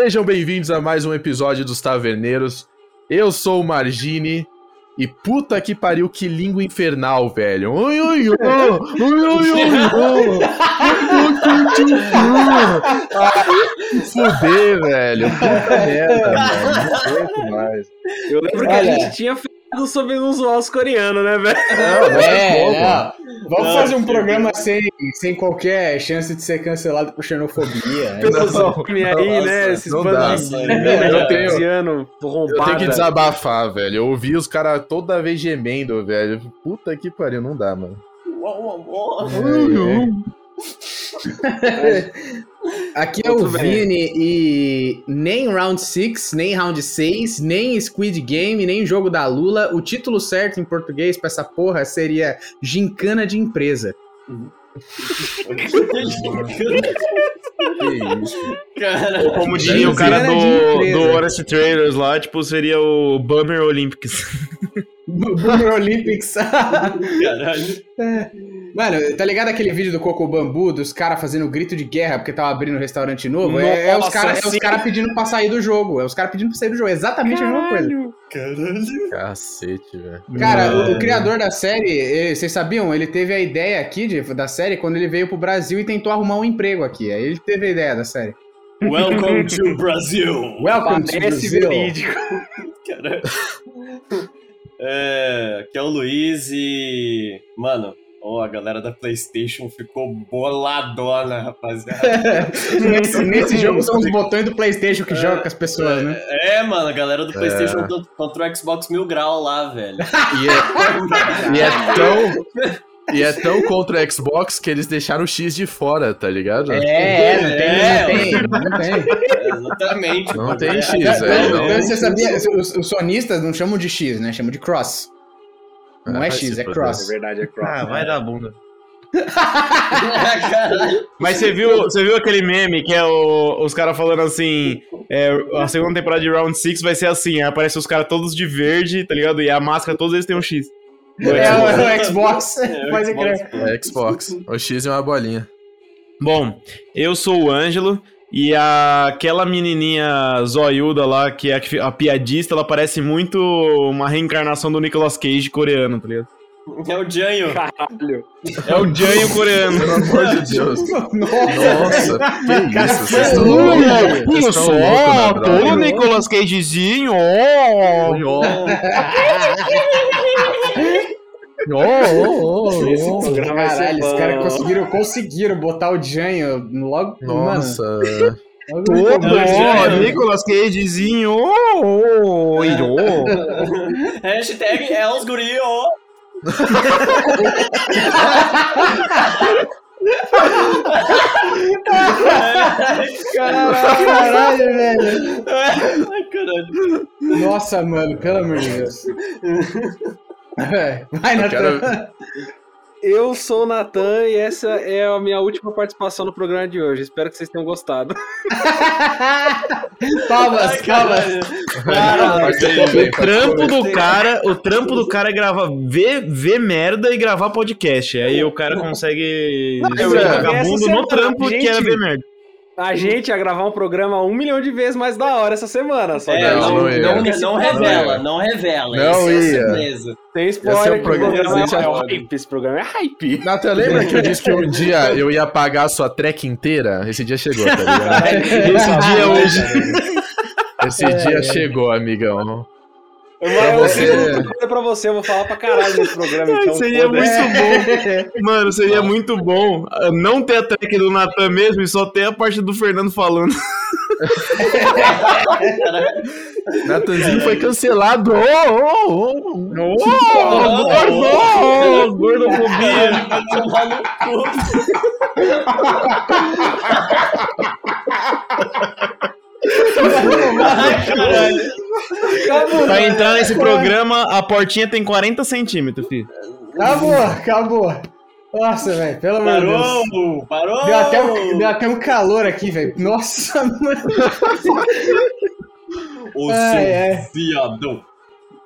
Sejam bem-vindos a mais um episódio dos Taverneiros. Eu sou o Margine e puta que pariu, que língua infernal, velho. Oi, oi, oi! Oi, oi, oi! Fuder, velho. Puta merda, mano. Não mais. Eu lembro que a gente tinha falado sobre não zoar os coreanos, né, velho? Não, não É, como. Vamos fazer um programa sem, sem qualquer chance de ser cancelado por xenofobia. né? Pelos Não, homens aí, né? Esses bandos dá. de Eu tenho- Eu que desabafar, velho. Eu ouvi os caras toda vez gemendo, velho. Puta que pariu, não dá, mano. Aqui é Muito o bem. Vini e nem Round 6, nem Round 6, nem Squid Game, nem Jogo da Lula. O título certo em português pra essa porra seria Gincana de Empresa. Que isso. Ou como diria o cara do, do Honest Trailers lá, tipo, seria o Bummer Olympics. Boomer Olympics. Caralho. Mano, tá ligado aquele vídeo do Coco Bambu, dos caras fazendo grito de guerra porque tava abrindo um restaurante novo? É, é os Nossa, caras é cara pedindo pra sair do jogo. É os caras pedindo pra sair do jogo. É exatamente a mesma coisa. Caralho. Cacete, velho. Cara, o, o criador da série, eh, vocês sabiam? Ele teve a ideia aqui de- da série quando ele veio pro Brasil e tentou arrumar um emprego aqui. Aí ele teve a ideia da série. Welcome to Brazil. Welcome to Brazil. verídico. Caralho. É, aqui é o Luiz e. Mano, ó, a galera da PlayStation ficou boladona, rapaziada. nesse, nesse jogo são os botões do Playstation que jogam com as pessoas, né? É, mano, a galera do PlayStation É. contra o Xbox Mil Grau lá, velho. E é, e é tão. E é tão contra o Xbox que eles deixaram o X de fora, tá ligado? É, não tem, É, não tem, não tem. Exatamente. Não tem É, X, velho. então, não. você sabia, os, os sonistas não chamam de X, né? Chamam de cross. Não é vai X, é cross. verdade, é cross. Ah, vai dar. dar bunda. Mas você viu, você viu aquele meme que é o- os caras falando assim: é, a segunda temporada de Round 6 vai ser assim, aparece os caras todos de verde, tá ligado? E a máscara, todos eles têm um X. É, o- é o Xbox. É, o Pode Xbox. crer. É Xbox. O X é uma bolinha. Bom, eu sou o Ângelo e a- aquela menininha zoiuda lá, que é a, a piadista, ela parece muito uma reencarnação do Nicolas Cage coreano, tá ligado? É o Janho. Caralho. É o Janho coreano. Pelo amor de Deus. Nossa. Nossa, que isso? Vocês estão louco, loucos, só, todo droga. Nicolas Cagezinho, ó. Ó, ó, ó, Esse programa Caralho, os caras conseguiram, conseguiram botar o Janho logo. Nossa. Mano, Todo, ó, Nicolas Cagezinho, ó, e ó. Hashtag é os guri, ó. Caralho, velho. Ai, caralho. Nossa, mano, pelo amor de Deus. É, Vai, Natan. quero- Eu sou o Natan e essa é a minha última participação no programa de hoje. Espero que vocês tenham gostado. Palmas, Ai, palmas. Participou O bem, trampo do cara, o trampo do cara é gravar, ver, ver merda e gravar podcast. Aí o cara consegue Não, ser eu um vagabundo essa no trampo que é gente. ver merda. A gente ia gravar um programa um milhão de vezes mais da hora essa semana. Só É, que Não, não, não ia. não, revela, não revela. Não Isso é ia. surpresa. tem Esse é spoiler que o programa- programa esse é é hype. Esse programa é hype. Natan, lembra que eu disse que um dia eu ia pagar a sua track inteira? Esse dia chegou, tá ligado? Esse dia hoje. Esse dia chegou, amigão. Eu, Pra eu, você- eu, eu, eu pra você, eu vou falar pra caralho nesse programa. Então, seria muito bom. Mano, seria muito bom ah, não ter a track do Natan mesmo e só ter a parte do Fernando falando. Natanzinho foi cancelado. Oh, oh, oh. Oh, gordofobia. Vai tomar no caralho. Pra entrar nesse programa, a portinha tem 40 centímetros, filho. Acabou, acabou. Nossa, velho, pelo amor de Deus. Parou, parou. Deu até, um, deu até um calor aqui, velho. Nossa, mano. O Ai, seu viadão.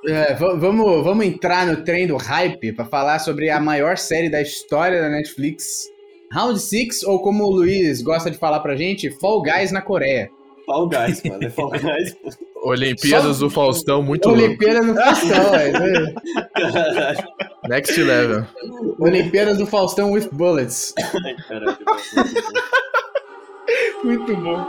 É, va- vamos, vamos entrar no trem do hype pra falar sobre a maior série da história da Netflix, Round 6, ou como o Luiz gosta de falar pra gente, Fall Guys na Coreia. Fall Guys, mano. É Fall Guys. Olimpíadas Só- do Faustão, muito louco. Olimpíadas do Faustão, velho. Caralho. Next level. Olimpíadas do Faustão with bullets. Ai, caralho. Muito bom.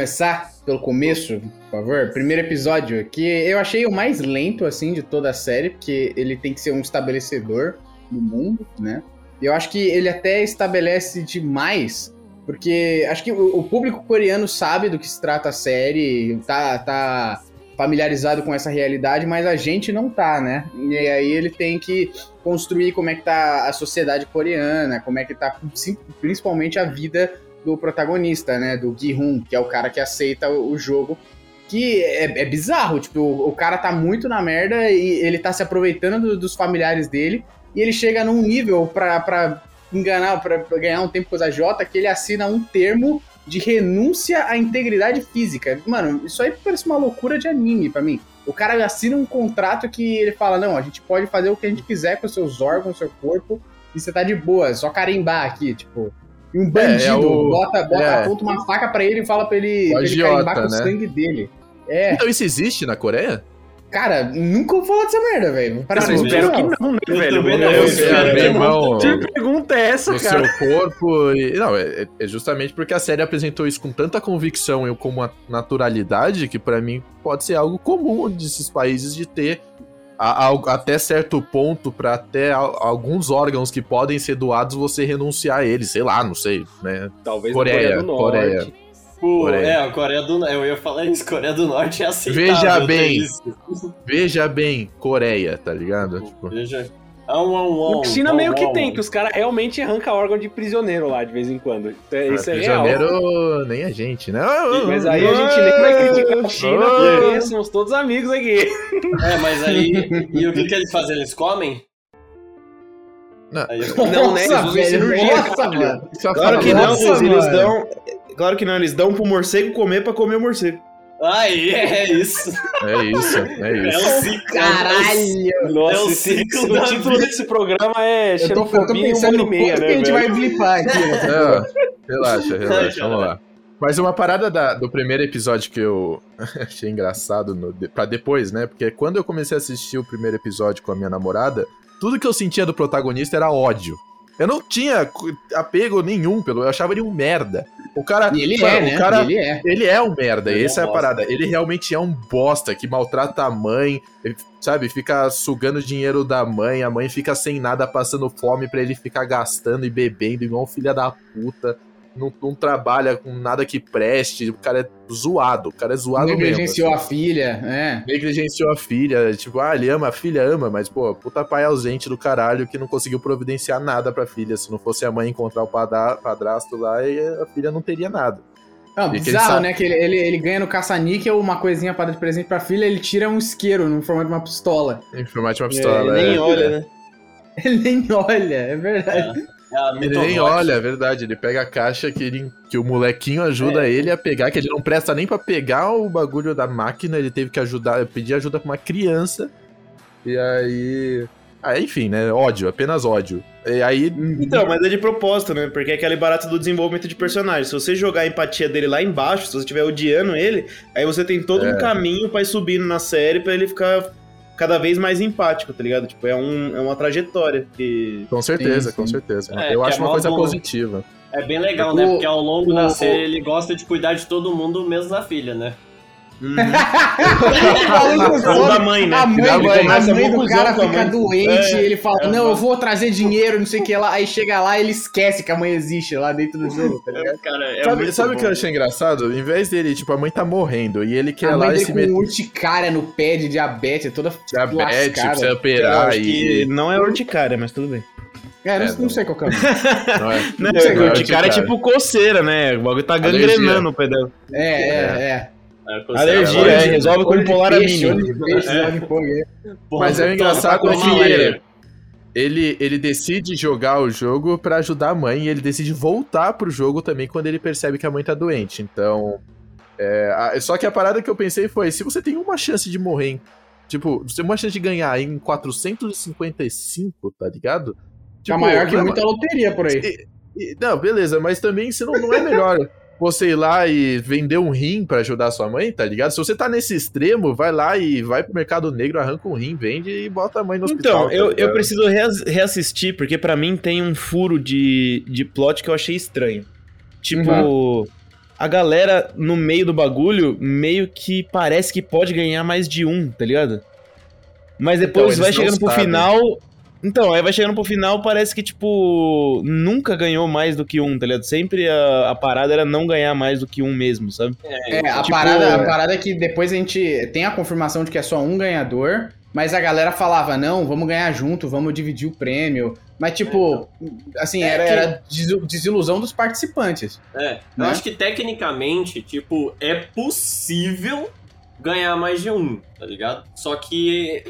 Começar pelo começo, por favor. Primeiro episódio, que eu achei o mais lento, assim, de toda a série, porque ele tem que ser um estabelecedor do mundo, né? E eu acho que ele até estabelece demais, porque acho que o, o público coreano sabe do que se trata a série, tá, tá familiarizado com essa realidade, mas a gente não tá, né? E aí ele tem que construir como é que tá a sociedade coreana, como é que tá principalmente a vida do protagonista, né? Do Gi-hun, que é o cara que aceita o jogo. Que é, é bizarro, tipo, o, o cara tá muito na merda e ele tá se aproveitando do- dos familiares dele. E ele chega num nível pra, pra enganar, pra, pra ganhar um tempo com a J, que ele assina um termo de renúncia à integridade física. Mano, isso aí parece uma loucura de anime pra mim. O cara assina um contrato que ele fala: não, a gente pode fazer o que a gente quiser com seus órgãos, seu corpo, e você tá de boa, só carimbar aqui, tipo. E um bandido é o- bota, bota é. aponta uma faca pra ele e fala pra ele, pra ele agiota, carimbar com o né? sangue dele. É, Então isso existe na Coreia? cara, nunca vou falar dessa merda, velho. Parece Cara, eu espero que não, né, Eu velho? também não, Eu eu sei, espero velho. que irmão. Que pergunta é essa, no cara? seu corpo. E, não, é, é justamente porque a série apresentou isso com tanta convicção e com uma naturalidade que pra mim pode ser algo comum desses países de ter a- a- até certo ponto pra até alguns órgãos que podem ser doados você renunciar a eles, sei lá, não sei, né? Talvez Coreia, Coreia do Norte. Coreia. Pô, Coreia. é, a Coreia do Norte. Eu ia falar isso, Coreia do Norte é aceitável. Veja ter bem. Veja bem, Coreia, tá ligado? Tipo, Veja. Ah, um, um, um, China um, meio que um, tem, um. que os caras realmente arrancam órgão de prisioneiro lá de vez em quando. Isso é real. prisioneiro, nem a gente, né? Mas aí a gente nem vai criticar a China, porque somos todos amigos aqui. É, mas aí. E o que, que eles fazem? Eles comem? Não. Não, né? Eles usam cirurgia, nossa, Claro que não, eles dão. Claro que não, eles dão pro morcego comer pra comer o morcego. Aí, é isso. É isso, é É isso. o ciclo. Caralho! Nossa, É o ciclo esse- da o título vida. desse programa é Eu tô, eu tô Xenofobia pensando no e meia, né, que a gente vai blipar aqui. né? Não, relaxa, relaxa, Ai, vamos lá. Mas uma parada da- do primeiro episódio que eu achei engraçado no, pra depois, né? Porque quando eu comecei a assistir o primeiro episódio com a minha namorada, tudo que eu sentia do protagonista era ódio. Eu não tinha apego nenhum pelo. Eu achava ele um merda. O cara. E ele mano, é, né? Cara, ele é. ele é um merda, Ele é essa um é a bosta. parada. Ele realmente é um bosta que maltrata a mãe, ele, sabe? Fica sugando dinheiro da mãe, a mãe fica sem nada, passando fome pra ele ficar gastando e bebendo, igual um filho da puta. Não, não trabalha com nada que preste, o cara é zoado, o cara é zoado mesmo. Negligenciou assim. a filha, é. Negligenciou a filha, tipo, ah, ele ama, a filha ama, mas, pô, puta pai ausente do caralho que não conseguiu providenciar nada pra filha. Se não fosse a mãe encontrar o padrasto lá, a filha não teria nada. Não, E que ele bizarro, sabe- né? Que ele, ele, ele ganha no caça-níquel uma coisinha para dar de presente pra filha, ele tira um isqueiro no formato de uma pistola. Em formato de uma É, pistola. nem é. olha, né? Ele nem olha, é verdade. É a Ele nem olha, é verdade. Ele pega a caixa que, ele, que o molequinho ajuda É. ele a pegar, que ele não presta nem pra pegar o bagulho da máquina, ele teve que ajudar, pedir ajuda pra uma criança. E aí. Ah, enfim, né? Ódio, apenas ódio. E aí. Então, mas é de propósito, né? Porque é aquele barato do desenvolvimento de personagem. Se você jogar a empatia dele lá embaixo, se você estiver odiando ele, aí você tem todo É. um caminho pra ir subindo na série pra ele ficar cada vez mais empático, tá ligado? Tipo, é, um, é uma trajetória que. Com certeza, Sim, com sim. certeza. É, Eu acho é uma coisa bom. positiva. É bem legal, O- né? Porque ao longo o- da série ele gosta de cuidar de todo mundo, mesmo da filha, né? Ou da mãe, né? A mãe, Da mãe, a mãe do cara com a fica mãe. doente, É, ele fala, é, não, eu vou trazer dinheiro, não sei o que lá. Aí chega lá ele esquece que a mãe existe lá dentro do jogo, tá ligado? Cara, é sabe sabe o que eu achei engraçado? Em vez dele, tipo, a mãe tá morrendo e ele quer a lá mãe e dele se com meter urticária no pé de diabetes, toda diabetes, lascada. precisa operar e. não é urticária, mas tudo bem. É, não, É, não não. sei qual que é o. Não é? Não, Não sei, não é urticária é urticária. tipo coceira, né? O bagulho tá gangrenando o pé dela. É, é, é. É, Alergia, é, resolve com Olho de polar peixe, olho amínio. de peixe, joga em fogo, é. Porra, Mas é engraçado que ele, ele decide jogar o jogo pra ajudar a mãe e ele decide voltar pro jogo também quando ele percebe que a mãe tá doente. Então. é, a- só que a parada que eu pensei foi: se você tem uma chance de morrer, em- tipo, você tem uma chance de ganhar em 455, tá ligado? Tá maior que é- muita loteria por aí. e- Não, beleza, mas também se não, não é melhor você ir lá e vender um rim pra ajudar sua mãe, tá ligado? Se você tá nesse extremo, vai lá e vai pro mercado negro, arranca um rim, vende e bota a mãe no hospital. Então, tá eu, eu ligado? preciso reas- reassistir, porque pra mim tem um furo de, de plot que eu achei estranho. Tipo, a galera no meio do bagulho meio que parece que pode ganhar mais de um, tá ligado? Mas depois eles vai chegando pro sabem. final. Então, aí vai chegando pro final, parece que, tipo, nunca ganhou mais do que um, tá ligado? Sempre a, a parada era não ganhar mais do que um mesmo, sabe? É, a, tipo, parada, a parada é que depois a gente tem a confirmação de que é só um ganhador, mas a galera falava, não, vamos ganhar junto, vamos dividir o prêmio. Mas, tipo, assim, É era, que- era desil- desilusão dos participantes. É, eu Né? acho que tecnicamente, tipo, é possível ganhar mais de um, tá ligado? Só que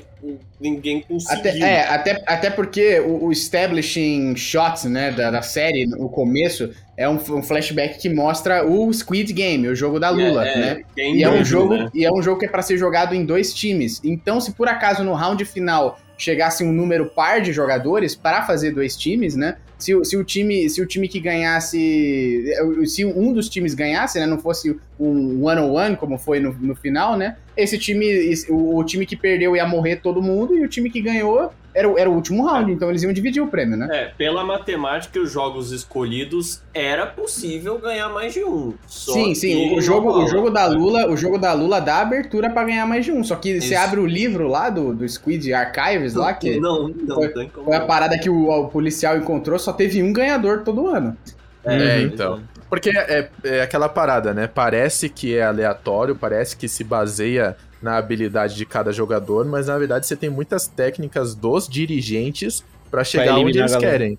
ninguém conseguiu. Até, é, até, até porque o, o establishing shots, né, da, da série, o começo, é um, um flashback que mostra o Squid Game, o jogo da Lula, é, né? que é em E é um jogo, né? e é um jogo que é pra ser jogado em dois times. Então, se por acaso no round final chegasse um número par de jogadores para fazer dois times, né? Se, o- se o time, se o time que ganhasse, se um dos times ganhasse, né, não fosse um one on one como foi no, no final, né? Esse time, esse- o, o time que perdeu ia morrer todo mundo e o time que ganhou era, o- era o último round, então eles iam dividir o prêmio, né? É, pela matemática e os jogos escolhidos, era possível ganhar mais de um. Sim, sim. O não jogo, o jogo da Lula, o jogo da Lula dá abertura pra ganhar mais de um. Só que você Isso. abre o livro lá do, do Squid Archives lá, que Não, não, Foi- tem como. foi a parada que o, o policial encontrou, só teve um ganhador todo ano. É, então. Porque é, é aquela parada, né? Parece que é aleatório, parece que se baseia na habilidade de cada jogador, mas na verdade você tem muitas técnicas dos dirigentes pra chegar onde eles querem.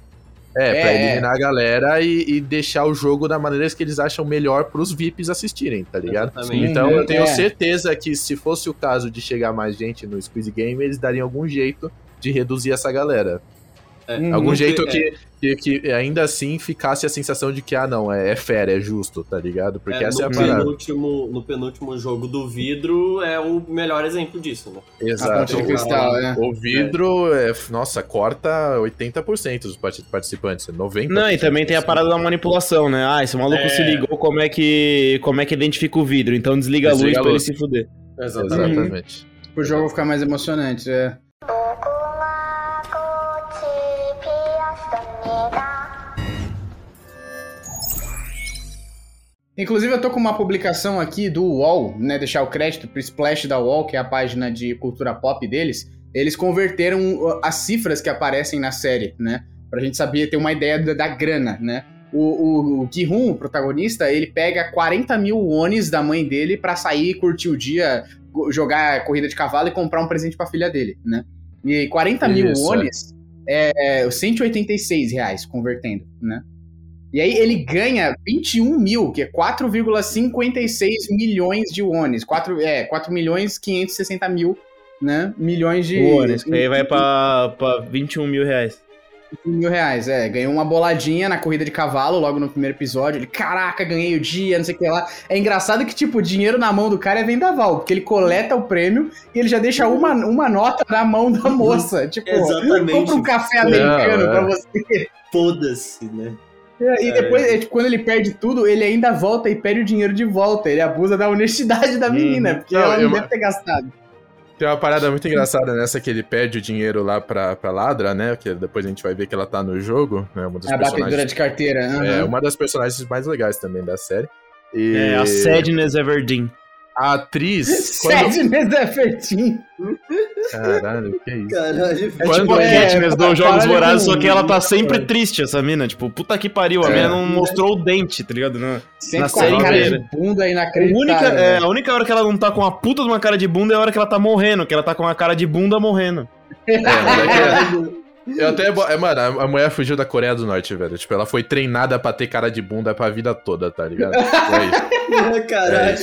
É, É, pra eliminar a galera e, e deixar o jogo da maneira que eles acham melhor pros VIPs assistirem, tá ligado? Exatamente. Então eu tenho É. certeza que se fosse o caso de chegar mais gente no Squeeze Game, eles dariam algum jeito de reduzir essa galera. É, Uhum. Algum jeito tem- que, que, que ainda assim ficasse a sensação de que, ah, não, é, é fair, é justo, tá ligado? Porque É, essa é a no, parada. penúltimo, no penúltimo jogo do vidro é o melhor exemplo disso, né? A ponte Exato. de cristal, né? O vidro, é, nossa, corta 80% dos parti- participantes, 90%. Não, e também tem a parada da manipulação, né? Ah, esse maluco É. se ligou, como é que como é que identifica o vidro? Então desliga a luz Desliga a pra ele luz. se fuder. Exatamente. O jogo ficar mais emocionante, é. Inclusive, eu tô com uma publicação aqui do UOL, né? Deixar o crédito pro Splash da UOL, que é a página de cultura pop deles. Eles converteram uh, as cifras que aparecem na série, né? Pra gente saber, ter uma ideia da, da grana, né? O, o, o o protagonista, ele pega 40 mil wones da mãe dele pra sair, curtir o dia, jogar corrida de cavalo e comprar um presente pra filha dele, né? E 40 mil Isso, wones é 186 reais convertendo, né? E aí ele ganha 21 mil, que é 4,56 milhões de wones. 4, é, 4 milhões 560 mil, né? Milhões de... Wones, que aí vai pra, pra 21 mil reais. mil reais, é. Ganhou uma boladinha na corrida de cavalo logo no primeiro episódio. Ele, caraca, ganhei o dia, não sei o que lá. É engraçado que, tipo, o dinheiro na mão do cara é vendaval, porque ele coleta o prêmio e ele já deixa uma, uma nota na mão da moça. Tipo, Exatamente. compra um café americano Não, é. pra você. Foda-se, né? E depois, é, tipo, quando ele perde tudo, ele ainda volta e pede o dinheiro de volta. Ele abusa da honestidade da menina, porque Não, ela não eu- deve ter gastado. Tem uma parada muito engraçada nessa que ele perde o dinheiro lá pra, pra Ladra, né? Que depois a gente vai ver que ela tá no jogo, né? Uma das A batedora de carteira. aham. É, uma das personagens mais legais também da série. E É, a Sadness Everdeen. A atriz. quando- Sadness é Fertin. Caralho, que isso? Caralho. É Quando tipo a é, Katniss dos Jogos Vorazes, só que ela tá sempre triste, essa mina. Tipo, puta que pariu, a É. mina não mostrou o dente, tá ligado? Não. Sempre Na com série a cara inteira. de bunda A inacreditável. única, é, velho. a única hora que ela não tá com a puta de uma cara de bunda é a hora que ela tá morrendo, que ela tá com a cara de bunda morrendo. É, é que- Eu até. É, mano, a a mulher fugiu da Coreia do Norte, velho. Tipo, ela foi treinada pra ter cara de bunda pra vida toda, tá ligado? É isso. Caralho.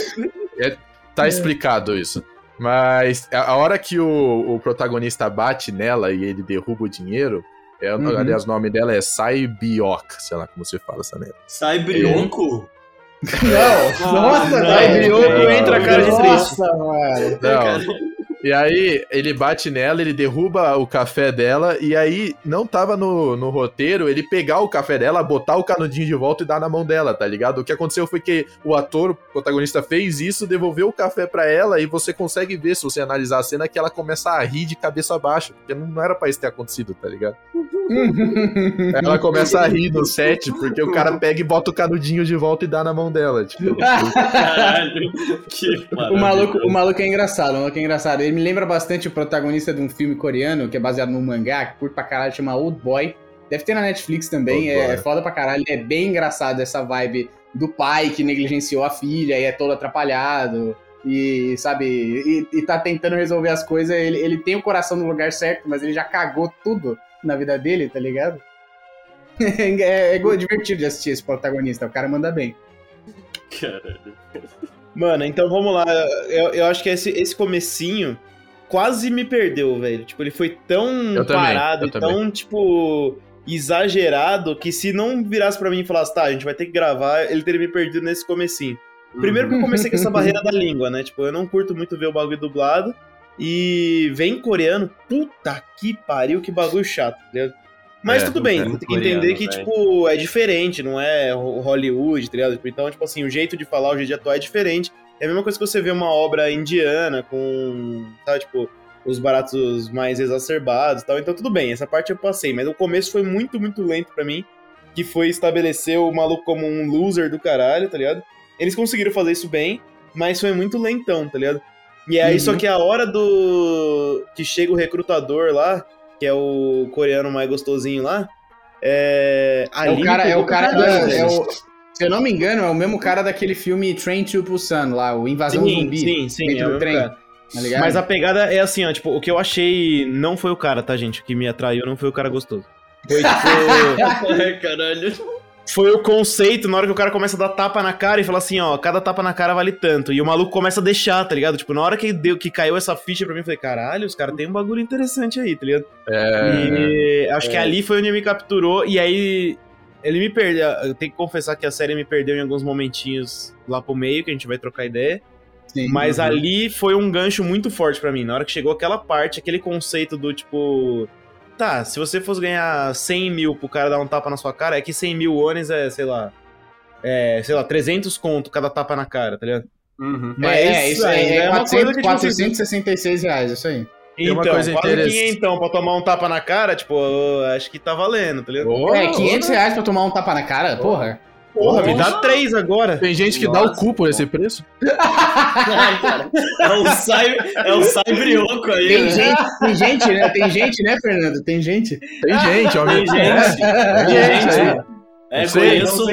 Tá explicado isso. Mas a a hora que o, o protagonista bate nela e ele derruba o dinheiro, é, Uhum. aliás, o nome dela é Sai Biok, sei lá como se fala essa merda. Sai brionco? Não, nossa, não, velho. Entra a cara de triste. Nossa, mano. Não. E aí, ele bate nela, ele derruba o café dela, e aí não tava no, no roteiro ele pegar o café dela, botar o canudinho de volta e dar na mão dela, tá ligado? O que aconteceu foi que o ator, o protagonista, fez isso, devolveu o café pra ela, e você consegue ver, se você analisar a cena, que ela começa a rir de cabeça baixa, porque não era pra isso ter acontecido, tá ligado? Ela começa a rir no set, porque o cara pega e bota o canudinho de volta e dá na mão dela. Tipo, Caralho. Que O maluco, o maluco é engraçado, o maluco é engraçado. Ele me lembra bastante o protagonista de um filme coreano, que é baseado num mangá, que curto pra caralho, chama Old Boy. Deve ter na Netflix também, Old é, Boy. é foda pra caralho. É bem engraçado essa vibe do pai que negligenciou a filha e é todo atrapalhado. E, sabe, e, e tá tentando resolver as coisas. Ele, ele tem o coração no lugar certo, mas ele já cagou tudo na vida dele, tá ligado? É, é divertido de assistir esse protagonista, o cara manda bem. Caralho. Mano, então vamos lá. Eu, eu acho que esse, esse comecinho quase me perdeu, velho. Tipo, ele foi tão Eu parado e tão, tipo, exagerado que se não virasse pra mim e falasse, tá, a gente vai ter que gravar, ele teria me perdido nesse comecinho. Primeiro que eu comecei com essa barreira da língua, né? Tipo, eu não curto muito ver o bagulho dublado. E vem coreano, puta que pariu, que bagulho chato, tá ligado? Mas É, tudo bem, coreano, tem que entender que, velho. tipo, é diferente, não é Hollywood, tá ligado? Então, tipo assim, o jeito de falar, o jeito de atuar é diferente. É a mesma coisa que você vê uma obra indiana com, sabe, tipo, os baratos mais exacerbados e tal. Então, tudo bem, essa parte eu passei. Mas o começo foi muito, muito lento pra mim, que foi estabelecer o maluco como um loser do caralho, tá ligado? Eles conseguiram fazer isso bem, mas foi muito lentão, tá ligado? E aí, Uhum. só que a hora do. que chega o recrutador lá, que é o coreano mais gostosinho lá. É. É o cara, é o cara caralho, da, é velho. o, se eu não me engano, é o mesmo cara daquele filme Train to Busan lá, o Invasão Sim, Zumbi. sim, sim, dentro é o trem, cara. Tá? Mas a pegada é assim, ó, tipo, o que eu achei não foi o cara, tá, gente? O que me atraiu não foi o cara gostoso. Foi, tipo, É, caralho. Foi o conceito, na hora que o cara começa a dar tapa na cara e fala assim, ó, cada tapa na cara vale tanto. E o maluco começa a deixar, tá ligado? Tipo, na hora que deu, que caiu essa ficha pra mim, eu falei, caralho, os caras têm um bagulho interessante aí, tá ligado? é, E acho que ali foi onde me capturou, e aí ele me perdeu. Eu tenho que confessar que a série me perdeu em alguns momentinhos lá pro meio, que a gente vai trocar ideia. Sim. Mas Uhum. ali foi um gancho muito forte pra mim. Na hora que chegou aquela parte, aquele conceito do tipo. Tá, se você fosse ganhar 100 mil pro cara dar um tapa na sua cara, é que 100 mil ones é, sei lá. É, sei lá, 300 conto cada tapa na cara, tá ligado? Uhum. Mas é, é, isso aí, ainda é, uma 400, coisa que, tipo, 466 reais, isso aí. Uma Então, coisa quase interessante. que então, pra tomar um tapa na cara, tipo, acho que tá valendo, tá ligado? Oh, é, 500 reais pra tomar um tapa na cara? Porra. Porra, me dá três agora. Tem gente que dá o cu por esse preço. Ai, cara. É um sai, é um sai brioco aí, Tem né? gente, tem gente, né? Tem gente, né, Fernando? Tem gente. Tem gente, ó. Tem gente. É, Tem gente gente. É, Não sei, conheço, não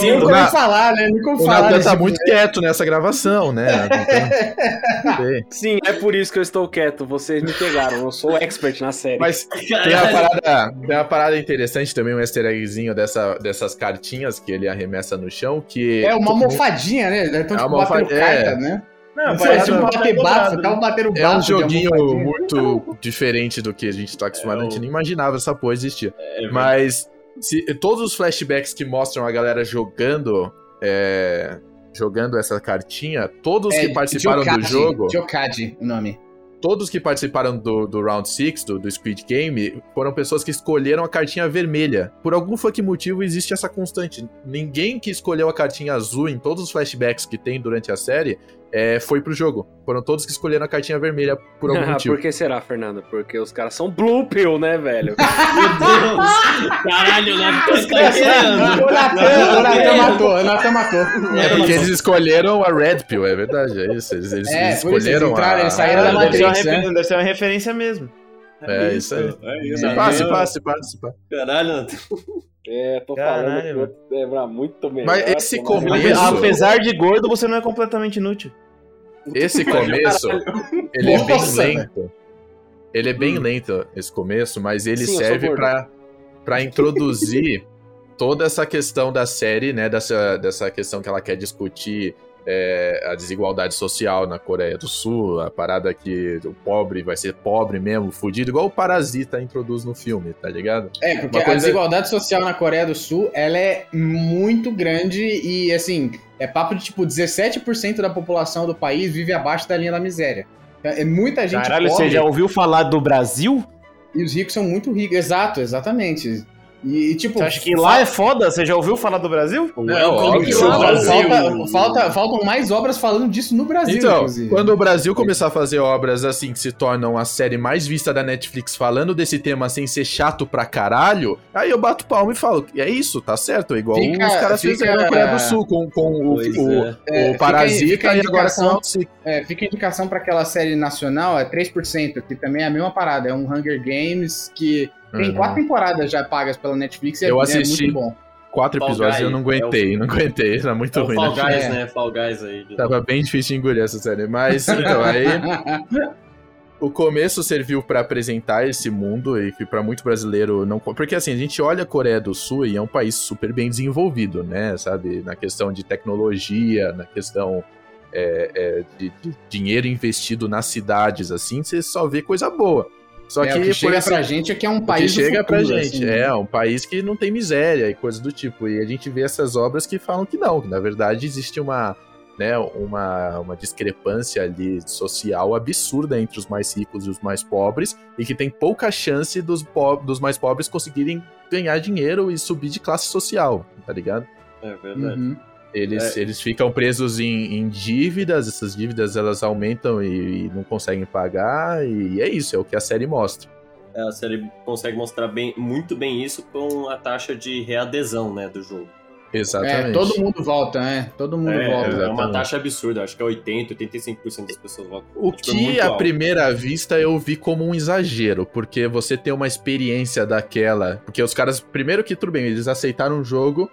sei. Nunca ouvi falar, né? Nunca ouvi O falar. Natan desse- tá muito quieto nessa gravação, né? Sim, é por isso que eu estou quieto. Vocês me pegaram. Eu sou expert na série. Mas tem uma, parada, tem uma parada interessante também, um easter eggzinho dessa, dessas cartinhas que ele arremessa no chão, que... É uma almofadinha, né? Então, É tipo, uma batendo almofa- carta, é. né? Não, Não é tipo bater bafo, tava batendo bafo. É um joguinho almofadinha. muito diferente do que a gente tá acostumado, É a gente o- nem imaginava essa porra existir. É, Mas se, todos os flashbacks que mostram a galera jogando, é, jogando essa cartinha, todos É, que participaram do Jokage, jogo, Jokage, o nome. todos que participaram do, do Round 6, do, do Squid Game, foram pessoas que escolheram a cartinha vermelha. Por algum fucking motivo existe essa constante. Ninguém que escolheu a cartinha azul em todos os flashbacks que tem durante a série é, foi pro jogo. Foram todos que escolheram a cartinha vermelha por algum motivo. Por que será, Fernando? Porque os caras são Blue Pill, né, velho? Meu Deus! Caralho, né? O Natan, o Natan matou, o Natan matou. É porque eles escolheram a Red Pill, é verdade, é isso. Eles, eles- É, eles isso eles escolheram entraram, a... eles saíram da deve, ser uma Matrix, né? refer- deve ser uma referência mesmo. É isso aí. É isso. Se pá, se pá, se pá, se pá. Caralho, É, tô Caralho, falando que é pra muito melhor. Mas esse tomar- começo- Isso. Apesar de gordo, você não é completamente inútil. Esse começo, ele é bem lento. Ele é bem lento, esse começo, mas ele Sim, serve pra introduzir toda essa questão da série, né? Dessa, dessa questão que ela quer discutir é, a desigualdade social na Coreia do Sul, a parada que o pobre vai ser pobre mesmo, fudido, igual o Parasita introduz no filme, tá ligado? É, porque Uma a coisa- desigualdade social na Coreia do Sul, ela é muito grande e, assim, é papo de, tipo, 17% da população do país vive abaixo da linha da miséria. É muita gente Caralho, pobre você já ouviu falar do Brasil? e os ricos são muito ricos. Exato, exatamente. E, tipo... Você acha que lá é foda? Você já ouviu falar do Brasil? Não, óbvio. to Falta, Brasil. falta, falta- faltam mais obras falando disso no Brasil, Então, inclusive. quando o Brasil começar a fazer obras assim que se tornam a série mais vista da Netflix falando desse tema sem ser chato pra caralho, aí eu bato palma e falo, é isso, tá certo, é igual Fica- os caras fica- fizeram na Coreia do Sul com, com o, o, é. É, o fica Parasita fica a e agora com. É, fica a indicação pra aquela série nacional, é 3%, que também é a mesma parada. É um Hunger Games que tem Uhum. quatro temporadas já pagas pela Netflix e é, Eu é assisti. muito bom. Quatro Fall episódios e eu não aguentei, não aguentei, era muito É o ruim. Fall né? Guys, É. né? Fall Guys aí. Tava bem difícil de engolir essa série, mas então, aí o começo serviu pra apresentar esse mundo e que pra muito brasileiro não. Porque assim, a gente olha a Coreia do Sul e é um país super bem desenvolvido, né? Sabe? Na questão de tecnologia, na questão é, é, de, de dinheiro investido nas cidades, assim, você só vê coisa boa. Só É, que, o que chega pra gente é que é um o que país do chega pra futuro, gente. assim. É, um país que não tem miséria e coisa do tipo. E a gente vê essas obras que falam que não, que na verdade existe uma, né, uma, uma discrepância ali social absurda entre os mais ricos e os mais pobres, e que tem pouca chance dos, po dos mais pobres conseguirem ganhar dinheiro e subir de classe social, tá ligado? É verdade. Uhum. Eles, É. eles ficam presos em, em dívidas, essas dívidas elas aumentam e, e não conseguem pagar, e é isso, é o que a série mostra. É, A série consegue mostrar bem, muito bem isso com a taxa de readesão, né, do jogo. Exatamente. É, todo mundo volta, né? Todo mundo É, volta. é uma exatamente. taxa absurda, acho que é 80, 85% das pessoas votam. O Tipo, é que muito à alto. primeira vista eu vi como um exagero, porque você tem uma experiência daquela. Porque os caras, primeiro que tudo bem, eles aceitaram um jogo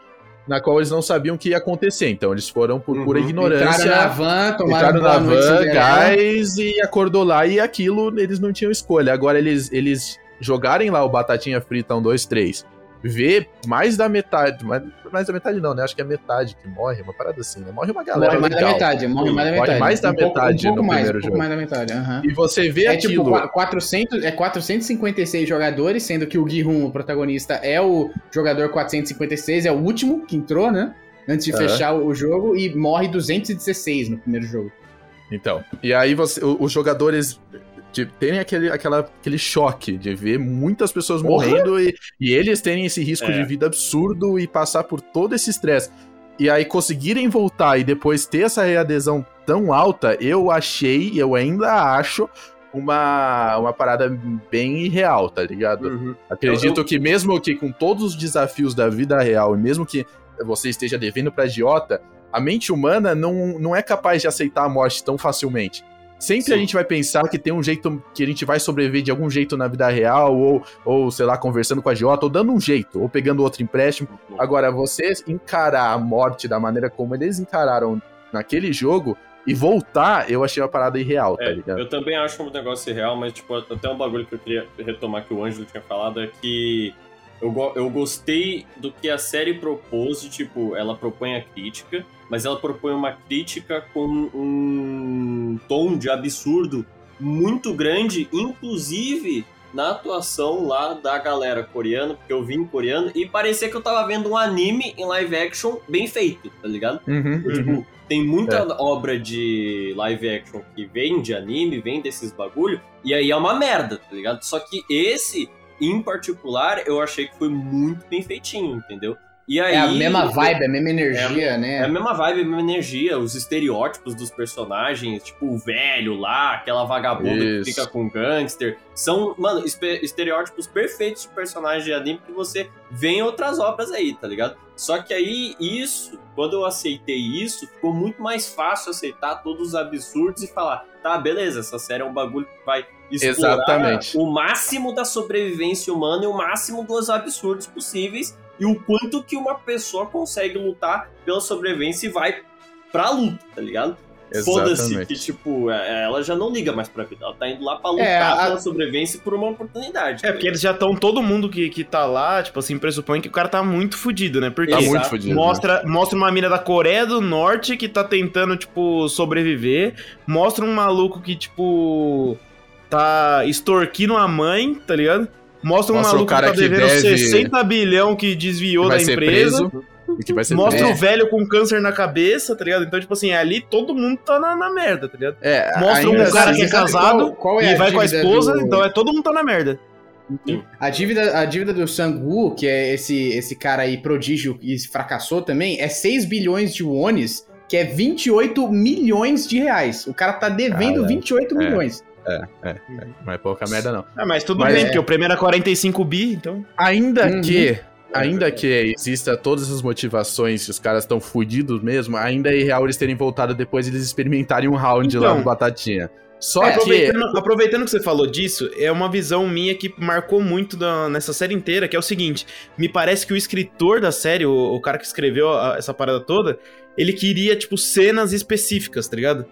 na qual eles não sabiam o que ia acontecer, então eles foram por pura Uhum. ignorância. Entraram na van, tomaram na van, gás e acordou lá e aquilo eles não tinham escolha. Agora eles, eles jogarem lá o Batatinha Frita 1, 2, 3, ver mais da metade, mais, mais da metade não, né? Acho que é metade que morre, uma parada assim, né? Morre uma galera Morre mais da metade, morre mais da Morre metade. mais da Um pouco- metade um pouco no mais, primeiro um pouco jogo. mais da metade, aham. E você vê É aquilo... tipo qua- 400, é 456 jogadores, sendo que o Gi-Hun, o protagonista, é o jogador 456, é o último que entrou, né? Antes de Aham. fechar o jogo e morre 216 no primeiro jogo. Então, e aí você, os jogadores de- terem aquele, aquela, aquele choque de ver muitas pessoas morrendo e, e eles terem esse risco É. de vida absurdo e passar por todo esse estresse. E aí conseguirem voltar e depois ter essa readesão tão alta, eu achei, e eu ainda acho, uma, uma parada bem irreal, tá ligado? Acredito Eu- que mesmo que com todos os desafios da vida real, e mesmo que você esteja devendo pra agiota, a mente humana não, não é capaz de aceitar a morte tão facilmente. Sempre Sim. a gente vai pensar que tem um jeito que a gente vai sobreviver de algum jeito na vida real, ou, ou sei lá, conversando com a agiota, ou dando um jeito, ou pegando outro empréstimo. Agora, você encarar a morte da maneira como eles encararam naquele jogo e voltar, eu achei uma parada irreal, tá É, ligado? eu também acho um negócio irreal, mas tipo, até um bagulho que eu queria retomar que o Ângelo tinha falado é que eu, eu gostei do que a série propôs, de, tipo, ela propõe a crítica, mas ela propõe uma crítica com um tom de absurdo muito grande, inclusive na atuação lá da galera coreana, porque eu vi em coreano, e parecia que eu tava vendo um anime em live action bem feito, tá ligado? Uhum. Tipo, tem muita É. obra de live action que vem de anime, vem desses bagulho, e aí é uma merda, tá ligado? Só que esse, em particular, eu achei que foi muito bem feitinho, entendeu? E aí, É a mesma vibe, a mesma energia, né? É a mesma vibe, a mesma energia, os estereótipos dos personagens, tipo o velho lá, aquela vagabunda Isso. que fica com gangster. São, mano, estereótipos perfeitos de personagem de anime que você vê em outras obras aí, tá ligado? Só que aí, isso, quando eu aceitei isso, ficou muito mais fácil aceitar todos os absurdos e falar, tá, beleza, essa série é um bagulho que vai explorar Exatamente. o máximo da sobrevivência humana e o máximo dos absurdos possíveis e o quanto que uma pessoa consegue lutar pela sobrevivência e vai pra luta, tá ligado? Foda-se Exatamente. que, tipo, é- ela já não liga mais pra vida. Ela tá indo lá pra lutar É, a- pela sobrevivência por uma oportunidade. É, porque eles já estão, todo mundo que, que tá lá, tipo assim, pressupõe que o cara tá muito fudido, né? Porque Tá muito fodido. né? mostra, mostra uma mina da Coreia do Norte que tá tentando, tipo, sobreviver. Mostra um maluco que, tipo, tá extorquindo a mãe, tá ligado? Mostra um Mostra o maluco cara que tá que devendo deve- 60 bilhão que desviou vai da empresa. preso. Que vai ser Mostra preso. o velho com câncer na cabeça, tá ligado? Então, tipo assim, ali todo mundo tá na, na merda, tá ligado? É, Mostra um cara assim, que é casado qual- qual é e a vai com a dívida esposa, do- então é todo mundo tá na merda. A dívida, a dívida do Sang-woo, que é esse, esse cara aí prodígio e fracassou também, é 6 bilhões de wones, que é 28 milhões de reais. O cara tá devendo Cara, 28 é. milhões. Mas pouca merda não. Ah, mas tudo Mas bem, é. porque o prêmio era 45 bi, então. Ainda Uhum. que. Ainda que exista todas as motivações, se os caras estão fudidos mesmo, ainda é irreal eles terem voltado depois e eles experimentarem um round lá Então. no Batatinha. Só É, que. Aproveitando, aproveitando que você falou disso, é uma visão minha que marcou muito da- nessa série inteira, que é o seguinte: me parece que o escritor da série, o, o cara que escreveu a- essa parada toda, ele queria, tipo, cenas específicas, tá ligado?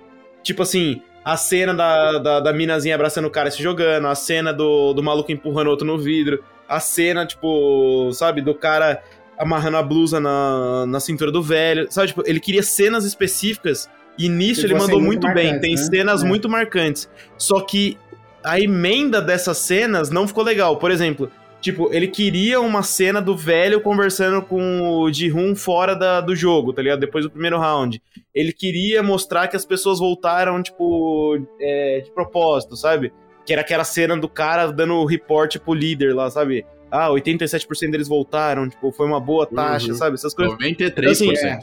Tipo assim, a cena da, da, da minazinha abraçando o cara e se jogando, a cena do, do maluco empurrando outro no vidro, a cena, tipo, sabe, do cara amarrando a blusa na, na cintura do velho, sabe? Tipo, ele queria cenas específicas e nisso ele mandou muito muito, bem. Tem né? cenas É. muito marcantes. Só que a emenda dessas cenas não ficou legal. Por exemplo, tipo, ele queria uma cena do velho conversando com o Ji-Hoon fora da- do jogo, tá ligado? Depois do primeiro round. Ele queria mostrar que as pessoas voltaram, tipo, é, de propósito, sabe? Que era aquela cena do cara dando o report pro líder lá, sabe? Ah, 87% deles voltaram, tipo, foi uma boa taxa, Uhum. sabe? Essas coisas. 93%. Assim, É.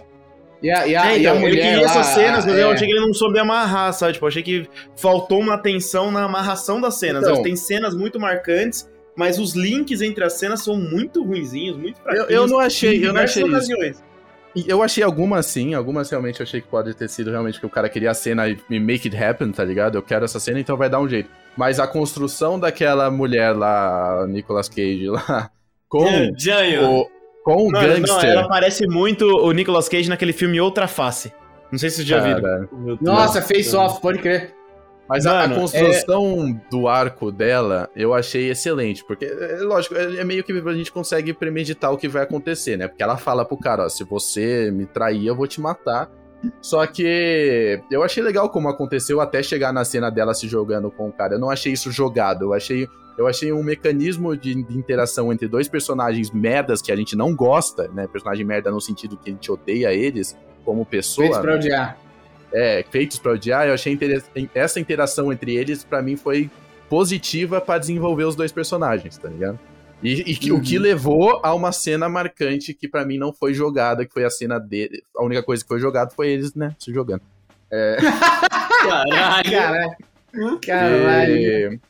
E a, e a, É, e a então, mulher ele queria lá, essas cenas, mas eu é, achei que ele não soube amarrar, sabe? Tipo, eu achei que faltou uma atenção na amarração das cenas. Então. Têm cenas muito marcantes, mas os links entre as cenas são muito ruinzinhos, muito Eu, fraquinhos. eu não achei, eu não achei isso. ocasiões. E Eu achei algumas sim, algumas realmente eu achei que pode ter sido realmente que o cara queria a cena e make it happen, tá ligado? Eu quero essa cena, então vai dar um jeito. Mas a construção daquela mulher lá, Nicolas Cage lá, com o, com o não, gangster. ela parece muito o Nicolas Cage naquele filme Outra Face. Não sei se vocês já viram. cara. Nossa, face off, pode crer. Mas a- a, Mano, construção do arco dela eu achei excelente. Porque, é, lógico, é, é meio que a gente consegue premeditar o que vai acontecer, né? Porque ela fala pro cara, ó, se você me trair, eu vou te matar. Só que eu achei legal como aconteceu até chegar na cena dela se jogando com o cara. Eu não achei isso jogado. Eu achei, eu achei um mecanismo de, de interação entre dois personagens merdas que a gente não gosta, né? Personagem merda no sentido que a gente odeia eles como pessoa. Feitos pra né? É, feitos pra odiar, eu achei inter... essa interação entre eles, pra mim, foi positiva pra desenvolver os dois personagens, tá ligado? E, e que- Uhum. o que levou a uma cena marcante que pra mim não foi jogada, que foi a cena dele. A única coisa que foi jogada foi eles, né, se jogando. Caralho. Caralho. Caralho. E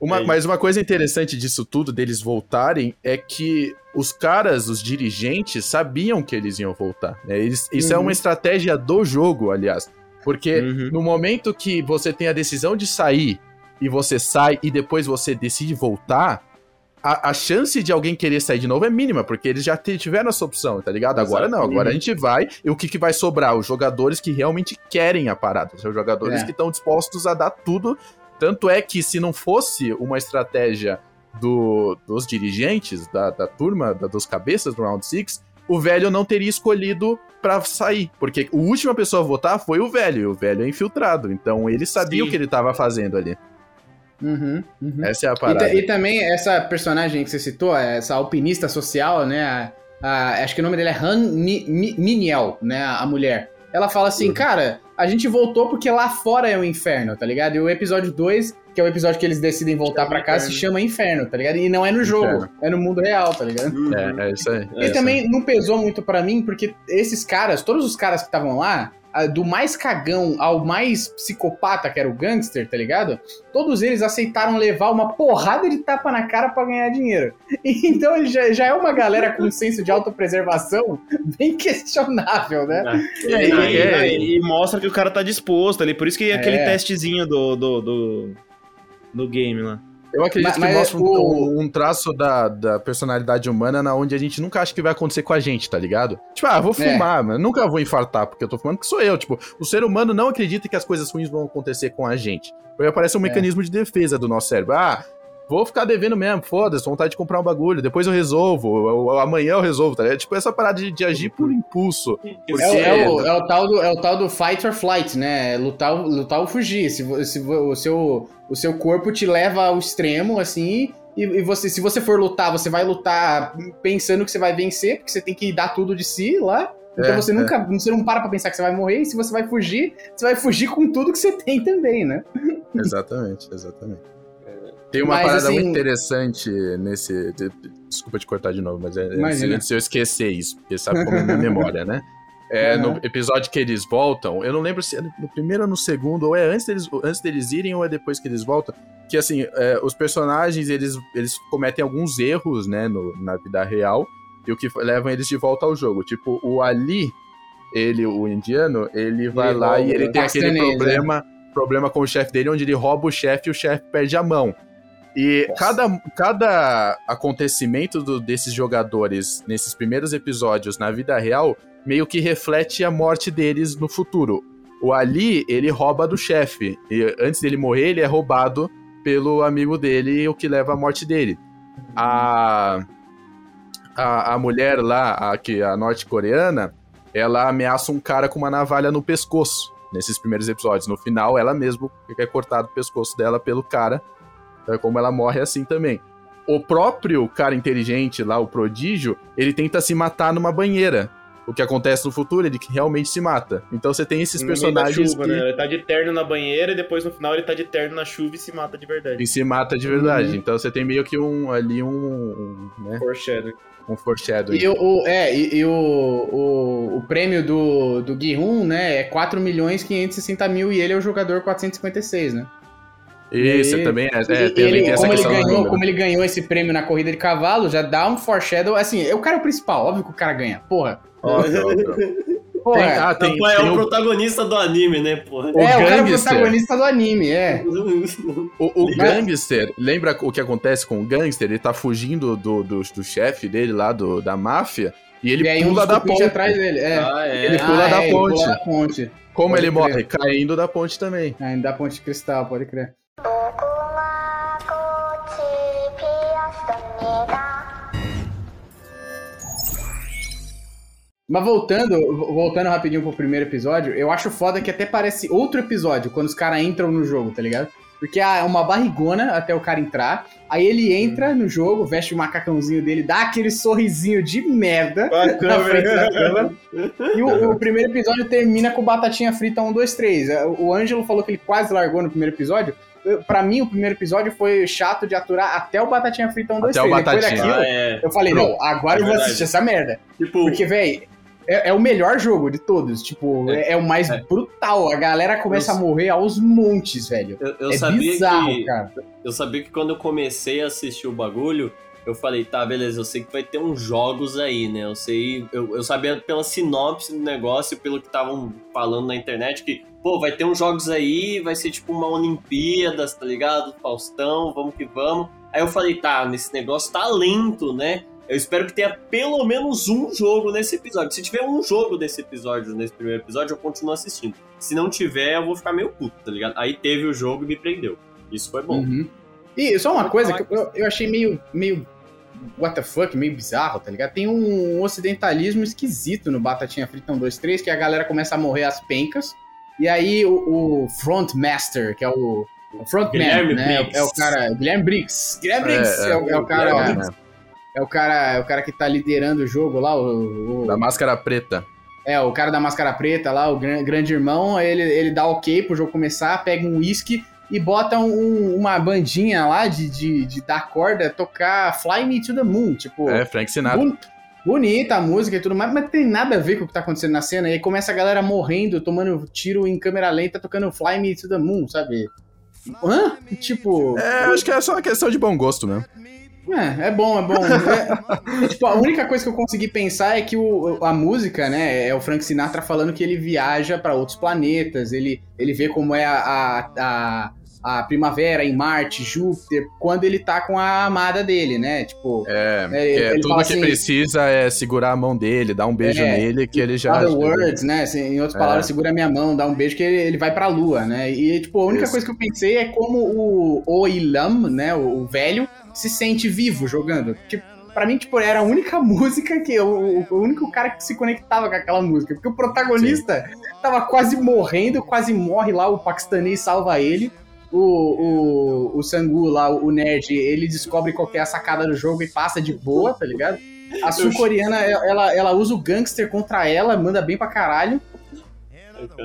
uma- É. mas uma coisa interessante disso tudo, deles voltarem, é que os caras, os dirigentes, sabiam que eles iam voltar. né? Eles- isso é Uhum. uma estratégia do jogo, aliás. Porque Uhum. no momento que você tem a decisão de sair e você sai e depois você decide voltar, a, a chance de alguém querer sair de novo é mínima, porque eles já tiveram essa opção, tá ligado? Agora não, agora a gente vai e o que, que vai sobrar? Os jogadores que realmente querem a parada, os jogadores É. que estão dispostos a dar tudo. Tanto é que se não fosse uma estratégia do- dos dirigentes, da, da turma, da- dos cabeças do Round 6, o velho não teria escolhido pra sair. Porque a última pessoa a votar foi o velho, e o velho é infiltrado. Então ele sabia Sim. o que ele tava fazendo ali. Uhum, uhum. Essa é a E, parada. ta- e também essa personagem que você citou, essa alpinista social, né? a- a- acho que o nome dela é Han Mi- Mi- Miniel, né? A mulher. Ela fala assim, Uhum. cara, a gente voltou porque lá fora é o inferno, tá ligado? E o episódio 2 que é o episódio que eles decidem voltar pra casa, se chama Inferno, tá ligado? E não é no jogo, Inferno. é no mundo real, tá ligado? É, é isso aí. E também não pesou muito pra mim, porque esses caras, todos os caras que estavam lá, ah, do mais cagão ao mais psicopata, que era o gangster, tá ligado? Todos eles aceitaram levar uma porrada de tapa na cara pra ganhar dinheiro. Então ele já, já é uma galera com um senso de autopreservação bem questionável, né? É, É, e, é, e- e mostra que o cara tá disposto ali. Por isso que é aquele É. testezinho do, do, do, do game lá. Eu acredito Mas- que mas mostra um, o- um traço da, da personalidade humana na onde a gente nunca acha que vai acontecer com a gente, tá ligado? Tipo, ah, vou É. fumar, mas nunca vou infartar porque eu tô fumando, porque sou eu. Tipo, o ser humano não acredita que as coisas ruins vão acontecer com a gente. Porque aparece um É. mecanismo de defesa do nosso cérebro. Ah, vou ficar devendo mesmo, foda-se, vontade de comprar um bagulho, depois eu resolvo, eu- eu- amanhã eu resolvo, tá ligado? Tipo, essa parada de, de agir por impulso. Porque É, o- é o, é o tal do, é o tal do fight or flight, né? Lutar, ou- lutar ou fugir. Se, se vo- o, seu, o seu corpo te leva ao extremo, assim, e, e você, se você for lutar, você vai lutar pensando que você vai vencer, porque você tem que dar tudo de si lá. Então É, você nunca você não para pra pensar que você vai morrer, e se você vai fugir, você vai fugir com tudo que você tem também, né? Exatamente, exatamente. Tem uma Mas, parada assim- muito interessante nesse. de- Desculpa te cortar de novo, mas é, é Imagina. de eu esquecer isso, porque sabe como é minha memória, né? É, Uhum. No episódio que eles voltam, eu não lembro se é no primeiro ou no segundo, ou é antes deles, antes deles irem ou é depois que eles voltam. Que assim, é, os personagens eles, eles cometem alguns erros, né, no- na vida real, e o que leva eles de volta ao jogo. Tipo, o Ali, ele, o indiano, ele vai Ele lá e ele tem aquele castanês, problema, problema com o chefe dele, onde ele rouba o chefe e o chefe perde a mão. E cada, cada acontecimento do- desses jogadores nesses primeiros episódios na vida real meio que reflete a morte deles no futuro. O Ali, ele rouba do chefe. E antes dele morrer, ele é roubado pelo amigo dele, o que leva à morte dele. A, a, a mulher lá, a, que, a norte-coreana, ela ameaça um cara com uma navalha no pescoço. Nesses primeiros episódios. No final, ela mesmo é cortado o pescoço dela pelo cara. É como ela morre assim também. O próprio cara inteligente lá, o prodígio, ele tenta se matar numa banheira. O que acontece no futuro, ele realmente se mata. Então você tem esses No personagens chuva, que né? Ele tá de terno na banheira e depois no final ele tá de terno na chuva e se mata de verdade. que se mata de verdade. Uhum. Então você tem meio que um ali um, um, né, Foreshadow. um foreshadowing. E, o, o- é, e, e o, o, o prêmio do, do Gi-Hun, né, é 4 milhões 560 mil e ele é o jogador 456, né? Isso, E- também é, é, E também ele, tem essa como, ele ganhou, como ele ganhou esse prêmio na corrida de cavalo, já dá um foreshadow. Assim, é o cara principal, óbvio que o cara ganha. Porra. Porra. Tem- ah, tem, Pô, é tem o o, protagonista do anime, né, porra? o é, o cara é o gangster. protagonista do anime, é. O, o gangster, lembra o que acontece com o gangster? Ele tá fugindo do, do, do chefe dele lá, do, da máfia, e ele e aí um pula dos da ponte. atrás dele. É. Ah, é. Ele pula da é, ele ponte. pula da ponte. Como Pode ele crer. morre? Caindo da ponte também. Ah, da ponte de cristal, pode crer. Mas voltando, voltando rapidinho pro primeiro episódio, eu acho foda que até parece outro episódio quando os caras entram no jogo, tá ligado? Porque ah, é uma barrigona até o cara entrar. Aí ele entra no jogo, veste o macacãozinho dele, dá aquele sorrisinho de merda na frente da câmera. E o, o primeiro episódio termina com batatinha frita 1, 2, 3. O Ângelo falou que ele quase largou no primeiro episódio. Pra mim, o primeiro episódio foi chato de aturar até o Batatinha Frita 1, 2, Até o 3. Depois Batatinha. daquilo, é. eu falei, não, agora É eu vou verdade. assistir essa merda. Tipo, Porque, velho, é, é o melhor jogo de todos. Tipo, é, é o mais É. brutal. A galera começa Eu- a morrer aos montes, velho. eu, eu é sabia bizarro, que. cara. Eu sabia que quando eu comecei a assistir o bagulho, eu falei, tá, beleza, eu sei que vai ter uns jogos aí, né? Eu sei. Eu, eu sabia pela sinopse do negócio, pelo que estavam falando na internet, que, pô, vai ter uns jogos aí, vai ser tipo uma Olimpíadas, tá ligado? Faustão, vamos que vamos. Aí eu falei, tá, nesse negócio tá lento, né? Eu espero que tenha pelo menos um jogo nesse episódio. Se tiver um jogo desse episódio, nesse primeiro episódio, eu continuo assistindo. Se não tiver, eu vou ficar meio puto, tá ligado? Aí teve o jogo e me prendeu. Isso foi bom. Uhum. E só uma coisa que eu, eu achei meio, meio. What the fuck, meio bizarro, tá ligado? Tem um ocidentalismo esquisito no Batatinha Frita 1, 2, 3, que a galera começa a morrer às pencas. E aí o, o Frontmaster, que é o. O frontman, né? Briggs. É o cara. Guilherme Briggs. Guilherme Briggs é, o, é o cara. Guilherme Briggs. É o cara, é o cara que tá liderando o jogo lá, o, o- Da máscara preta. é, o cara da máscara preta lá, o gran- grande irmão, ele, ele dá ok pro jogo começar, pega um uísque e botam um- uma bandinha lá de, de, de dar corda tocar Fly Me to the Moon. Tipo, É, Frank Sinatra. Boni- Bonita a música e tudo mais, mas tem nada a ver com o que tá acontecendo na cena. E aí começa a galera morrendo, tomando tiro em câmera lenta, tocando Fly Me to the Moon, sabe? Hã? Tipo. É, acho que é só uma questão de bom gosto mesmo. É, é bom, é bom. É- é, tipo, a única coisa que eu consegui pensar é que o, a música, né, é o Frank Sinatra falando que ele viaja pra outros planetas, ele, ele vê como é a, a, a, a primavera em Marte, Júpiter, quando ele tá com a amada dele, né? Tipo, É, É, que ele- é ele tudo que assim- precisa é segurar a mão dele, dar um beijo É, nele, que ele já. other words, né? Assim, em outras É. palavras, segura minha mão, dá um beijo que ele, ele vai pra lua, né? E, tipo, a única Isso. coisa que eu pensei é como o Oilam, né, o, o velho, se sente vivo jogando. Tipo, pra mim, tipo, era a única música que... O, o- o único cara que se conectava com aquela música. Porque o protagonista tava quase morrendo, quase morre lá, o paquistanês salva ele. O, o, o Sangu lá, o nerd, ele descobre qual que é a sacada do jogo e passa de boa, tá ligado? A sul-coreana, ela, ela usa o gangster contra ela, manda bem pra caralho.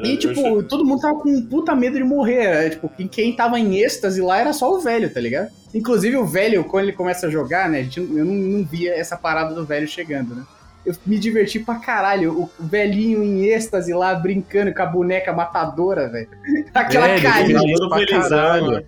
E, tipo, todo mundo tava com um puta medo de morrer. É, Tipo, quem- quem tava em êxtase lá era só o velho, tá ligado? Inclusive, o velho, quando ele começa a jogar, né? a gente- eu não, não via essa parada do velho chegando, né? Eu me diverti pra caralho. O velhinho em êxtase lá, brincando com a boneca matadora, velho. Aquela É, carinha. pra caralho.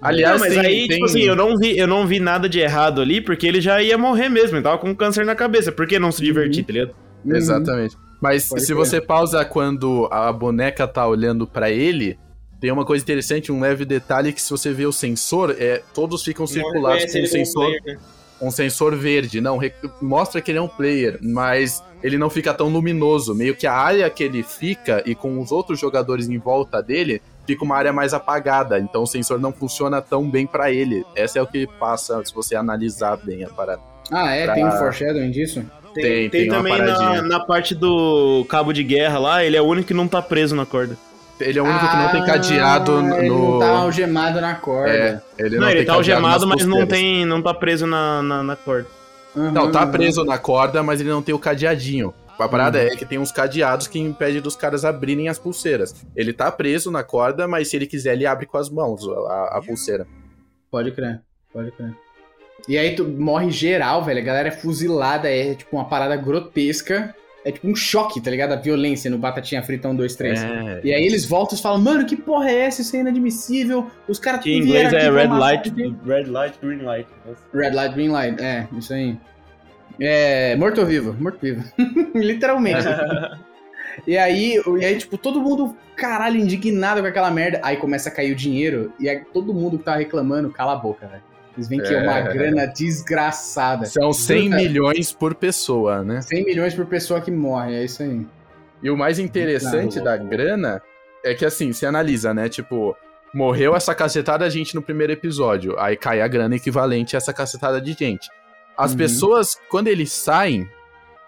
Aliás, não, mas tem- aí, tem- tipo assim, eu não, vi, eu não vi nada de errado ali, porque ele já ia morrer mesmo, ele tava com câncer na cabeça. Por que não se divertir, tá ligado? Uhum. Exatamente. Mas Pode se ser. você pausa quando a boneca tá olhando pra ele, tem uma coisa interessante, um leve detalhe que se você vê o sensor, é, todos ficam circulados com como sensor, player, né? Um sensor verde. Não, mostra que ele é um player, mas ele não fica tão luminoso. Meio que a área que ele fica e com os outros jogadores em volta dele, fica uma área mais apagada. Então o sensor não funciona tão bem pra ele. Essa é o que passa se você analisar bem a parada. Ah, é? Pra- Tem um foreshadowing disso? Tem- tem uma também paradinha. na, na parte do cabo de guerra lá, ele é o único que não tá preso na corda. Ele é o único que não tem Ah, cadeado no. Ele não tá algemado na corda. É, ele Não, não, ele tem tá algemado, mas não, tem, não tá preso na, na, na corda. Uhum, Não, tá uhum. preso na corda, mas ele não tem o cadeadinho. A parada Uhum. é que tem uns cadeados que impedem dos caras abrirem as pulseiras. Ele tá preso na corda, mas se ele quiser, ele abre com as mãos a, a pulseira. Pode crer, pode crer. E aí tu morre geral, velho. A galera é fuzilada, é tipo uma parada grotesca. É tipo um choque, tá ligado? A violência no Batatinha Frita 1, 2, 3. É. E aí eles voltam e falam, mano, que porra é essa? Isso é inadmissível. Os caras Que em inglês é red light, a gente." red light, green light. Red light, green light. É, isso aí. É, morto ou vivo? Morto vivo. Literalmente. E aí, e aí, tipo, todo mundo, caralho, indignado com aquela merda. Aí começa a cair o dinheiro e aí todo mundo que tá reclamando, cala a boca, velho. Eles veem que é uma É. grana desgraçada. São 100 Puta. milhões por pessoa, né? 100 milhões por pessoa que morre, é isso aí. E o mais interessante Não, da grana é que assim, se analisa, né? Tipo, morreu essa cacetada de gente no primeiro episódio. Aí cai a grana equivalente a essa cacetada de gente. As Uhum. pessoas, quando eles saem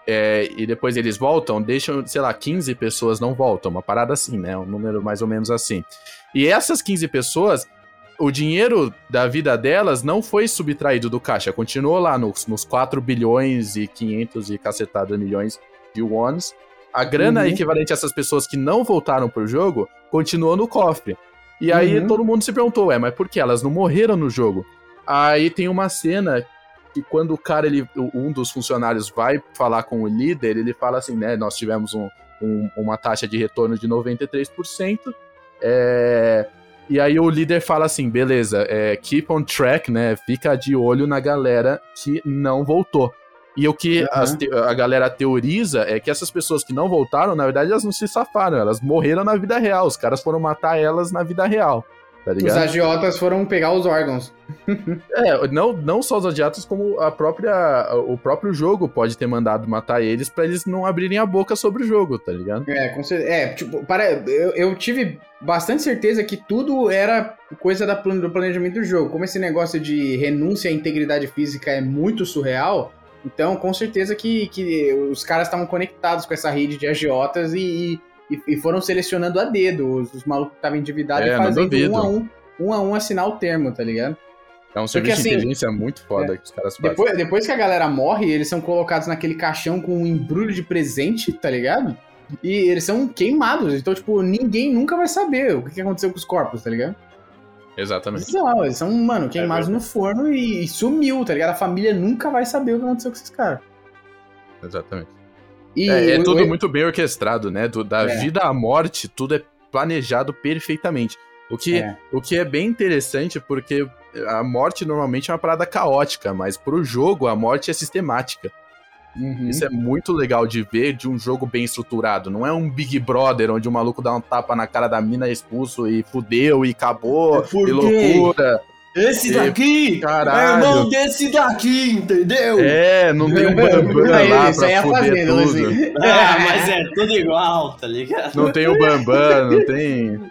é, e depois eles voltam, deixam, sei lá, 15 pessoas não voltam. Uma parada assim, né? Um número mais ou menos assim. E essas 15 pessoas, o dinheiro da vida delas não foi subtraído do caixa. Continuou lá nos, nos 4 bilhões e 500 e cacetada milhões de wons. A grana Uhum. equivalente a essas pessoas que não voltaram pro jogo continuou no cofre. E aí Uhum. todo mundo se perguntou, ué, mas por que? Elas não morreram no jogo. Aí tem uma cena que quando o cara, ele, um dos funcionários vai falar com o líder, ele fala assim, né, nós tivemos um- um- uma taxa de retorno de 93%, é, e aí o líder fala assim, beleza, é, keep on track, né, fica de olho na galera que não voltou. E o que Uhum. te- a galera teoriza é que essas pessoas que não voltaram, na verdade, elas não se safaram, elas morreram na vida real. Os caras foram matar elas na vida real. Tá Os agiotas foram pegar os órgãos. É, não, não só os adiatos, como a própria, o próprio jogo pode ter mandado matar eles pra eles não abrirem a boca sobre o jogo, tá ligado? É, com cer- é tipo, para, eu, eu tive bastante certeza que tudo era coisa da, do planejamento do jogo. Como esse negócio de renúncia à integridade física é muito surreal, então com certeza que, que os caras estavam conectados com essa rede de agiotas e, e, e foram selecionando a dedo os, os malucos que estavam endividados É, e fazendo um a um, um a um assinar o termo, tá ligado? É um serviço assim, de inteligência muito foda que os caras fazem. Depois, depois que a galera morre, eles são colocados naquele caixão com um embrulho de presente, tá ligado? E eles são queimados, então, tipo, ninguém nunca vai saber o que aconteceu com os corpos, tá ligado? Exatamente. Não, eles são, mano, queimados É no forno e, e sumiu, tá ligado? A família nunca vai saber o que aconteceu com esses caras. Exatamente. E É, é tudo muito bem orquestrado, né? Do- da É. vida à morte, tudo é planejado perfeitamente. O que É. O que é bem interessante porque a morte normalmente é uma parada caótica, mas pro jogo a morte é sistemática. Uhum. Isso é muito legal de ver de um jogo bem estruturado. Não é um Big Brother onde o maluco dá um tapa na cara da mina, expulso e fudeu e acabou, e loucura. Esse daqui caralho. é irmão desse daqui, entendeu? É, não tem um bambam Aí, lá isso aí é pra a fuder fazenda, tudo. assim. Ah, mas é tudo igual, tá ligado? Não tem o bambam, não tem.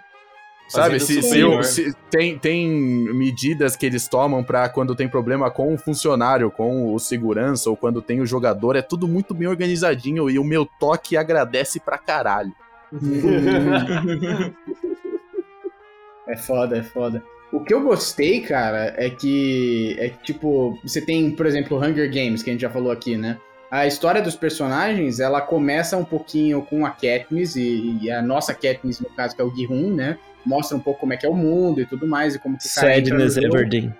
Sabe, Fazendo se, se, superior. se- tem, tem medidas que eles tomam pra quando tem problema com o funcionário, com o segurança ou quando tem o jogador, é tudo muito bem organizadinho e o meu toque agradece pra caralho. É foda, é foda. O que eu gostei, cara, é que, é que, tipo, você tem, por exemplo, Hunger Games, que a gente já falou aqui, né? A história dos personagens, ela começa um pouquinho com a Katniss, e, e a nossa Katniss, no caso, que é o Gihun, né? Mostra um pouco como é que é o mundo e tudo mais, e como que Sadness. Everdeen.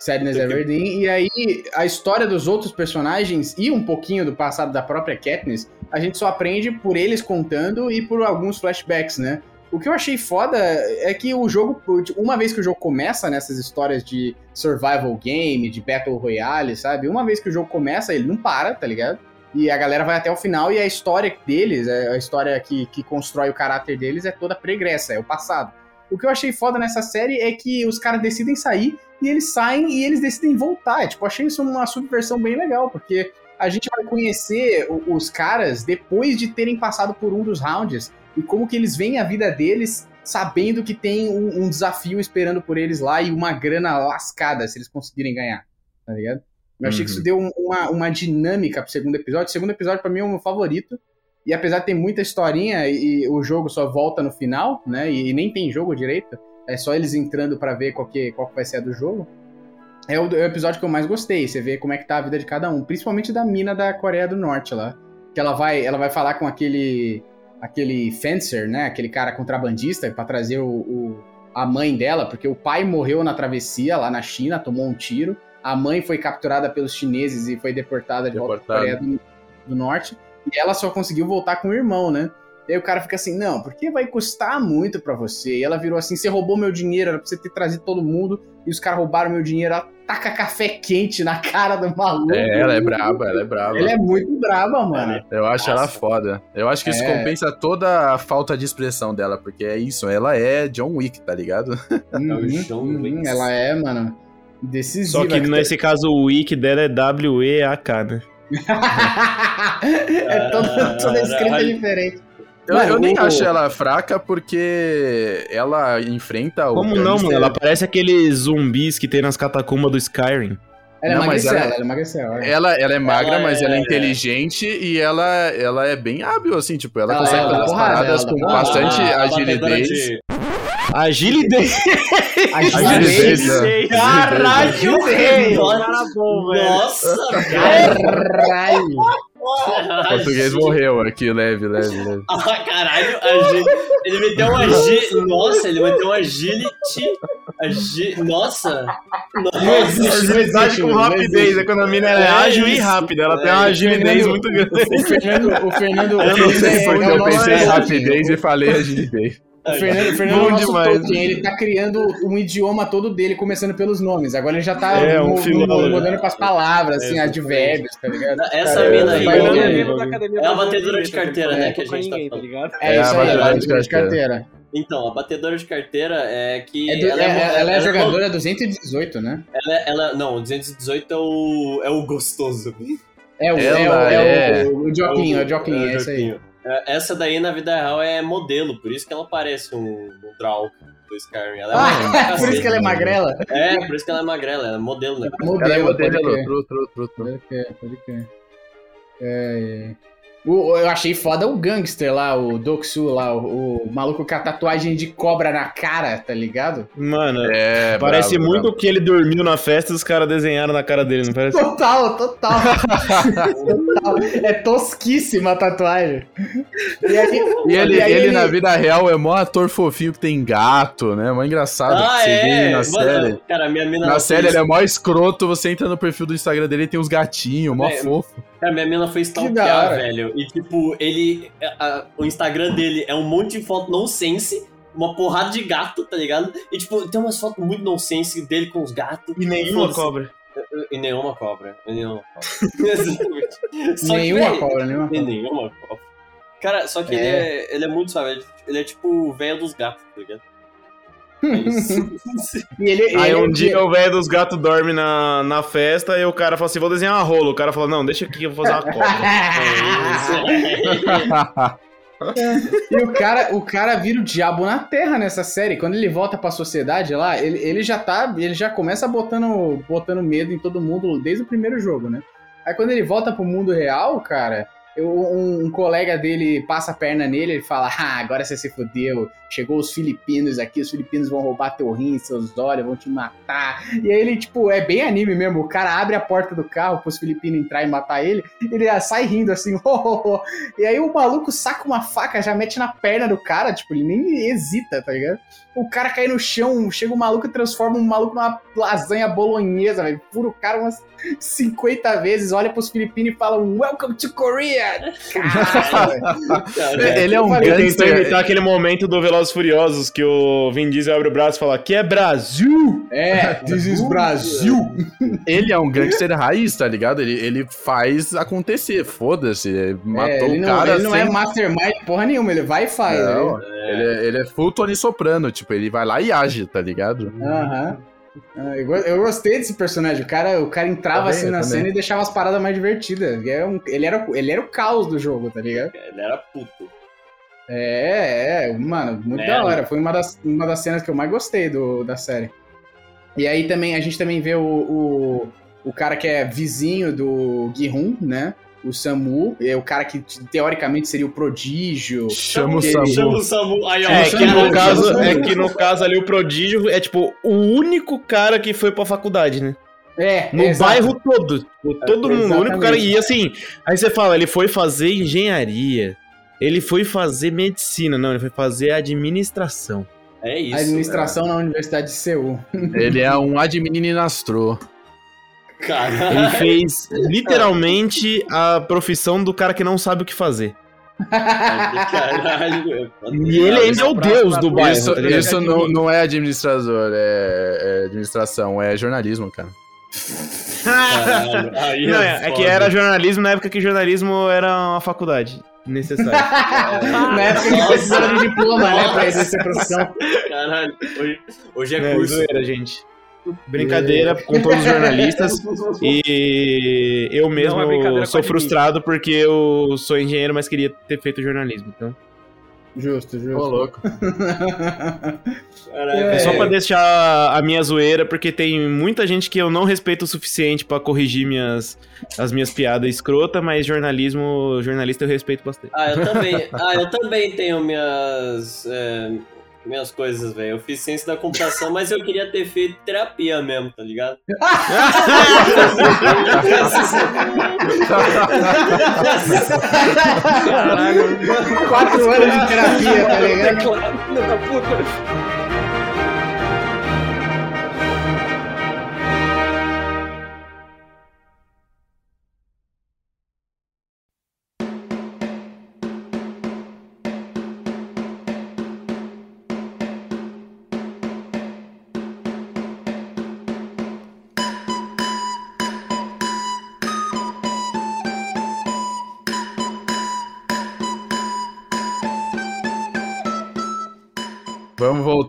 Sadness Everdeen. E aí, a história dos outros personagens e um pouquinho do passado da própria Katniss, a gente só aprende por eles contando e por alguns flashbacks, né? O que eu achei foda é que o jogo, uma vez que o jogo começa nessas histórias de survival game, de battle royale, sabe? Uma vez que o jogo começa, ele não para, tá ligado? E a galera vai até o final e a história deles, é, a história que, que constrói o caráter deles é toda pregressa, é o passado. O que eu achei foda nessa série é que os caras decidem sair e eles saem e eles decidem voltar. Tipo, achei isso uma subversão bem legal, porque a gente vai conhecer os caras depois de terem passado por um dos rounds e como que eles veem a vida deles sabendo que tem um, um desafio esperando por eles lá e uma grana lascada se eles conseguirem ganhar, tá ligado? Eu achei que Uhum. isso deu um- uma, uma dinâmica pro segundo episódio. O segundo episódio, pra mim, é o meu favorito. E apesar de ter muita historinha e, e o jogo só volta no final, né? E, nem tem jogo direito, é só eles entrando pra ver qual que, qual que vai ser a do jogo. É o, é o episódio que eu mais gostei. Você vê como é que tá a vida de cada um, principalmente da mina da Coreia do Norte lá, que ela vai, ela vai falar com aquele aquele fencer, né? Aquele cara contrabandista pra trazer o, o- a mãe dela, porque o pai morreu na travessia lá na China, tomou um tiro. A mãe foi capturada pelos chineses e foi deportada de volta pra Deportada. Coreia do, do Norte. E ela só conseguiu voltar com o irmão, né? E aí o cara fica assim, não, porque vai custar muito pra você. E ela virou assim, você roubou meu dinheiro, era pra você ter trazido todo mundo, e os caras roubaram meu dinheiro. Ela taca café quente na cara do maluco. É, ela é braba, ela é braba. Ela é muito braba, mano. Eu acho ela Nossa. foda. Eu acho que isso É. compensa toda a falta de expressão dela, porque é isso, ela é John Wick, tá ligado? Uhum, John uhum, Wick. ela é, mano, decisiva. Só que nesse caso o wiki dela é W-E-A-K, né? é toda, toda escrita Caralho. diferente. Eu, Mano, eu nem o- acho ela fraca porque ela enfrenta o. Como não, mano? Ela parece aqueles zumbis que tem nas catacumbas do Skyrim. Ela Não, é mas emagrecela, ela- ela é é. Ela, ela é magra, Ela mas é- ela é inteligente e ela, ela é bem hábil, assim, tipo, ela, Ela consegue é fazer as porrada, paradas ela com bastante A- a batedora agilidez. de- Agilidade. Agilidez. Agilidez. Caralho, rei! Nossa, Nossa, Português morreu aqui, leve, leve, leve. Ah, caralho, agi... ele meteu um agility. Nossa, ele meteu um agility. Agi... Nossa! Não Agilidade com rapidez. É quando a mina é ágil e rápida. Ela tem É, uma agilidez Fernando- muito grande. O Fernando, o Fernando, Eu não sei é- porque é eu pensei em rapidez e falei agilidez. O Fernando, o Fernando Bom é o nosso demais. Tolkien, ele tá criando um idioma todo dele, começando pelos nomes. Agora ele já tá É, um filólogo. mudando pras palavras, assim, É, advérbios, tá ligado? Essa Cara, mina aí, é né? academia É a batedora de carteira, né, fala que a gente tá tá falando. ligado? É, É, isso a aí, batedora ela de é de carteira. Então, a batedora de carteira é que. É do- ela, é- ela é mo- jogadora 218, né? Ela, é- ela, não, o 218 é o, é o gostoso. É o, Ela é, é- o, o, o Joclinho, é o Joclinho, o é isso aí. É, Essa daí, na vida real, é modelo, por isso que ela parece um, um Drauk do Skyrim. Ela é Ah, por isso que ela é cacete. magrela? É, por isso que ela é magrela, ela é modelo, né? Modelo, Ela é pode modelo, crer. tru, tru. Pode crer, pode crer. É, é. O- eu achei foda o gangster lá, o Doksu lá, o, o maluco com a tatuagem de cobra na cara, tá ligado? Mano, É, parece bravo, muito bravo. que ele dormiu na festa e os caras desenharam na cara dele, não parece? Total, total. total. É tosquíssima a tatuagem. E, aí, E ele, e aí ele, na vida real, é mó ator fofinho que tem gato, né? Mó engraçado. Ah, você vê ele é? na Mano, série. Cara, minha mina Na série ele é mó escroto, você entra no perfil do Instagram dele e tem uns gatinhos, mó É, fofo. Cara, minha mina foi stalkear, velho. E, tipo, ele. a- o Instagram dele é um monte de foto nonsense, uma porrada de gato, tá ligado? E, tipo, tem umas fotos muito nonsense dele com os gatos. E nenhuma cobra. E nenhuma cobra. E nenhuma cobra. Exatamente. Que, nenhuma velho, cobra, nenhuma cobra. nenhuma cobra. Cara, só que É. ele, é, ele é muito suave. Ele é tipo o velho dos gatos, tá ligado? É. E ele, Aí ele- um dia o velho dos gatos dorme na, na festa e o cara fala assim: vou desenhar uma rola. O cara fala: não, deixa aqui que eu vou fazer uma cobra. E o cara, o cara vira o diabo na terra nessa série. Quando ele volta pra sociedade lá, ele, ele já tá. Ele já começa botando, botando medo em todo mundo desde o primeiro jogo, né? Aí quando ele volta pro mundo real, cara, um, um colega dele passa a perna nele, ele fala: Ah, agora você se fudeu. Chegou os filipinos aqui, os filipinos vão roubar teu rim, seus olhos, vão te matar. E aí ele, tipo, é bem anime mesmo. O cara abre a porta do carro pros filipinos entrar e matar ele. Ele sai rindo assim, oh, oh, oh. E aí o maluco saca uma faca, já mete na perna do cara, tipo, ele nem hesita, tá ligado? O cara cai no chão, chega o maluco e transforma o maluco numa lasanha bolonhesa, velho. Fura o cara umas 50 vezes, olha pros filipinos e fala Welcome to Korea! Caralho, velho. ele é um falei, Tentou imitar aquele momento do Velozes e Furiosos que o Vin Diesel abre o braço e fala: que é Brasil! É, this is Brasil! Ele é um gangster raiz, tá ligado? Ele, ele faz acontecer, foda-se. ele Matou É, o não, cara ele não é mastermind porra nenhuma, ele vai e faz. Não, né? Ele, é, ele é full Tony Soprano, tipo, ele vai lá e age, tá ligado? Aham. Ah, eu go- Eu gostei desse personagem. O cara, o cara entrava Também, assim na também. cena e deixava as paradas mais divertidas. Ele era, um- ele, era, ele era o caos do jogo, tá ligado? Ele era puto. É, é, mano, muito É, da hora. Foi uma das, uma das cenas que eu mais gostei do, da série. E aí também, a gente também vê o, o, o cara que é vizinho do Gi-hun, né? O Samu, é o cara que teoricamente seria o prodígio. Chama o Samu. Chama o Samu. Aí, ó, É que, no caso, é que no caso ali o prodígio é tipo o único cara que foi pra faculdade, né? É, No exato. bairro todo. Tipo, todo mundo, o único cara. E assim, aí você fala, ele foi fazer engenharia. Ele foi fazer medicina. Não, ele foi fazer administração. É isso. Administração na Universidade de Seul. Ele é um administrador. Caralho. Ele fez literalmente a profissão do cara que não sabe o que que Caralho. E ele ainda é o deus do bairro. Isso, tá isso não, não é administrador, é, é administração, é jornalismo, cara. Caralho. Não, é, é que foda. era jornalismo na época que jornalismo era uma faculdade necessária. Na época que precisava de diploma, né? Pra exercer profissão. Caralho. Hoje, hoje é É, curso. zoeira, gente. Brincadeira com todos os jornalistas. E eu mesmo é brincadeira com sou frustrado porque eu sou engenheiro, mas queria ter feito jornalismo. Então, Justo, justo. Ô, louco. É só É. pra deixar a minha zoeira, porque tem muita gente que eu não respeito o suficiente pra corrigir minhas, as minhas piadas escrota, mas jornalismo, jornalista eu respeito bastante. Ah, eu também. Ah, eu também tenho minhas. é, minhas coisas, velho. Eu fiz ciência da computação, mas eu queria ter feito terapia mesmo, tá ligado? Caralho. Quatro anos de terapia, tá ligado? Filho da puta.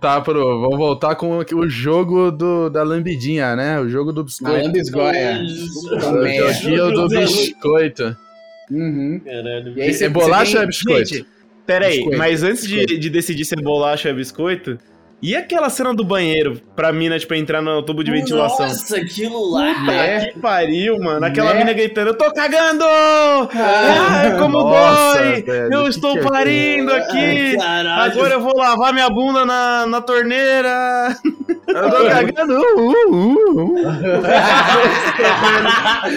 Voltar pro. Vamos voltar com o jogo do, da lambidinha, né? O jogo do biscoito. lambisgoia. O joguinho do biscoito. Uhum. Caralho. E aí É você bolacha você ou é biscoito? Gente, peraí, Biscoito, mas antes de, de decidir se é bolacha ou é biscoito, E aquela cena do banheiro pra mina, tipo, entrar no tubo de ventilação? Nossa, aquilo lá. Puta Né? que pariu, mano. Aquela Né? mina gritando, eu tô cagando! Ai, como Nossa, dói! velho, eu que estou que é parindo aqui! Caralho. Agora eu vou lavar minha bunda na, na torneira! Eu tô cagando! Uh, uh, uh.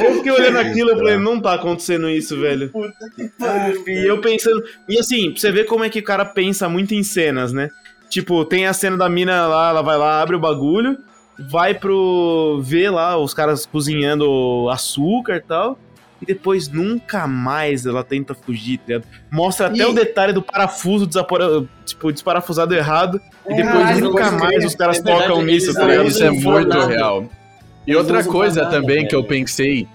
Eu fiquei olhando aquilo e falei, não tá acontecendo isso, velho. E eu pensando. E assim, pra você ver como é que o cara pensa muito em cenas, né? Tipo, tem a cena da mina lá, ela vai lá, abre o bagulho, vai pro. ver lá os caras cozinhando açúcar e tal. E depois nunca mais ela tenta fugir, tá ligado? Mostra até E- o detalhe do parafuso desapora- tipo, desparafusado errado. E depois Caralho, nunca mais crer. os caras É verdade, tocam nisso, tá ligado? Isso é muito real. E outra coisa também que eu pensei.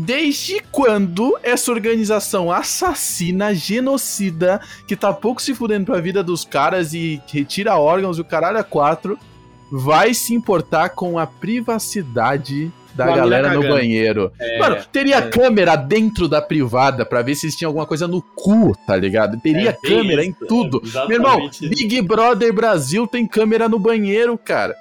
Desde quando essa organização assassina, genocida, que tá pouco se fudendo pra vida dos caras e retira órgãos e o caralho a quatro, vai se importar com a privacidade da galera no banheiro? É, Mano, teria câmera dentro da privada pra ver se eles tinham alguma coisa no cu, tá ligado? Teria é câmera em isso, tudo. é Meu irmão. Big Brother Brasil tem câmera no banheiro, cara.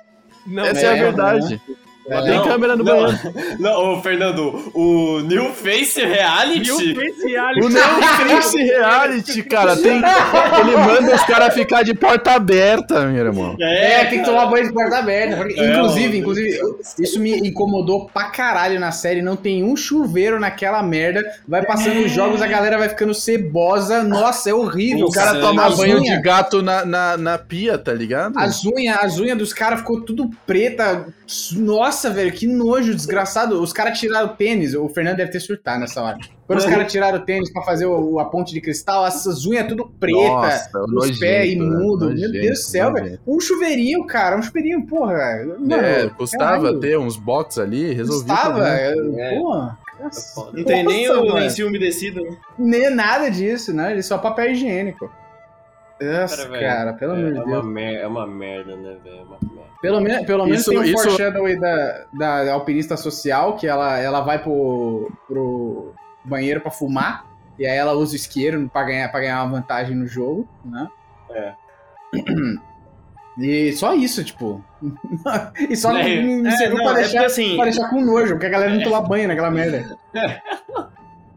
Não, Essa é, a é, verdade. É, Tem Não, câmera no não, banheiro. Não, ô, Fernando, o New Face Reality. O Netflix Reality, cara, tem. Ele manda os caras ficar de porta aberta, meu irmão. É, tem que tomar banho de porta aberta. porque- É, inclusive, inclusive, isso me incomodou pra caralho na série. Não tem um chuveiro naquela merda. Vai passando os jogos, a galera vai ficando cebosa. Nossa, é horrível. O cara Nossa, toma banho de gato na, na, na pia, tá ligado? As unhas, as unhas dos caras ficou tudo preta. Nossa, velho, que nojo, desgraçado. Os caras tiraram o tênis. O Fernando deve ter surtado nessa hora. Quando os caras tiraram o tênis pra fazer o, a ponte de cristal, essas unhas tudo preta. Nossa, os nojento, pés né? imundo. Meu Nojento, Deus do céu, nojento. velho. Um chuveirinho, cara. Um chuveirinho, porra. Mano, é, custava caralho. ter uns box ali, resolvia. Custava. É. Porra. foda. Não tem nem Nossa, o lencinho umedecido, né? Nem nada disso, né? Ele só papel higiênico. Nossa, Cara, cara, pelo é, amor de é Deus. uma é uma merda, né, velho? É uma merda. Pelo, menos pelo menos Isso- tem um isso- foreshadow da, da alpinista social, que ela, ela vai pro, pro banheiro pra fumar, e aí ela usa o isqueiro pra ganhar, pra ganhar uma vantagem no jogo, né? É. E só isso, tipo. e só não, É, não É, serviu não, pra, é deixar, porque assim, pra deixar com nojo, porque a galera não toma banho naquela merda.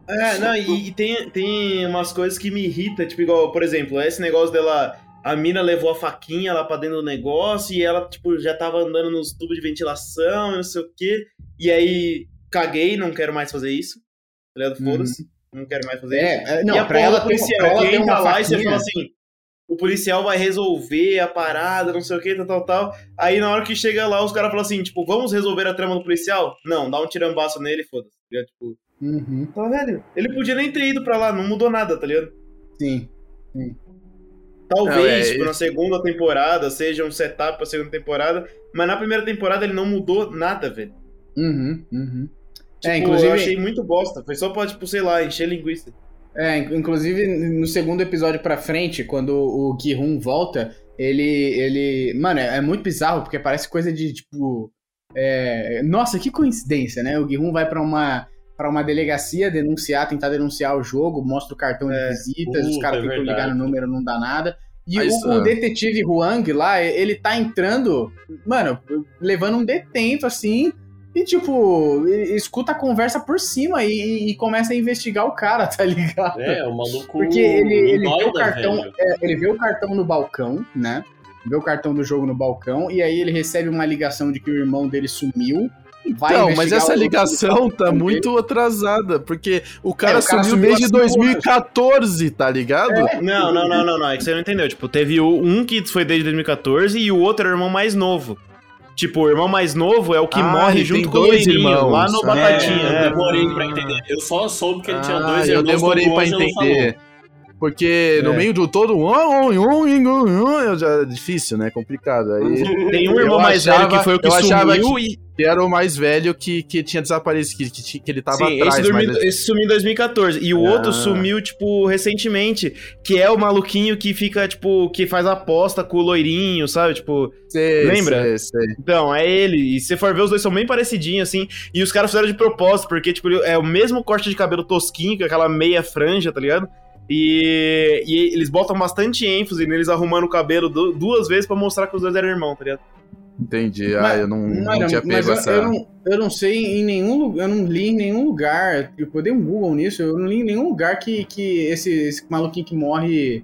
É, não, e, e tem, tem umas coisas que me irritam, tipo, igual, por exemplo, esse negócio dela. A mina levou a faquinha lá pra dentro do negócio e ela, tipo, já tava andando nos tubos de ventilação e não sei o quê. E aí, caguei, não quero mais fazer isso. Tá ligado? Foda-se, não quero mais fazer isso. É, é, não, e a pra ela, policial, pra ela que ter entra uma lá e você fala assim, o policial vai resolver a parada, não sei o que, tal, tal, tal. Aí na hora que chega lá, os caras falam assim, tipo, vamos resolver a trama do policial? Não, dá um tirambaço nele foda-se. tá ligado? Tipo, Uhum, tá velho, ele podia nem ter ido pra lá, não mudou nada, tá ligado? sim. Talvez, Não, é, na segunda temporada seja um setup pra segunda temporada, mas na primeira temporada ele não mudou nada, velho. Uhum, uhum. Tipo, É, inclusive- eu achei muito bosta. Foi só pra, tipo, sei lá, encher linguiça. É, in- inclusive no segundo episódio pra frente, quando o Gi-hun volta, ele, ele... Mano, é, é muito bizarro, porque parece coisa de, tipo... é, Nossa, que coincidência, né? O Gi-hun vai pra uma, pra uma delegacia denunciar, tentar denunciar o jogo, mostra o cartão de visitas, os caras é tentam ligar no número, não dá nada. E o, o ah. detetive Huang lá, ele tá entrando, mano, levando um detento, assim... E, tipo, escuta a conversa por cima e, e começa a investigar o cara, tá ligado? É, o maluco. Porque ele, ele vê o cartão, é, ele vê o cartão no balcão, né? Vê o cartão do jogo no balcão e aí ele recebe uma ligação de que o irmão dele sumiu. Vai Não, mas essa o- ligação tá dele. muito atrasada, porque o cara, É, o cara sumiu sumiu desde há cinco anos. 2014, tá ligado? Não, não, não, não, não. É que você não entendeu. Tipo, teve o- um que foi desde 2014 e o outro era o irmão mais novo. Tipo, o irmão mais novo é o que Ah, morre junto com o dois loirinho, irmãos. lá no Ah, Batatinha. eu é. demorei pra entender. Eu só soube que ele tinha dois Ah, eu irmãos. demorei quando o pra entender. Porque no É. meio do todo, um, um, um, um, um, eu já- é difícil, né? Complicado. Aí Tem um Eu irmão mais achava- velho que foi o que eu sumiu e. que era o mais velho que, que tinha desaparecido, que, que, que ele tava Sim, atrás. esse, dormiu- mas- esse sumiu em 2014. E o Ah. outro sumiu, tipo, recentemente. Que é o maluquinho que fica, tipo, que faz aposta com o loirinho, sabe? Tipo. Sei, Lembra? sei, sei. Então, é ele. E se você for ver, os dois são bem parecidinhos, assim. E os caras fizeram de propósito, porque, tipo, é o mesmo corte de cabelo tosquinho, com aquela meia franja, tá ligado? E, e eles botam bastante ênfase neles arrumando o cabelo du- duas vezes pra mostrar que os dois eram irmãos, tá ligado? Entendi. Mas- ah, eu não, não tinha mas pego eu, essa. eu não, eu não sei em nenhum lugar, eu não li em nenhum lugar, tipo, eu dei um Google nisso, eu não li em nenhum lugar que, que esse, esse maluquinho que morre.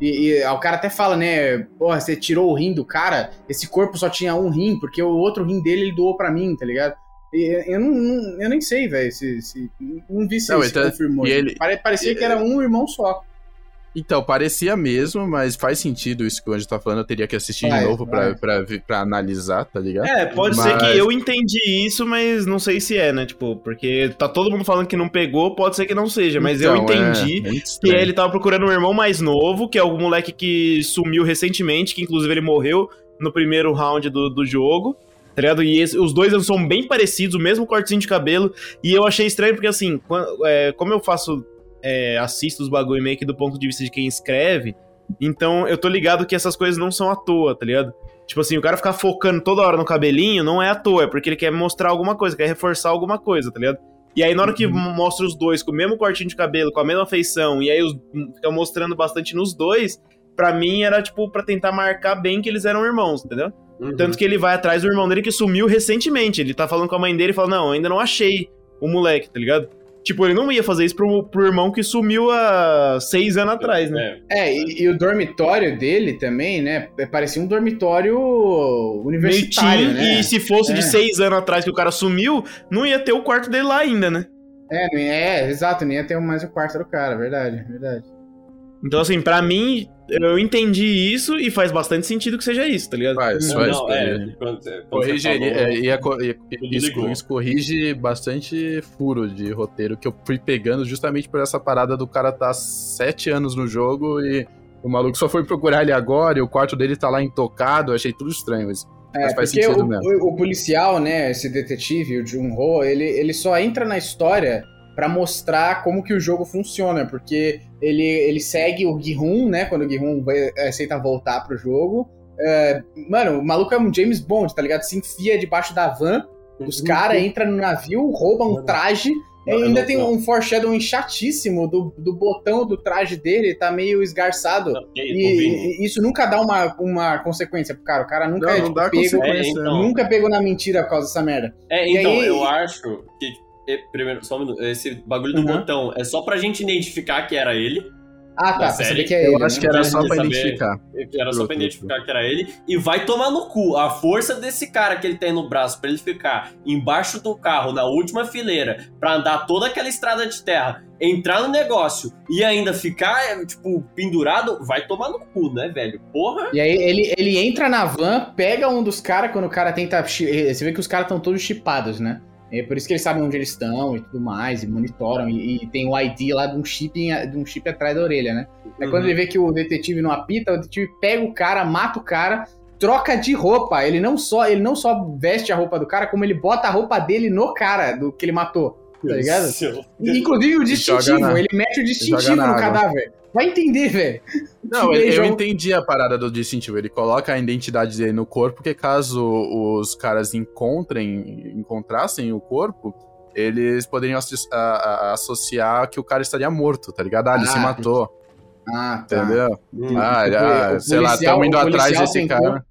E, e o cara até fala, né? Porra, você tirou o rim do cara, esse corpo só tinha um rim, porque o outro rim dele ele doou pra mim, tá ligado? E eu, não, não- eu nem sei, velho, se, se. Não vi se Não, se então- confirmou. ele- Pare- Parecia que era um irmão só. Então, parecia mesmo, mas faz sentido isso que o Anjo tá falando. Eu teria que assistir Vai, de novo pra, pra, pra analisar, tá ligado? É, pode Mas- ser que eu entendi isso, mas não sei se é, né? Tipo, porque tá todo mundo falando que não pegou, pode ser que não seja, mas eu Então, é, entendi é muito que ele tava procurando um irmão mais novo, que é o moleque que sumiu recentemente, que inclusive ele morreu no primeiro round do, do jogo. Tá ligado? E esse- os dois são bem parecidos, o mesmo cortezinho de cabelo. E eu achei estranho porque, assim, quan- é, como eu faço. É, assisto os bagulho meio que do ponto de vista de quem escreve, então eu tô ligado que essas coisas não são à toa, tá ligado? Tipo assim, o cara ficar focando toda hora no cabelinho não é à toa, é porque ele quer mostrar alguma coisa, quer reforçar alguma coisa, tá ligado? E aí, na hora que mostra os dois com o mesmo cortinho de cabelo, com a mesma feição, e aí os, fica mostrando bastante nos dois, pra mim era, tipo, pra tentar marcar bem que eles eram irmãos, entendeu? Uhum. Tanto que ele vai atrás do irmão dele que sumiu recentemente. Ele tá falando com a mãe dele e fala: Não, ainda não achei o moleque, tá ligado? Tipo, ele não ia fazer isso pro, pro irmão que sumiu há seis anos atrás, né? É, É, e, e o dormitório dele também, né? Parecia um dormitório Meio universitário, teen, né? e se fosse É. de seis anos atrás que o cara sumiu, não ia ter o quarto dele lá ainda, né? É, é, exato, nem ia ter mais o quarto do cara, verdade, verdade. Então, assim, pra mim, eu entendi isso e faz bastante sentido que seja isso, tá ligado? Faz, faz. não, é, quando, quando Corrige, falou- é, ia- tudo isso, isso corrige bastante furo de roteiro que eu fui pegando justamente por essa parada do cara tá sete anos no jogo e o maluco só foi procurar ele agora e o quarto dele tá lá intocado. Eu achei tudo estranho. Mas, mas É, faz porque sentido o, mesmo. o- o policial, né, esse detetive, o Jun-Ho, ele, ele só entra na história pra mostrar como que o jogo funciona, porque ele, ele segue o Gi-Hun, né, quando o Gi-Hun vai- aceita voltar pro jogo. É, mano, o maluco é um James Bond, tá ligado? Se enfia debaixo da van dos caras, entra no navio, rouba um traje. Não, e ainda não, tem não. um foreshadowing chatíssimo do, do botão do traje dele, tá meio esgarçado. E, Vini? e isso nunca dá uma, uma consequência pro cara. O cara nunca Não, é não tipo, dá pego. É, então. nunca pegou na mentira por causa dessa merda. É, E então, aí- eu acho que. Eh, Primeiro, só um minuto. Esse bagulho do Uhum. botão é só pra gente identificar que era ele. Ah, tá, pra saber que é Eu ele. acho né? que era só pra saber- identificar. Era só pra identificar que era ele. E vai tomar no cu a força desse cara que ele tem no braço pra ele ficar embaixo do carro, na última fileira, pra andar toda aquela estrada de terra, entrar no negócio e ainda ficar, eh, tipo, pendurado, vai tomar no cu, né, velho? Porra! E aí ele, ele entra na van, pega um dos caras quando o cara tenta. chi- Você vê que os caras estão todos chipados, né? É por isso que eles sabem onde eles estão e tudo mais, e monitoram, e, e tem o ID lá de um chip, em- de um chip atrás da orelha, né? Aí Uhum. quando ele vê que o detetive não apita, o detetive pega o cara, mata o cara, troca de roupa. Ele não só, ele não só veste a roupa do cara, como ele bota a roupa dele no cara do que ele matou. Tá ligado? Inclusive o distintivo, na- ele mete o distintivo no água. cadáver. Vai entender, velho. Não, eu, eu entendi a parada do distintivo. Ele coloca a identidade dele no corpo, porque caso os caras encontrem, encontrassem o corpo, eles poderiam a- a- associar que o cara estaria morto, tá ligado? Ah, ele se Ah, matou, Ah, tá. entendeu? Hum. Ah, O- ah, o sei lá, policial- estamos indo atrás desse tentou- cara.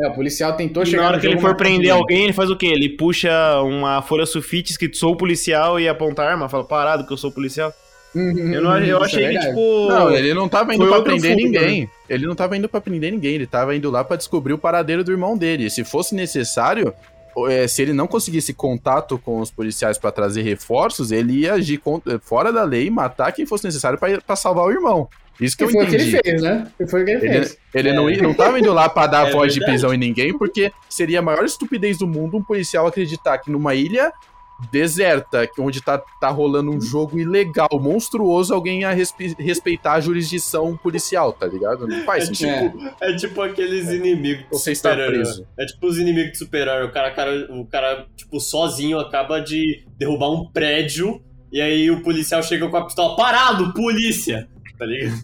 É, o policial tentou E chegar na hora que ele for prender alguém, ele faz o quê? Ele puxa uma folha sulfite escrito sou policial e aponta a arma, fala parado que eu sou policial. Uhum, Eu, não, eu é achei que, verdade. tipo. Não, ele não tava indo Foi pra prender fundo, ninguém. Ele não tava indo pra prender ninguém, ele tava indo lá pra descobrir o paradeiro do irmão dele. Se fosse necessário, é, se ele não conseguisse contato com os policiais pra trazer reforços, ele ia agir contra- fora da lei e matar quem fosse necessário pra pra salvar o irmão. Isso que Que eu foi o que entendi. ele fez, né? Que foi o que ele, Ele, fez. ele É. não, não tava indo lá pra dar É voz de verdade. prisão em ninguém, porque seria a maior estupidez do mundo um policial acreditar que numa ilha deserta, que- onde tá, tá rolando um jogo ilegal, monstruoso, alguém ia respe- respeitar a jurisdição policial, tá ligado? Não faz É sentido. tipo, é tipo aqueles inimigos de Você está preso. É tipo os inimigos de super-herói. O cara, cara, o cara, tipo, sozinho acaba de derrubar um prédio e aí o policial chega com a pistola. Parado, polícia! Tá ligado?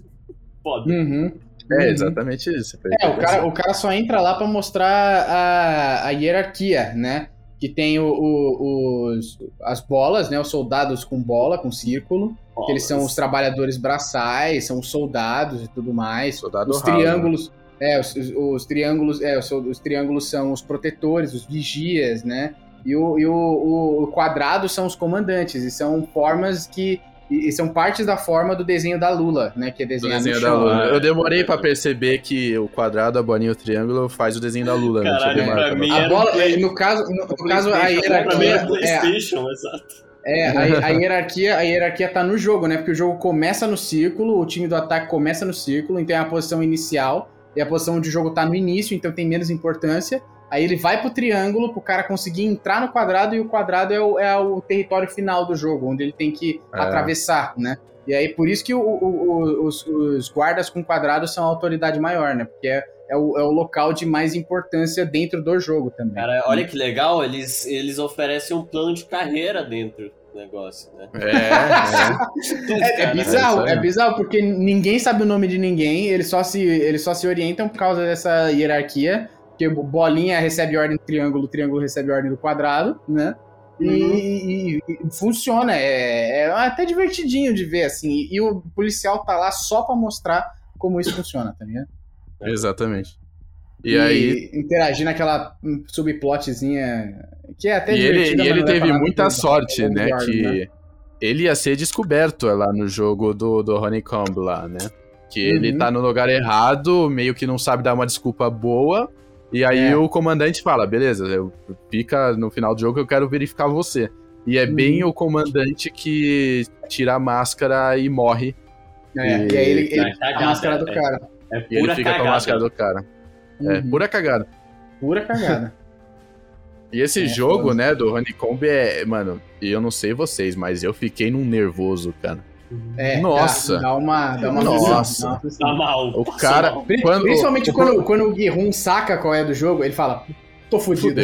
Foda. Uhum. É, Uhum. exatamente isso. É, o cara, o cara só entra lá pra mostrar a, a hierarquia, né? Que tem o, o- os, as bolas, né? Os soldados com bola, com círculo. Que eles são os trabalhadores braçais, são os soldados e tudo mais. Soldado Os né? triângulos. É, os, os- os triângulos. É, os, os triângulos são os protetores, os vigias, né? E o, e o- o quadrado são os comandantes. E são formas que. E e são partes da forma do desenho da Lula, né? Que é Do desenhado desenho no da chão. Lula. Eu demorei pra perceber que o quadrado, a bolinha e o triângulo faz o desenho da Lula. não tinha Caralho, demorado pra mim A bola, Play- no caso, no, no caso a PlayStation, pra mim hierarquia, era é, exato. é, a, a hierarquia, a hierarquia tá no jogo, né? Porque o jogo começa no círculo, o time do ataque começa no círculo, então é a posição inicial e a posição onde o jogo tá no início, então tem menos importância. Aí ele vai pro triângulo pro cara conseguir entrar no quadrado e o quadrado é o, é o território final do jogo, onde ele tem que É. atravessar, né? E aí por isso que o- o- o- os, os guardas com quadrado são a autoridade maior, né? Porque é, é o, é o local de mais importância dentro do jogo também. Cara, olha que legal, eles, eles oferecem um plano de carreira dentro do negócio, né? É, é. É, é bizarro, é é bizarro, porque ninguém sabe o nome de ninguém, eles só se, eles só se orientam por causa dessa hierarquia, que o bolinha recebe ordem do triângulo, triângulo recebe ordem do quadrado, né? E, e- e funciona, é, é até divertidinho de ver, assim, e o policial tá lá só pra mostrar como isso funciona, tá ligado? Exatamente. E, aí. interagir naquela subplotzinha que é até E ele, divertida, e ele teve muita sorte, do né? Que ele ia ser descoberto lá no jogo do, do Honeycomb lá, né? Que ele Uhum. tá no lugar errado, meio que não sabe dar uma desculpa boa. E aí É. o comandante fala: beleza, eu, fica no final do jogo, eu quero verificar você. E é Uhum. bem o comandante que tira a máscara e morre. É, e aí ele, ele É cagada, a máscara do é. cara. É E ele pura fica com a cagada. máscara do cara. É, Uhum. pura cagada. Pura cagada. E esse É, jogo, né, do Honeycomb é. Mano, e eu não sei vocês, mas eu fiquei num nervoso, cara. É, Nossa. Dá, dá uma, dá uma Nossa. aflição, dá uma. Tá mal. O cara. Quando- Principalmente o- quando, quando o Guirrum saca qual é do jogo, ele fala, tô fudido.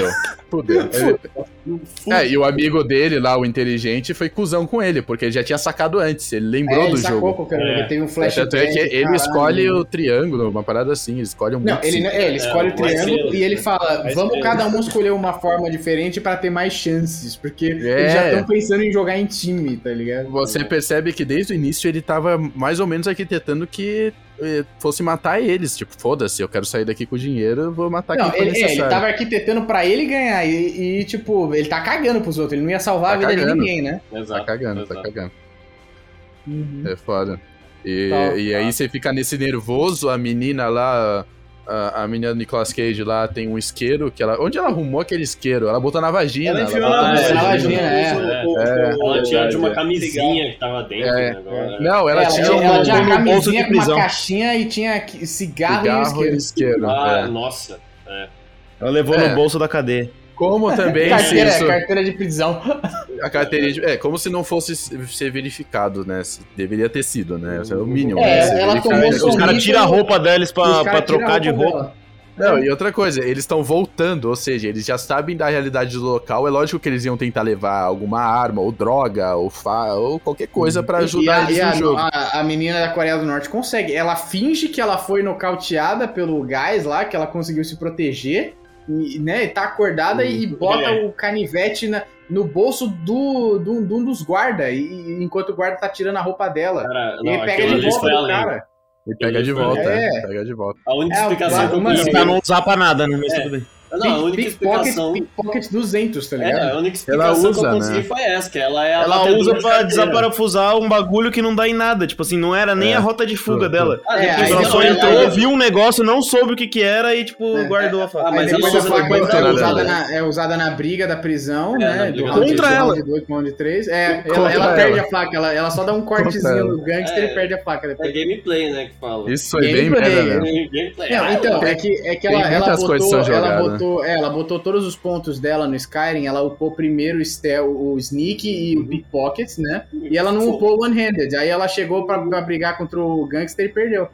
Fudeu. Fudeu. Ele- É, e o amigo dele lá, o inteligente, foi cuzão com ele, porque ele já tinha sacado antes, ele lembrou É, ele do jogo. É. ele teve um flashback. Tanto é que ele caralho. escolhe o triângulo, uma parada assim, ele escolhe um Não, ele, é, ele escolhe É, o triângulo mais e ele fala, Mais vamos cada um escolher uma forma diferente pra ter mais chances, porque É. eles já estão pensando em jogar em time, tá ligado? Você percebe que desde o início ele tava mais ou menos arquitetando que fosse matar eles. Tipo, foda-se, eu quero sair daqui com o dinheiro, eu vou matar Não, quem for ele, é, ele necessário. tava arquitetando pra ele ganhar e, e, tipo, ele tá cagando pros outros, ele não ia salvar Tá a vida de cagando. ninguém, né? Tá Exato, cagando, tá exato. cagando. É foda. E, Tá, e aí você fica nesse nervoso, a menina lá, a, a menina do Nicolas Cage lá tem um isqueiro que ela. Onde ela arrumou aquele isqueiro? Ela botou na vagina. Ela enfiou botou na Ah, vagina. vagina, é. É. Ela tinha de uma Verdade, camisinha que tava dentro É. negócio. né? Não, ela, ela, tinha um ela tinha a no bolso camisinha com uma caixinha e tinha cigarro, cigarro e e um isqueiro. isqueiro. Ah, é. nossa. Ela levou É. no bolso da cadeia. Como também se Carteira, isso, carteira de prisão. a carteirinha de- É, como se não fosse ser verificado, né? Deveria ter sido, né? É o mínimo. É, né? Ela tomou Os caras tiram a roupa deles pra, pra trocar de roupa. dela. Não, e outra coisa, eles estão voltando, ou seja, eles já sabem da realidade do local. É lógico que eles iam tentar levar alguma arma, ou droga, ou fa ou qualquer coisa pra ajudar e a, eles e no a- jogo. a- a menina da Coreia do Norte consegue. Ela finge que ela foi nocauteada pelo gás lá, que ela conseguiu se proteger, e, né? Tá acordada e bota É. o canivete na- no bolso do, do, de um dos guardas, enquanto o guarda tá tirando a roupa dela. Cara, não, ele pega de volta do cara. E pega de volta, É. é. Pega de volta. A única É, explicação que eu uma-. Pra não usar pra nada, né? Mas É. tudo bem. Não, a única explicação. pickpocket 200, tá É, ligado? a única Ela explicação usa, que eu consegui né? foi essa, que ela é a Ela usa de pra carteira. desaparafusar um bagulho que não dá em nada. Tipo assim, não era nem É. a rota de fuga Tudo, dela. Ah, É, Ela só ela- entrou, ela- viu um negócio, não soube o que que era e, tipo, É. guardou a faca. Ah, Mas ela a usa é usada, na, é usada na briga da prisão, É, né? Do round Contra de ela. round 2 pro round 3. É, ela, ela ela. perde a faca, ela, ela só dá um cortezinho ela. no gangster É. e perde a faca É depois. gameplay, né, que fala. Isso foi bem Gameplay, merda, né? Então, é que, é que ela, Tem ela, botou, botou, é, ela botou todos os pontos dela no Skyrim, ela upou primeiro o, Sneak e o Pickpockets, né? E ela não upou o One-Handed, aí ela chegou pra, pra brigar contra o Gangster e perdeu.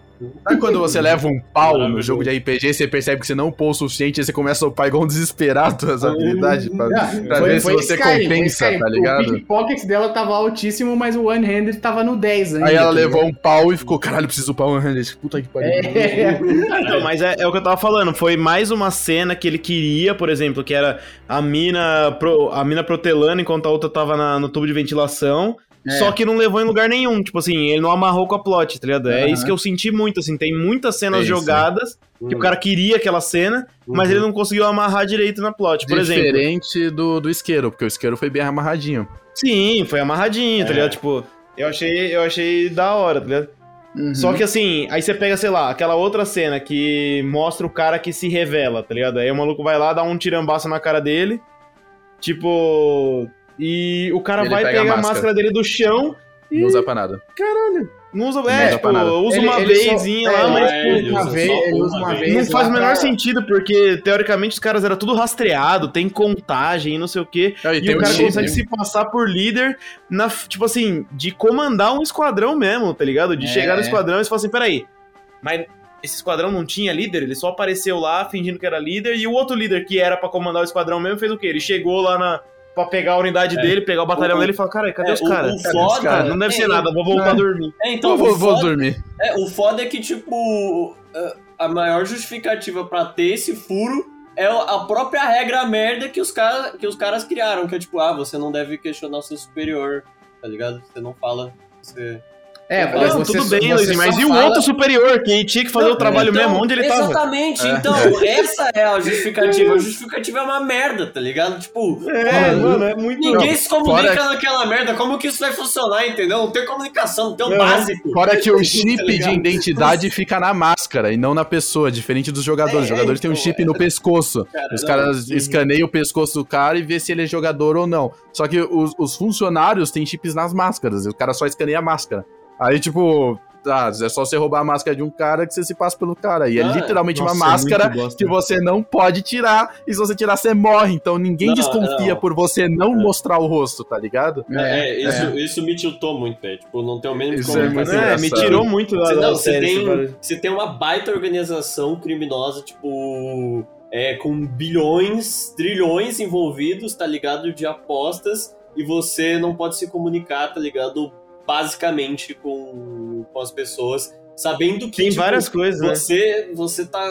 Sabe quando você leva um pau no jogo de RPG, você percebe que você não upou o suficiente, e você começa a upar igual um desesperado as habilidades pra, pra ver se você Skyrim, foi compensa, Skyrim. tá ligado? O pickpockets dela tava altíssimo, mas o one-handed tava no 10 ainda. Aí ela tá levou um pau e ficou, caralho, preciso upar um handed. Puta que pariu. É. Não, mas é, é o que eu tava falando. Foi mais uma cena que ele queria, por exemplo, que era a mina, pro- a mina protelando enquanto a outra tava na- no tubo de ventilação. É. Só que não levou em lugar nenhum. Tipo assim, ele não amarrou com a plot, tá ligado? É Aham. isso que eu senti muito, assim. Tem muitas cenas sim. jogadas que o cara queria aquela cena, mas Uhum. ele não conseguiu amarrar direito na plot. Por exemplo. Diferente do, do isqueiro, porque o isqueiro foi bem amarradinho. Sim, foi amarradinho, tá É. ligado? Tipo, eu achei, eu achei da hora, tá ligado? Uhum. Só que assim, aí você pega, sei lá, aquela outra cena que mostra o cara que se revela, tá ligado? Aí o maluco vai lá, dá um tirambaço na cara dele, tipo. E o cara Ele vai pega a pegar a máscara. dele do chão, Não usa pra nada. não usa. Não é, usa tipo, usa Ele- uma só- vezinha é, lá, mas. é, ele usa vez, só ele usa uma vez. não faz o menor pra- sentido, porque teoricamente os caras eram tudo rastreado, tem contagem e não sei o quê. Não, E, o um cara chip, consegue se passar por líder, na, tipo assim, de comandar um esquadrão mesmo, tá ligado? De É. chegar no esquadrão e você fala assim, peraí, mas esse esquadrão não tinha líder? Ele só apareceu lá fingindo que era líder, e o outro líder que era pra comandar o esquadrão mesmo fez o quê? Ele chegou lá na, pra pegar a unidade É. dele, pegar o batalhão O- dele e falar, cara, cadê é, os o- caras? o Cadê os foda- caras? Não deve ser é, nada, vou voltar é. a dormir. É, então, eu vou, o, vou foda, dormir. é, o foda é que, tipo, a- a maior justificativa pra ter esse furo é a própria regra merda que os, cara, que os caras criaram, que é tipo, ah, você não deve questionar o seu superior, tá ligado? Você não fala. Você... É, mas Não, você tudo bem, você Luizinho, mas e o fala- outro superior, que tinha que fazer Não, o trabalho então, mesmo, onde ele tava? Exatamente, então, essa é a justificativa. A justificativa é uma merda, tá ligado? Tipo, É, mano, é muito... ninguém Não, se comunica fora- naquela merda, como que isso vai funcionar, entendeu? Não tem comunicação, não tem o Uhum. básico. Fora que o chip Tá de identidade fica na máscara e não na pessoa, diferente dos jogadores. É, Os jogadores é, têm um chip é. no pescoço. Cara, Os caras escaneiam o pescoço do cara e vê se ele é jogador ou não. Só que os, os funcionários têm chips nas máscaras, e o cara só escaneia a máscara. Aí, tipo, ah, é só você roubar a máscara de um cara que você se passa pelo cara. E é Ah, literalmente nossa, uma é máscara que você não pode tirar, e se você tirar, você morre. Então ninguém Não, desconfia não. por você não É. mostrar o rosto, tá ligado? É, isso, isso me tiltou muito, velho. Tipo, não tem o mínimo de Isso é muito comunicação. É, me tirou muito da, não, você, tem, você tem uma baita organização criminosa, tipo, é, com bilhões, trilhões envolvidos, tá ligado? De apostas, e você não pode se comunicar, tá ligado? Basicamente com, com as pessoas, sabendo que. Tem tipo, várias coisas, né? Você, você tá.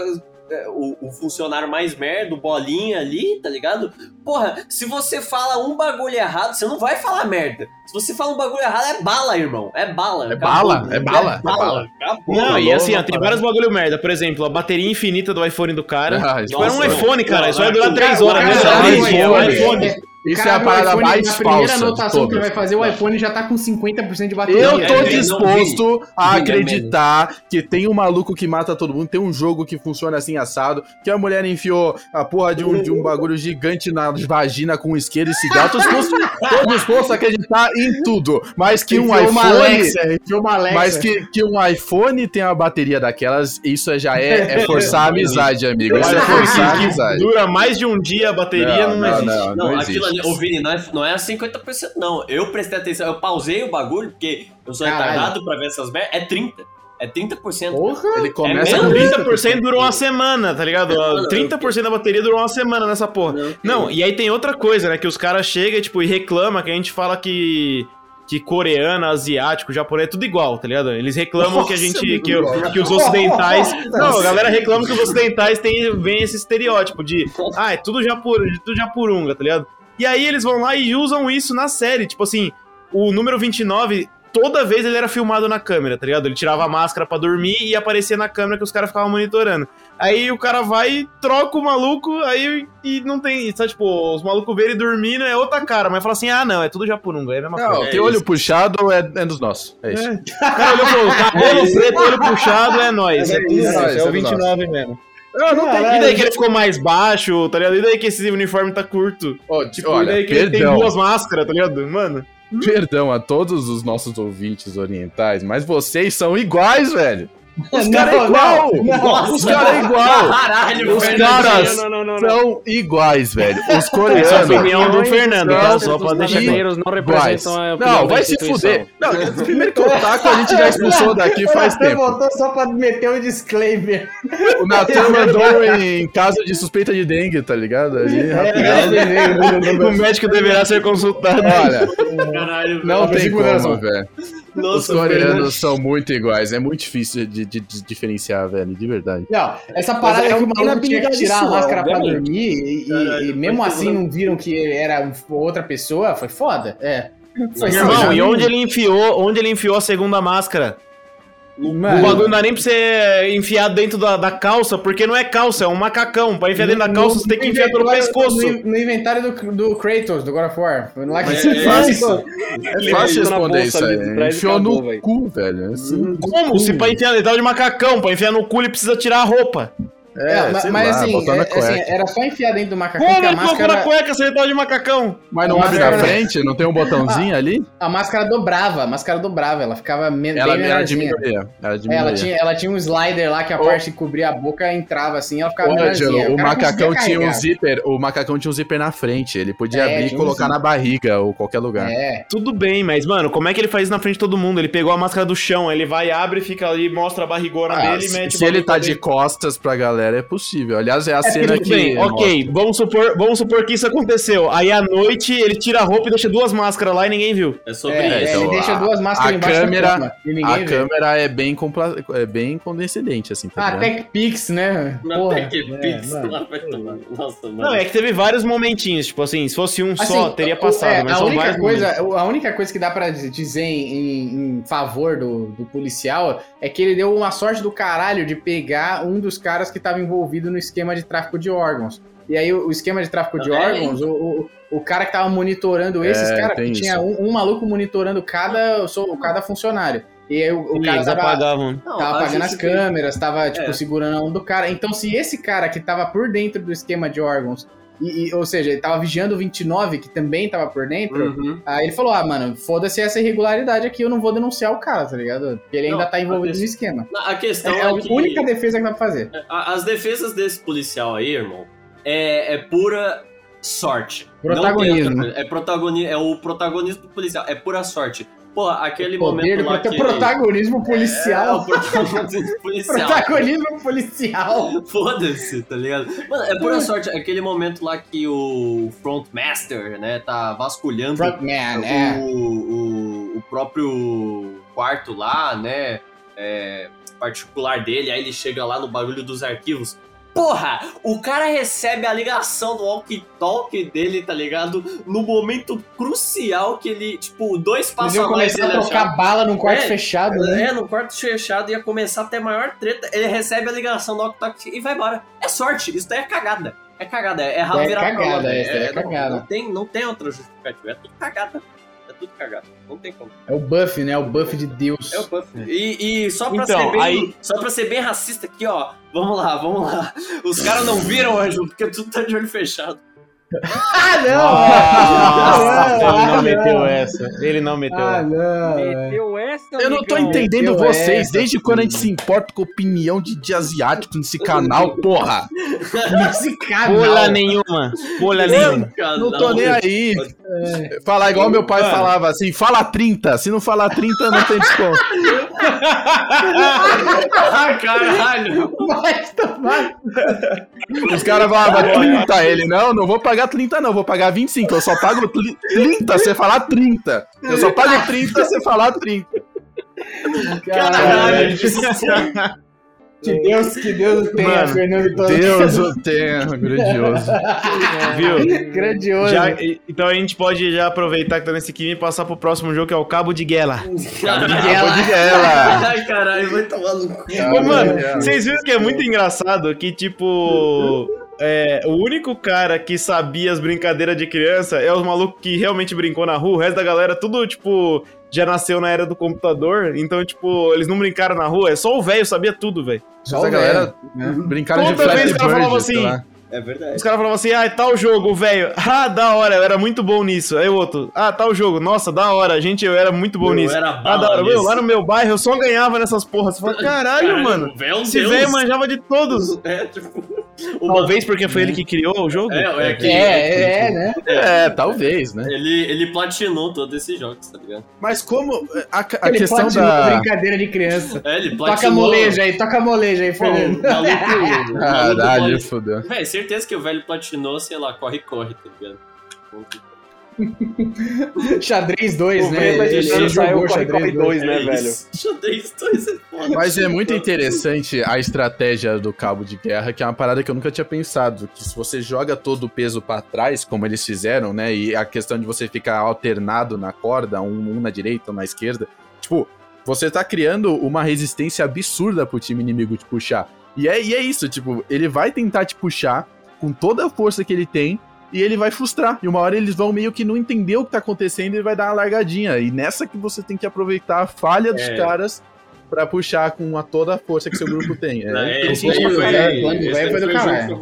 é, O, o funcionário mais merda, o bolinha ali, tá ligado? Porra, se você fala um bagulho errado, você não vai falar merda. Se você fala um bagulho errado, é bala, irmão. É bala. É bala, é bala, é bala. Acabou. Não, e assim, ó, tem vários bagulho merda. Por exemplo, a bateria infinita do iPhone do cara. Ah, tipo, era um nossa, iPhone, cara. não, Isso vai durar o 3 cara- horas. cara Deus, abre é o um iPhone. iPhone. Isso Cara, é a parada iPhone, mais Na primeira falsa. anotação que ele vai fazer, o iPhone já tá com 50% de bateria. Eu tô É, é, disposto a vi. acreditar que tem um maluco que mata todo mundo, tem um jogo que funciona assim assado, que a mulher enfiou a porra de um, de um bagulho gigante na vagina com um isqueiro e cigarro. Tô disposto, tô disposto a acreditar em tudo. Mas que um Enfiou uma iPhone. Alexa, enfiou uma Alexa. Mas que, que um iPhone tem uma bateria daquelas, isso já é, é forçar a amizade, amigo. Isso é forçar a amizade. Dura mais de um dia a bateria, não, existe. não, Não, não aquilo ali, existe. Ô Vini, não é, não é 50%, não. Eu prestei atenção, eu pausei o bagulho, porque eu sou Caralho. retardado pra ver essas merdas. É 30%. É 30%. Porra! Ele começa É com mesmo? 30% durou uma semana, tá ligado? Não, 30% da bateria durou uma semana nessa porra. Não, e aí tem outra coisa, né? Que os caras chegam tipo, e reclamam que a gente fala que. Que coreano, asiático, japonês é tudo igual, tá ligado? Eles reclamam que a gente. Que, o- que os ocidentais. Não, a galera reclama que os ocidentais têm vem esse estereótipo de. Ah, é tudo, japur, tudo japurunga, tá ligado? E aí eles vão lá e usam isso na série. Tipo assim, o número 29, toda vez ele era filmado na câmera, tá ligado? Ele tirava a máscara pra dormir e aparecia na câmera que os caras ficavam monitorando. Aí o cara vai e troca o maluco, aí e não tem. Sabe, tipo, os malucos verem ele dormindo é outra cara, mas fala assim: ah, não, é tudo japurunga, é a mesma Não, coisa. tem olho puxado é, é dos nossos. É isso. É. O cara e falou: cabelo preto, olho puxado, é nóis. É, tudo isso, é é o do 29 mesmo. Não, não tem. E daí que ele ficou mais baixo, tá ligado? E daí que esse uniforme tá curto? Ó, Tipo, e olha, daí que ele tem perdão. duas máscaras, tá ligado? Mano. Perdão a todos os nossos ouvintes orientais, mas vocês são iguais, velho. Os caras é igual! Os caras é igual! Caralho, Os caras Não, não, não, não. são iguais, velho. Os Essa é a coreanos. opinião do Fernando, tá? Só pra deixar claro. não Iguais. representam a opinião Não, vai se fuder. Não, primeiro que o Taco a gente já expulsou daqui faz tempo. voltou só pra meter um disclaimer. O Natan mandou em caso de suspeita de dengue, tá ligado? Ali, rapidão. O médico deverá ser consultado. Olha, Caralho, não tem como, velho. Os Nossa, coreanos Fernando. são muito iguais. É muito difícil de, de- de diferenciar, velho, de verdade. Não, essa parada Mas é que o uma maluco tinha que tirar a máscara pra dormir e, e- Caralho, e mesmo assim não viram que era outra pessoa, foi foda. É. Foi irmão, e onde ele enfiou, onde ele enfiou a segunda máscara? O Mano, bagulho não dá nem pra você enfiar dentro da, da calça, porque não é calça, é um macacão. Pra enfiar dentro da calça, você tem que enfiar pelo pescoço. No, no inventário do, do Kratos, do God of War. Foi lá que É, você é. É fácil enfiou na responder bolsa isso aí. Enfiou no cu, velho. Assim, Como? Se pra enfiar, ele tava de macacão, pra enfiar no cu ele precisa tirar a roupa. É, mas, sei mas lá, assim, na é- assim, cueca. era só enfiar dentro do macacão Como que a colocou na máscara, cueca se ele tava de macacão? Mas não abre na frente? Não tem um botãozinho ali? a máscara dobrava, a máscara dobrava, ela ficava me, Ela, bem ela menorzinha. diminuía. Ela É, diminuía. ela, tinha, ela tinha um slider lá que a Ô. parte que cobria a boca entrava assim, ela ficava Ô, menorzinha. Angelo, o macacão tinha um zíper, o macacão tinha um zíper na frente, ele podia É, abrir e tinha um colocar na barriga ou qualquer lugar. É, Tudo bem, mas, mano, como é que ele faz isso na frente de todo mundo? Ele pegou a máscara do chão, ele vai, abre, fica ali, mostra a barrigona Ah, dele e se, mete o se ele tá de costas pra galera, é possível. Aliás, é a cena Tudo que. bem, ok, vamos supor, vamos supor que isso aconteceu. Aí à noite ele tira a roupa e deixa duas máscaras lá e ninguém viu. É sobre é, isso. então, ele deixa a- duas máscaras a embaixo câmera- da e ninguém A vê. câmera é bem, compla... é bem condescendente, assim, tá Ah, ligado? Tech Pix, né? Na Porra. Tech Pix, É, mano. lá vai tomar. Nossa, mano. Não, é que teve vários momentinhos, tipo assim, se fosse um só, Assim, teria o- passado, é, mas a são única vários coisa, momentos. A única coisa que dá pra dizer em, em favor do, do policial é que ele deu uma sorte do caralho de pegar um dos caras que estava envolvido no esquema de tráfico de órgãos. E aí, o, esquema de tráfico de É, órgãos, o, o, o cara que tava monitorando esses É, caras, tem que tinha um, um maluco monitorando cada, cada funcionário. E aí, o, o E cara eles tava, apagavam. Não, tava a apagando as câmeras, tava, tipo, É. segurando a mão do cara. Então, se esse cara que tava por dentro do esquema de órgãos, e, e- ou seja, ele tava vigiando o 29, que também tava por dentro, Uhum. Aí ele falou: ah, mano, foda-se essa irregularidade aqui, eu não vou denunciar o cara, tá ligado? Porque ele Não, ainda tá envolvido no esquema. A questão É é, a que única defesa que dá pra fazer. a- as defesas desse policial aí, irmão, é, é pura sorte. Não Protagonismo. outra. É, protagoni é o protagonismo do policial, é pura sorte. Pô, aquele Poder momento lá que... protagonismo É, policial. o protagonismo policial. protagonismo policial. Foda-se, tá ligado? Mano, é pura sorte. Aquele momento lá que o Frontmaster, né, tá vasculhando Frontman, o, é. o, o próprio quarto lá, né? é, particular dele, aí ele chega lá no bagulho dos arquivos. Porra, o cara recebe a ligação do walkie-talkie dele, tá ligado? No momento crucial que ele, tipo, dois passos a mais começar a ele trocar achava. bala num quarto É, fechado, né? É, no quarto fechado ia começar a ter maior treta. Ele recebe a ligação do walkie-talkie e vai embora. É sorte, isso daí é cagada. É cagada, é errado É virar cagada, prova, é, é não- cagada. Não, tem, não tem outra justificativa, é tudo cagada. É tudo cagada, não tem como. É o buff, né? O buff de Deus. É o Puff. E, e só pra Então, ser bem. aí- Só pra ser bem racista aqui, ó. Vamos lá, vamos lá. Os caras não viram, Anjo, porque tudo tá de olho fechado. Ah, Nossa, não! ele não Ah, meteu essa. Ele não meteu Ah, essa. não! Meteu essa, Eu não tô entendendo Meteu vocês. essa, Desde quando a gente se importa com a opinião de, de asiático nesse canal, porra? Nesse canal. Pula nenhuma. Pula nenhuma. Não tô nem aí. Falar igual meu pai Mano. falava assim: fala 30. Se não falar 30, não tem desconto. Ah, caralho! Vai tomar. Os caras falavam 30. Ele, não, não vou pagar 30, não. Vou pagar 25. Eu só pago tli- 30 se você falar 30. Eu só pago 30 se você falar 30. Caralho. Que Deus, que Deus tenha, Mano, Fernando Torres. Deus o tenha, grandioso. Viu? Grandioso. Já- então a gente pode já aproveitar que tá nesse time e passar pro próximo jogo que é o Cabo de Guerra. Acabou de guerra. Ai, caralho, vai tomar no cu. Mano, vocês viram que é muito engraçado que, tipo. É, o único cara que sabia as brincadeiras de criança é os malucos que realmente brincou na rua. O resto da galera, tudo, tipo, já nasceu na era do computador. Então, tipo, eles não brincaram na rua. É só o velho sabia tudo, velho. Só Essa o galera né? brincaram de Toda vez Flappy que ela Bird, falava sei assim. É verdade. Os caras falavam assim, ah, tal jogo, velho. Ah, da hora, eu era muito bom nisso. Aí o outro, ah, tal jogo, nossa, da hora, a gente, eu era muito bom Eu nisso. era Ah, da hora, meu, lá no meu bairro eu só ganhava nessas porras. Você fala, caralho, mano, o velho é um esse velho manjava de todos. É, tipo. Uma- Talvez porque foi ele que criou o jogo. É, é que. É, é, né? É, talvez, né? Ele, ele platinou todos esses jogos, tá ligado? Mas como. A, a Ele questão platinou da. brincadeira de criança. É, ele Toca a platinou. moleja aí, toca a moleja aí, Fernando. Caralho, fodeu. Véi, certeza que o velho platinou, sei lá, corre-corre, tá ligado? Xadrez 2, O né? velho Ele, saiu Corre xadrez Corre 2, né, velho? isso. Xadrez 2 é foda. Mas é muito interessante a estratégia do cabo de guerra, que é uma parada que eu nunca tinha pensado. Que se você joga todo o peso pra trás, como eles fizeram, né? E a questão de você ficar alternado na corda, um, um na direita, um na esquerda. Tipo, você tá criando uma resistência absurda pro time inimigo te puxar. E é, e é isso, tipo, ele vai tentar te puxar com toda a força que ele tem. E ele vai frustrar. E uma hora eles vão meio que não entender o que tá acontecendo e ele vai dar uma largadinha. E nessa que você tem que aproveitar a falha dos É. caras pra puxar com a toda a força que seu grupo tem. É, É, esse aí foi- é, esse aí foi do caralho.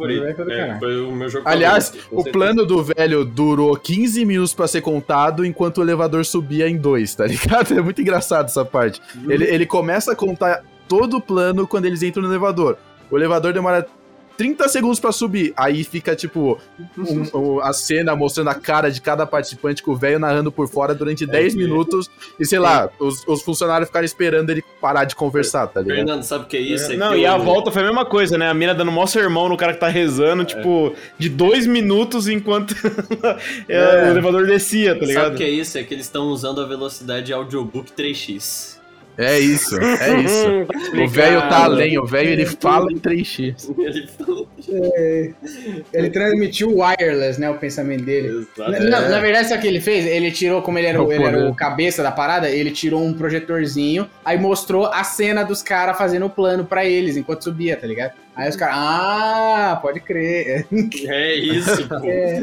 É, foi o meu jogo Aliás, favorito, o plano do velho durou 15 minutos pra ser contado enquanto o elevador subia em dois, tá ligado? É muito engraçado essa parte. Ele, ele começa a contar todo o plano quando eles entram no elevador. O elevador demora 30 segundos pra subir. Aí fica, tipo, um- um- a cena mostrando a cara de cada participante com o velho narrando por fora durante 10 que- minutos. E sei lá, os, os funcionários ficaram esperando ele parar de conversar, tá ligado? Fernando, sabe o que é isso? É Não, que e a volta foi a mesma coisa, né? A mina dando mó sermão no cara que tá rezando, tipo, de dois minutos enquanto é, o elevador descia, tá Sabe ligado? o que é isso? É que eles estão usando a velocidade audiobook 3x. É isso, é isso. Hum, tá O velho tá além, o velho ele fala em 3x. Ele falou. Ele transmitiu o wireless, né? O pensamento dele. Exato. Na, não, na verdade, sabe o que ele fez? Ele tirou, como ele era, o, ele era o cabeça da parada, ele tirou um projetorzinho, aí mostrou a cena dos caras fazendo o plano pra eles enquanto subia, tá ligado? Aí os caras, ah, pode crer. É isso, pô. É.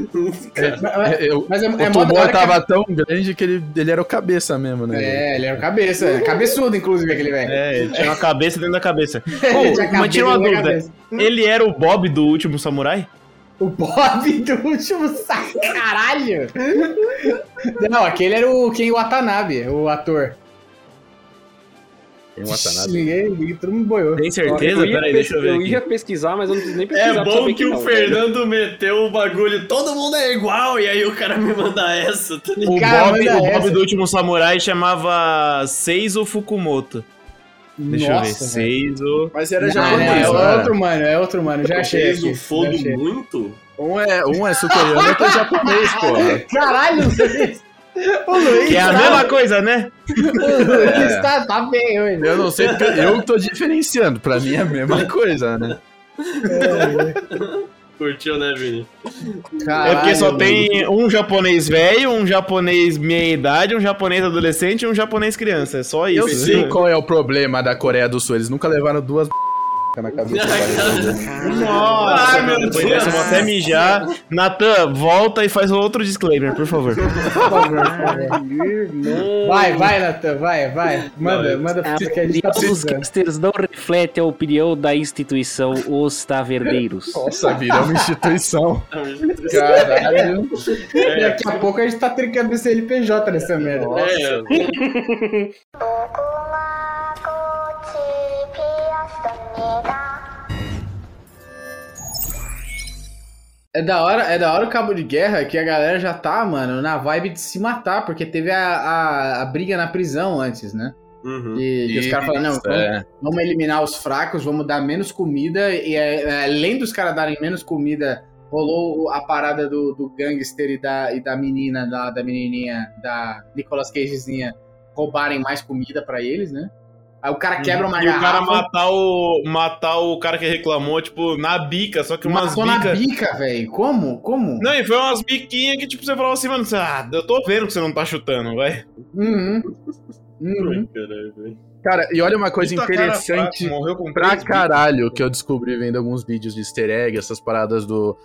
Cara, Eu- Mas é, é o tumor hora que- tava tão grande que ele, ele era o cabeça mesmo, né? É, ele era o cabeça. Cabeçudo, inclusive, aquele velho. É, ele tinha uma cabeça dentro da cabeça. Tinha mas tira uma dúvida. Ele era o Bob do último samurai? O Bob do último saco, caralho! Não, aquele era o Ken Watanabe, o ator. Tem um Watanabe. Ninguém, ninguém, todo mundo boiou. Tem certeza? Peraí, deixa eu ver eu aqui. ia pesquisar, mas eu não nem pesquisar É bom que o não, velho. Fernando meteu o bagulho, todo mundo é igual, e aí o cara me manda essa, tá? O Cara, Bob, manda o Bob essa. do último samurai chamava Seizo Fukumoto. Deixa eu ver. Nossa, velho. Seizo. Mas era japonês, não, é né? outro mano, é outro mano, já achei Fez aqui. o fogo muito? Um é, um é e outro é japonês, porra. Caralho, Luiz! O Luiz Que é a tá, mesma coisa, né? o Luiz tá, tá bem hoje. Eu não sei porque eu tô diferenciando. Pra mim é a mesma coisa, né? Curtiu, né, Vini? É porque só Caralho, tem um japonês velho, um japonês meia idade, um japonês adolescente e um japonês criança. É só isso. Eu sei qual é o problema da Coreia do Sul. Eles nunca levaram duas na cabeça. Nossa, Ai, meu depois Deus. dessa eu vou até mijar. Natan, volta e faz outro disclaimer, por favor. Por favor, por favor. Irmão. Vai, vai, Natan, vai, vai. Manda, manda A porque a gente tá precisando. casters não reflete a opinião da instituição Os Taverneiros. Nossa, virou uma instituição. Caralho. Daqui a pouco a gente tá trincando esse LPJ nessa merda. É, É da hora, é da hora o cabo de guerra que a galera já tá, mano, na vibe de se matar, porque teve a, a, a briga na prisão antes, né? uhum. E, que os caras falaram, não, vamos, É. vamos eliminar os fracos, vamos dar menos comida, e é, é, além dos caras darem menos comida, rolou a parada do, do gangster e da, e da menina, da, da menininha, da Nicolas Cagezinha, roubarem mais comida pra eles, né? Aí o cara quebra uma e o cara garrafa, matar o, matar o cara que reclamou, tipo, na bica, só que umas matou na bicas. bica, velho. Como? Como? Não, e foi umas biquinhas que, tipo, você falava assim, mano, ah, eu tô vendo que você não tá chutando, vai. Uhum. Uhum. Cara, e olha uma coisa Puta cara interessante fraco, com pra caralho que eu descobri vendo alguns vídeos de easter egg, essas paradas do.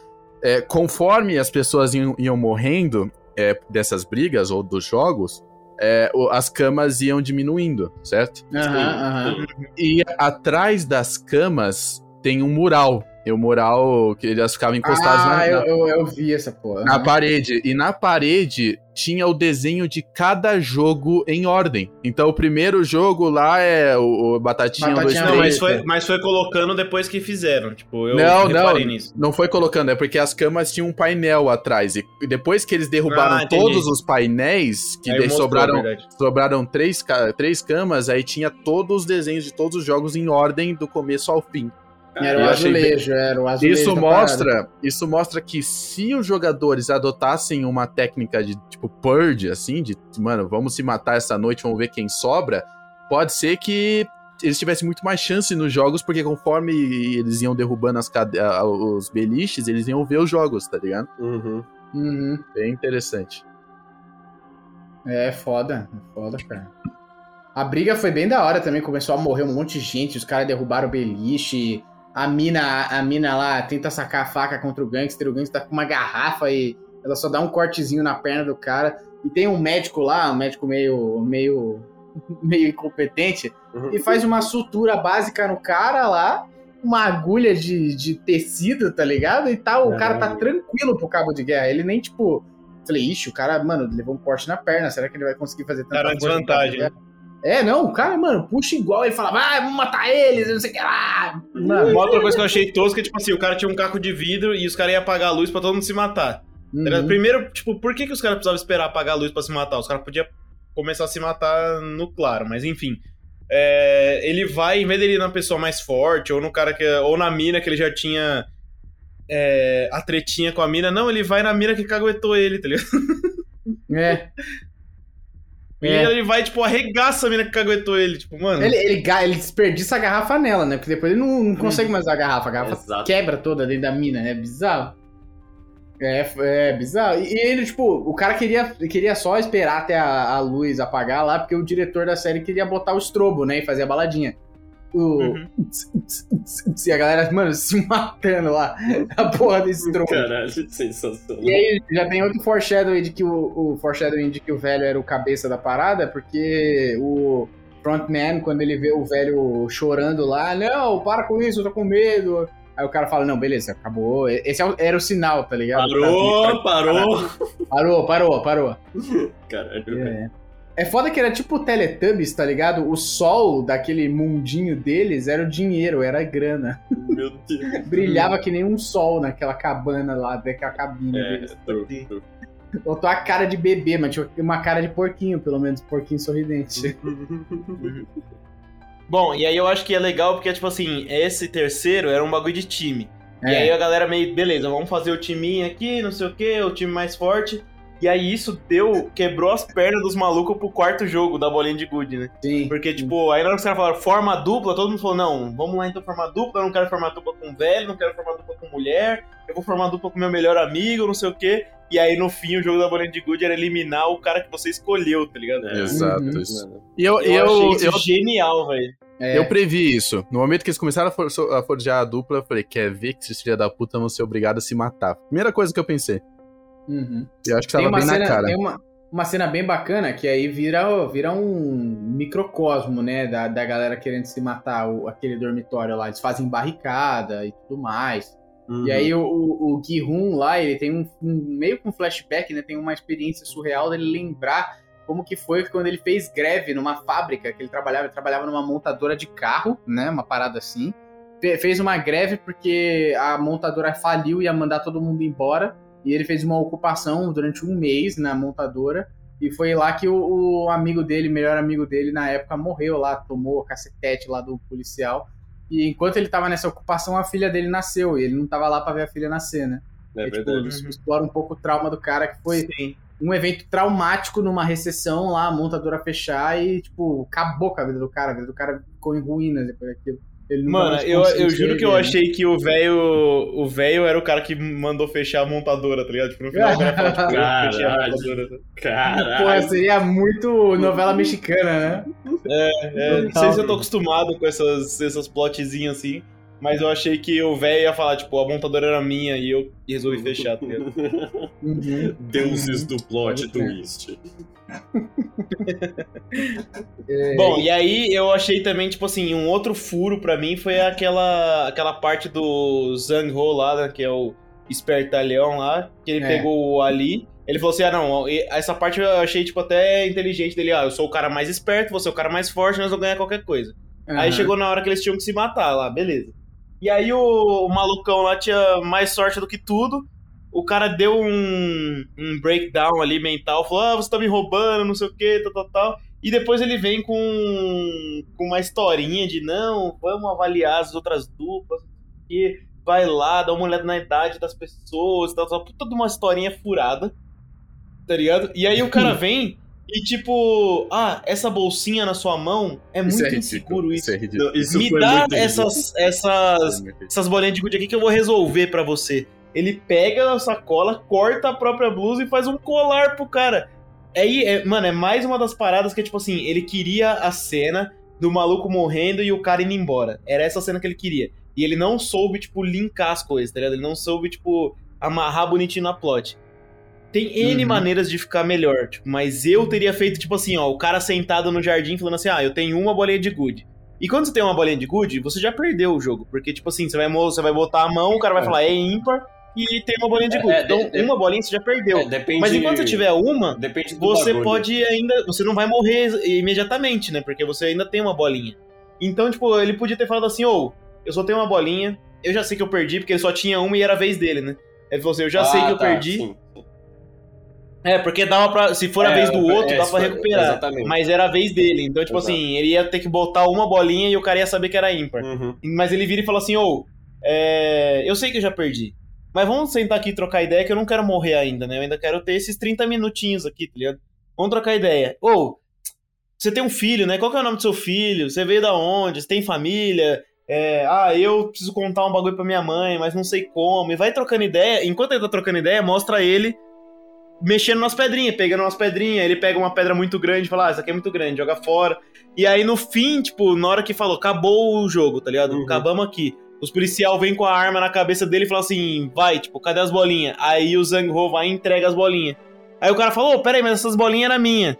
é, conforme as pessoas iam, iam morrendo é, dessas brigas ou dos jogos, é, as camas iam diminuindo, certo? Aham, aham. E atrás das camas tem um mural. E o mural que eles ficavam encostados ah, na, eu, na, eu, eu vi essa porra. na parede. E na parede tinha o desenho de cada jogo em ordem. Então o primeiro jogo lá é o, o Batatinha 1, 2, Batatinha 3. Não, mas foi, mas foi colocando depois que fizeram. Tipo, eu Não, reparei não. nisso. Não foi colocando, é porque as camas tinham um painel atrás. E depois que eles derrubaram Ah, todos os painéis, que Aí daí mostrou, sobraram, sobraram três, três camas, aí tinha todos os desenhos de todos os jogos em ordem do começo ao fim. Era o eu achei bem- azulejo, era o azulejo. Isso parada. mostra, isso mostra que se os jogadores adotassem uma técnica de tipo purge, assim, de mano, vamos se matar essa noite, vamos ver quem sobra, pode ser que eles tivessem muito mais chance nos jogos, porque conforme eles iam derrubando as cade- os beliches, eles iam ver os jogos, tá ligado? Uhum. Uhum. Bem interessante. É foda, é foda, cara. A briga foi bem da hora também, começou a morrer um monte de gente, os caras derrubaram o beliche, a mina, a mina lá tenta sacar a faca contra o gangster, o gangster tá com uma garrafa e ela só dá um cortezinho na perna do cara. E tem um médico lá, um médico meio meio meio incompetente, Uhum. e faz uma sutura básica no cara lá, uma agulha de, de tecido, tá ligado? E tá, o cara tá tranquilo pro cabo de guerra. Ele nem, tipo. Falei, ixi, o cara, mano, levou um corte na perna. Será que ele vai conseguir fazer tanta força no desvantagem? É, não, o cara, mano, puxa igual. Ele fala, vai, vamos matar eles, não sei o que lá. Mano, Uma outra coisa que eu achei tosca é, tipo assim, o cara tinha um caco de vidro e os caras iam apagar a luz pra todo mundo se matar. Tá uhum. Primeiro, tipo, por que, que os caras precisavam esperar apagar a luz pra se matar? Os caras podiam começar a se matar no claro, mas enfim. É, ele vai, em vez dele ir na pessoa mais forte, ou no cara que. ou na mina que ele já tinha é, a tretinha com a mina, não, ele vai na mina que caguetou ele, tá ligado? É. E É. ele vai, tipo, arregaça a mina que caguetou ele, tipo, mano. Ele, ele, ele desperdiça a garrafa nela, né? Porque depois ele não, não consegue mais usar a garrafa. A garrafa Exato. quebra toda dentro da mina. É bizarro. É, é bizarro. E e ele, tipo, o cara queria, queria só esperar até a, a luz apagar lá, porque o diretor da série queria botar o estrobo, né? E fazer a baladinha. O... Uhum. E a galera, mano, se matando lá. A porra desse estrobo. Caralho, sensacional. E aí já tem outro foreshadowing de que o, o foreshadowing de que o velho era o cabeça da parada, porque o frontman, quando ele vê o velho chorando lá, não, para com isso, eu tô com medo. Aí o cara fala, não, beleza, acabou. Esse é era o sinal, tá ligado? Parou, parou. Parou, parou, parou. Caralho. É. É foda que era tipo o Teletubbies, tá ligado? O sol daquele mundinho deles era o dinheiro, era a grana. Meu Deus. Brilhava que nem um sol naquela cabana lá, daquela cabine É, deles. true, true. Botou a cara de bebê, mas tinha uma cara de porquinho, pelo menos, porquinho sorridente. Bom, e aí eu acho que é legal porque, tipo assim, esse terceiro era um bagulho de time. E É. aí a galera meio, beleza, vamos fazer o timinho aqui, não sei o que, o time mais forte. E aí isso deu, quebrou as pernas dos malucos pro quarto jogo da bolinha de gude, né? Sim. Porque, tipo, aí na hora que os caras falaram forma dupla, todo mundo falou, não, vamos lá então formar dupla, eu não quero formar dupla com velho, não quero formar dupla com mulher, eu vou formar dupla com meu melhor amigo, não sei o quê. E aí no fim o jogo da bolinha de gude era eliminar o cara que você escolheu, tá ligado? É, Exato. Uhum. isso. E eu, Eu, eu, achei eu, isso genial, velho. É. eu previ isso. No momento que eles começaram a, for- a forjar a dupla, eu falei, quer ver que esses filha da puta vão ser obrigados a se matar. Primeira coisa que eu pensei. Uhum. Eu acho que tava uma bem cena, na cara. tem uma, uma cena bem bacana que aí vira, vira um microcosmo, né? Da, da galera querendo se matar, o, aquele dormitório lá. Eles fazem barricada e tudo mais. Uhum. E aí o, o, o Gi-hun lá, ele tem um, um- meio com flashback, né? Tem uma experiência surreal dele lembrar como que foi quando ele fez greve numa fábrica que ele trabalhava, ele trabalhava numa montadora de carro, né? Uma parada assim. Fe- Fez uma greve porque a montadora faliu e ia mandar todo mundo embora. E ele fez uma ocupação durante um mês na montadora. E foi lá que o, o amigo dele, melhor amigo dele na época, morreu lá, tomou a cacetete lá do policial. E enquanto ele tava nessa ocupação, a filha dele nasceu. E ele não tava lá pra ver a filha nascer, né? É tipo, verdade. isso explora um pouco o trauma do cara, que foi Sim. um evento traumático numa recessão lá, a montadora fechar e, tipo, acabou com a vida do cara. A vida do cara ficou em ruínas depois daquilo. Mano, eu, eu juro que eu né? achei que o velho. O velho era o cara que mandou fechar a montadora, tá ligado? Tipo, no final o cara falou, tipo, fechei a Caralho. montadora. Pô, Caralho. seria muito novela mexicana, né? É, não sei se eu tô acostumado com essas, essas plotzinhas assim, mas eu achei que o velho ia falar, tipo, a montadora era minha e eu resolvi fechar, tá ligado? Uhum. Deuses do plot twist. Bom, e aí eu achei também, tipo assim, um outro furo pra mim foi aquela, aquela parte do Zhang Ho lá, né, que é o espertalhão lá, que ele É. pegou o Ali. Ele falou assim: ah, não, essa parte eu achei, tipo, até inteligente dele. Ah, eu sou o cara mais esperto, você é o cara mais forte, nós vamos ganhar qualquer coisa. Aí Aham. chegou na hora que eles tinham que se matar lá, beleza. E aí o, o malucão lá tinha mais sorte do que tudo. O cara deu um, um breakdown ali mental, falou: Ah, você tá me roubando, não sei o que, tal, tal, tal. E depois ele vem com, com uma historinha de não, vamos avaliar as outras duplas, e vai lá, dá uma olhada na idade das pessoas, tal, tal, puta de uma historinha furada, tá ligado? E aí o cara vem e tipo, ah, essa bolsinha na sua mão é muito Isso é inseguro isso. Isso é isso Me dá ridículo. essas, essas, essas bolinhas de gude aqui que eu vou resolver pra você. Ele pega a sacola, corta a própria blusa e faz um colar pro cara. Aí, é, mano, é mais uma das paradas que é tipo assim, ele queria a cena do maluco morrendo e o cara indo embora. Era essa cena que ele queria. E ele não soube, tipo, linkar as coisas, tá ligado? Ele não soube, tipo, amarrar bonitinho na plot. Tem N Uhum. maneiras de ficar melhor, tipo, mas eu teria feito, tipo assim, ó, o cara sentado no jardim falando assim, ah, eu tenho uma bolinha de good. E quando você tem uma bolinha de good, você já perdeu o jogo. Porque, tipo assim, você vai, você vai botar a mão, o cara vai falar, é ímpar, e tem uma bolinha de É, good. é, então, de- uma bolinha você já perdeu. É, depende, Mas enquanto você tiver uma, você bagulho. pode ainda. Você não vai morrer imediatamente, né? Porque você ainda tem uma bolinha. Então, tipo, ele podia ter falado assim: ô, eu só tenho uma bolinha, eu já sei que eu perdi, porque ele só tinha uma e era a vez dele, né? Ele falou assim: eu já sei Ah, que eu tá, perdi. sim. É, porque dava pra. Se for a É, vez do outro, é, dá pra recuperar. exatamente. Mas era a vez dele. Então, tipo Exato. assim, ele ia ter que botar uma bolinha e o cara ia saber que era ímpar. Uhum. Mas ele vira e fala assim: ô, é, eu sei que eu já perdi. Mas vamos sentar aqui e trocar ideia que eu não quero morrer ainda, né? Eu ainda quero ter esses 30 minutinhos aqui, tá ligado? Vamos trocar ideia. Ô, você tem um filho, né? Qual que é o nome do seu filho? Você veio da onde? Você tem família? É, ah, eu preciso contar um bagulho pra minha mãe, mas não sei como. E vai trocando ideia. Enquanto ele tá trocando ideia, mostra ele mexendo nas pedrinhas, pegando umas pedrinhas. Ele pega uma pedra muito grande e fala: Ah, essa aqui é muito grande, joga fora. E aí no fim, tipo, na hora que falou, acabou o jogo, tá ligado? Uhum. Acabamos aqui. Os policial vêm com a arma na cabeça dele e falam assim: vai, tipo, cadê as bolinhas? Aí o Zhang Ho vai e entrega as bolinhas. Aí o cara falou: oh, peraí, mas essas bolinhas eram minhas.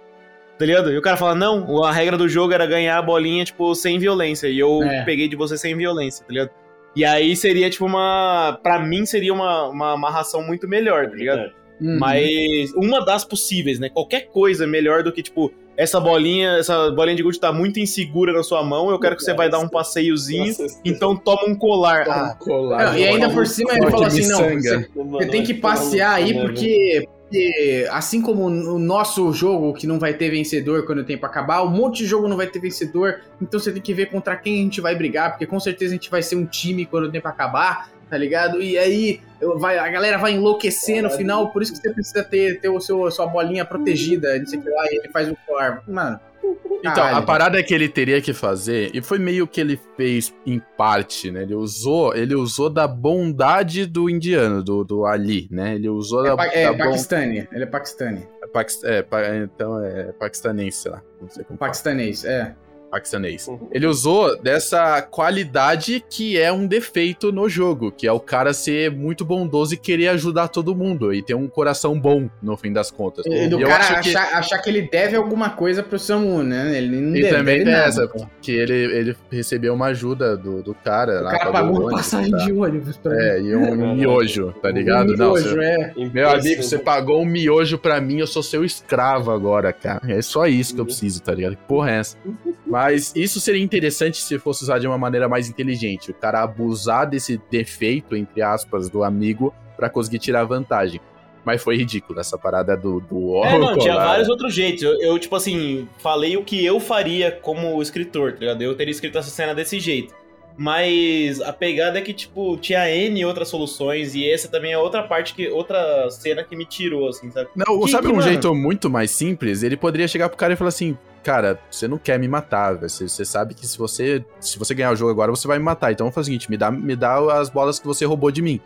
Tá ligado? E o cara fala: não, a regra do jogo era ganhar a bolinha, tipo, sem violência. E eu É. peguei de você sem violência, tá ligado? E aí seria, tipo, uma. Pra mim seria uma, uma amarração muito melhor, tá ligado? Verdade. Uhum. Mas uma das possíveis, né? Qualquer coisa é melhor do que, tipo, essa bolinha, essa bolinha de gude tá muito insegura na sua mão, eu quero que você vai dar um passeiozinho, então toma um colar. Toma Ah, um colar. Não, e ainda por cima ele falou assim: não, você, você tem que passear aí porque, porque assim como o nosso jogo que não vai ter vencedor quando o tempo acabar, um monte de jogo não vai ter vencedor, então você tem que ver contra quem a gente vai brigar, porque com certeza a gente vai ser um time quando o tempo acabar, tá ligado? E aí eu- vai, a galera vai enlouquecer no final, por isso que você precisa ter, ter o seu, sua bolinha protegida, não sei o que lá, e ele faz o colar. Mano. Então, caralho. a parada que ele teria que fazer, e foi meio que ele fez em parte, né? Ele usou, ele usou da bondade do indiano, do, do Ali, né? Ele usou É, da, pa- é da paquistani, ele é paquistani. Paquist- é, pa- então é paquistanense, sei lá. Não sei como fala. Paquistanês, é. Paquistanês. Uhum. Ele usou dessa qualidade que é um defeito no jogo, que é o cara ser muito bondoso e querer ajudar todo mundo e ter um coração bom no fim das contas. E do E eu cara acho que- achar, achar que ele deve alguma coisa pro Samu, né? Ele não E deve, também deve tem nada, essa, pô. que ele, ele recebeu uma ajuda do, do cara. O lá, cara pagou uma passagem tá? de ônibus pra É, e um miojo, tá ligado? Um Não, miojo, você- é. Meu amigo, você pagou um miojo pra mim, eu sou seu escravo agora, cara. É só isso que eu preciso, tá ligado? Que porra é essa? Mas isso seria interessante se fosse usado de uma maneira mais inteligente. O cara abusar desse defeito, entre aspas, do amigo pra conseguir tirar vantagem. Mas foi ridículo essa parada do, do É, não, tinha colar. vários outros jeitos. Eu, eu, tipo assim, falei o que eu faria como escritor, tá ligado? Eu teria escrito essa cena desse jeito. Mas a pegada é que, tipo, tinha N outras soluções, e essa também é outra parte que. outra cena que me tirou, assim, sabe? Não, Que- sabe que, um mano? jeito muito mais simples? Ele poderia chegar pro cara e falar assim: Cara, você não quer me matar, velho. Você, você sabe que se você se você ganhar o jogo agora, você vai me matar. Então vamos fazer o seguinte: me dá, me dá as bolas que você roubou de mim.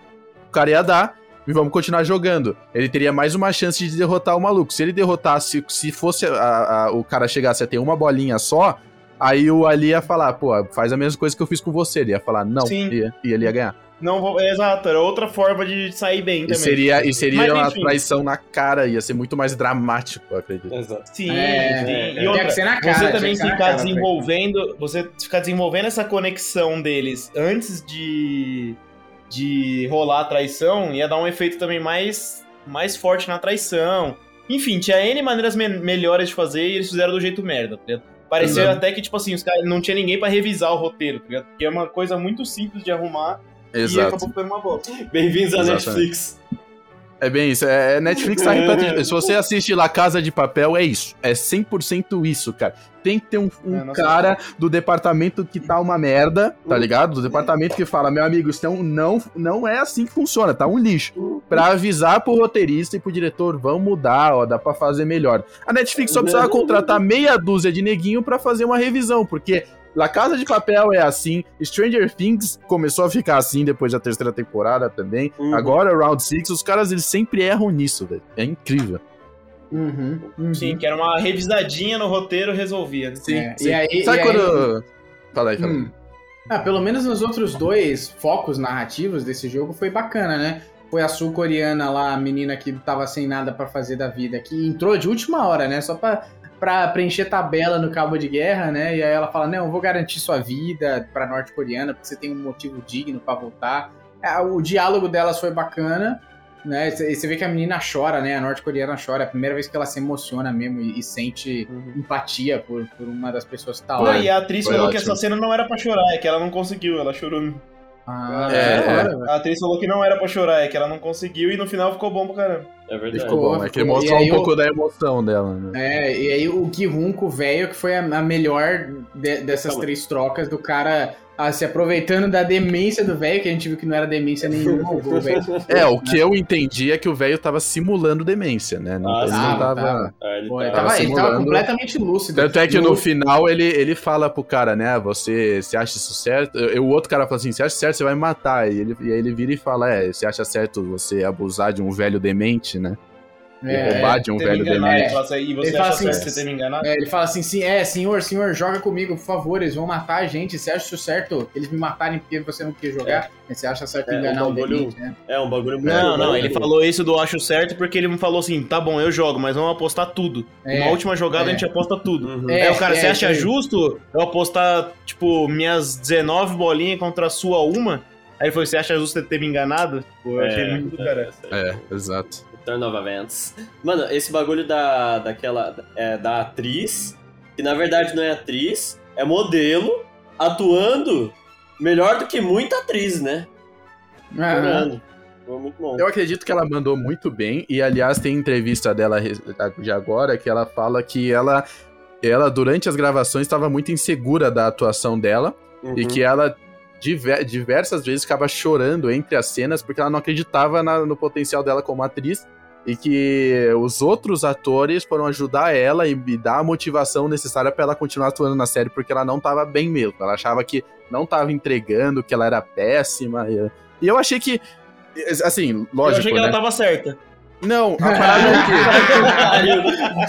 O cara ia dar e vamos continuar jogando. Ele teria mais uma chance de derrotar o maluco. Se ele derrotasse, se fosse a- a- o cara chegasse a ter uma bolinha só, aí o Ali ia falar: Pô, faz a mesma coisa que eu fiz com você. Ele ia falar: Não, e, e ele ia ganhar. Não vou... Exato, era outra forma de sair bem E também. seria, e seria Mas, uma enfim. traição na cara, ia ser muito mais dramático, eu acredito. Exato. Sim, É, sim. é, E tinha outra, que ser na cara, você também ficar cara, desenvolvendo, você ficar desenvolvendo essa conexão deles antes de de rolar a traição, ia dar um efeito também mais mais forte na traição. Enfim, tinha N maneiras me- melhores de fazer e eles fizeram do jeito merda, tá ligado? Parecia Exato. até que, tipo assim, os caras não tinha ninguém pra revisar o roteiro, tá ligado? Que é uma coisa muito simples de arrumar e Exato. acabou ficando uma bosta. Bem-vindos à. Netflix. É bem isso. É, é Netflix tá repleto de- Se você assiste La Casa de Papel, é isso. É 100% isso, cara. Tem que ter um, um É, nossa. cara do departamento que tá uma merda, tá ligado? Do departamento que fala, meu amigo, isso não, não, é assim que funciona, tá um lixo. Pra avisar pro roteirista e pro diretor, vamos mudar, ó, dá pra fazer melhor. A Netflix só precisava contratar meia dúzia de neguinho pra fazer uma revisão, porque La Casa de Papel é assim, Stranger Things começou a ficar assim depois da terceira temporada também. Uhum. Agora, Round Six, os caras eles sempre erram nisso, velho. É incrível. Uhum, uhum. Sim, que era uma revisadinha no roteiro resolvia. né? Sim, É, sim. E aí, Sabe e aí- quando. Fala aí, fala aí. Hum. Ah, pelo menos nos outros dois focos narrativos desse jogo foi bacana, né? Foi a sul-coreana lá, a menina que tava sem nada pra fazer da vida, que entrou de última hora, né? Só pra, pra preencher tabela no cabo de guerra, né? E aí ela fala: Não, eu vou garantir sua vida pra norte-coreana, porque você tem um motivo digno pra voltar. Ah, O diálogo delas foi bacana, né? E você vê que a menina chora, né? A norte-coreana chora. É a primeira vez que ela se emociona mesmo e, e sente empatia por, por uma das pessoas que tá lá. Não, e a atriz Foi falou que ótimo. essa cena não era pra chorar, é que ela não conseguiu, ela chorou. Ah, É, velho. A atriz falou que não era pra chorar, é que ela não conseguiu e no final ficou bom pra caramba. É verdade. Ficou bom, é que mostrou um pouco da emoção dela, né? É, e aí o Gihunko velho, que foi a, a melhor de- dessas Calma. três trocas, do cara ah, se aproveitando da demência do velho, que a gente viu que não era demência nenhuma, o velho. É, o que eu entendi é que o velho tava simulando demência, né? Não, Ah, ele sim, não tava. tava. Ah, ele Pô, tá- ele tava tava, ele tava completamente lúcido. Tanto é que no final ele, ele fala pro cara, né? Você, você acha isso certo? Eu- O outro cara fala assim: você acha certo, você vai me matar. E, ele, e aí ele vira e fala: É, você acha certo você abusar de um velho demente, né? E É, roubar de um velho demente. assim, E você Ele fala acha assim, certo você ter me enganado? É, ele fala assim, sim, é, senhor, senhor, joga comigo, por favor, eles vão matar a gente. Você acha isso certo eles me matarem porque você não quer jogar? Você acha certo É, enganar um bagulho- demente, né? É um bagulho muito. Não, não, ele falou isso do acho certo porque ele me falou assim, tá bom, eu jogo, mas vamos apostar tudo. É, Uma última jogada é. a gente aposta tudo. Uhum. É, Aí o cara, é, você acha é. justo eu apostar, tipo, minhas 19 bolinhas contra a sua uma? Aí ele falou, você acha justo você ter me enganado? Pô, eu achei muito do cara. É, exato. Turn of Events. Mano, esse bagulho da, daquela. É, da atriz, que na verdade não é atriz, é modelo, atuando melhor do que muita atriz, né? Mano, Foi muito bom. Eu acredito que ela mandou muito bem. E, aliás, tem entrevista dela de agora que ela fala que ela, ela durante as gravações, estava muito insegura da atuação dela. Uhum. E que ela diver- diversas vezes ficava chorando entre as cenas porque ela não acreditava na- no potencial dela como atriz. E que os outros atores foram ajudar ela e, e dar a motivação necessária pra ela continuar atuando na série, porque ela não tava bem mesmo. Ela achava que não tava entregando, que ela era péssima. E, e eu achei que. Assim, eu lógico. achei que né? ela tava certa. Não, a parada é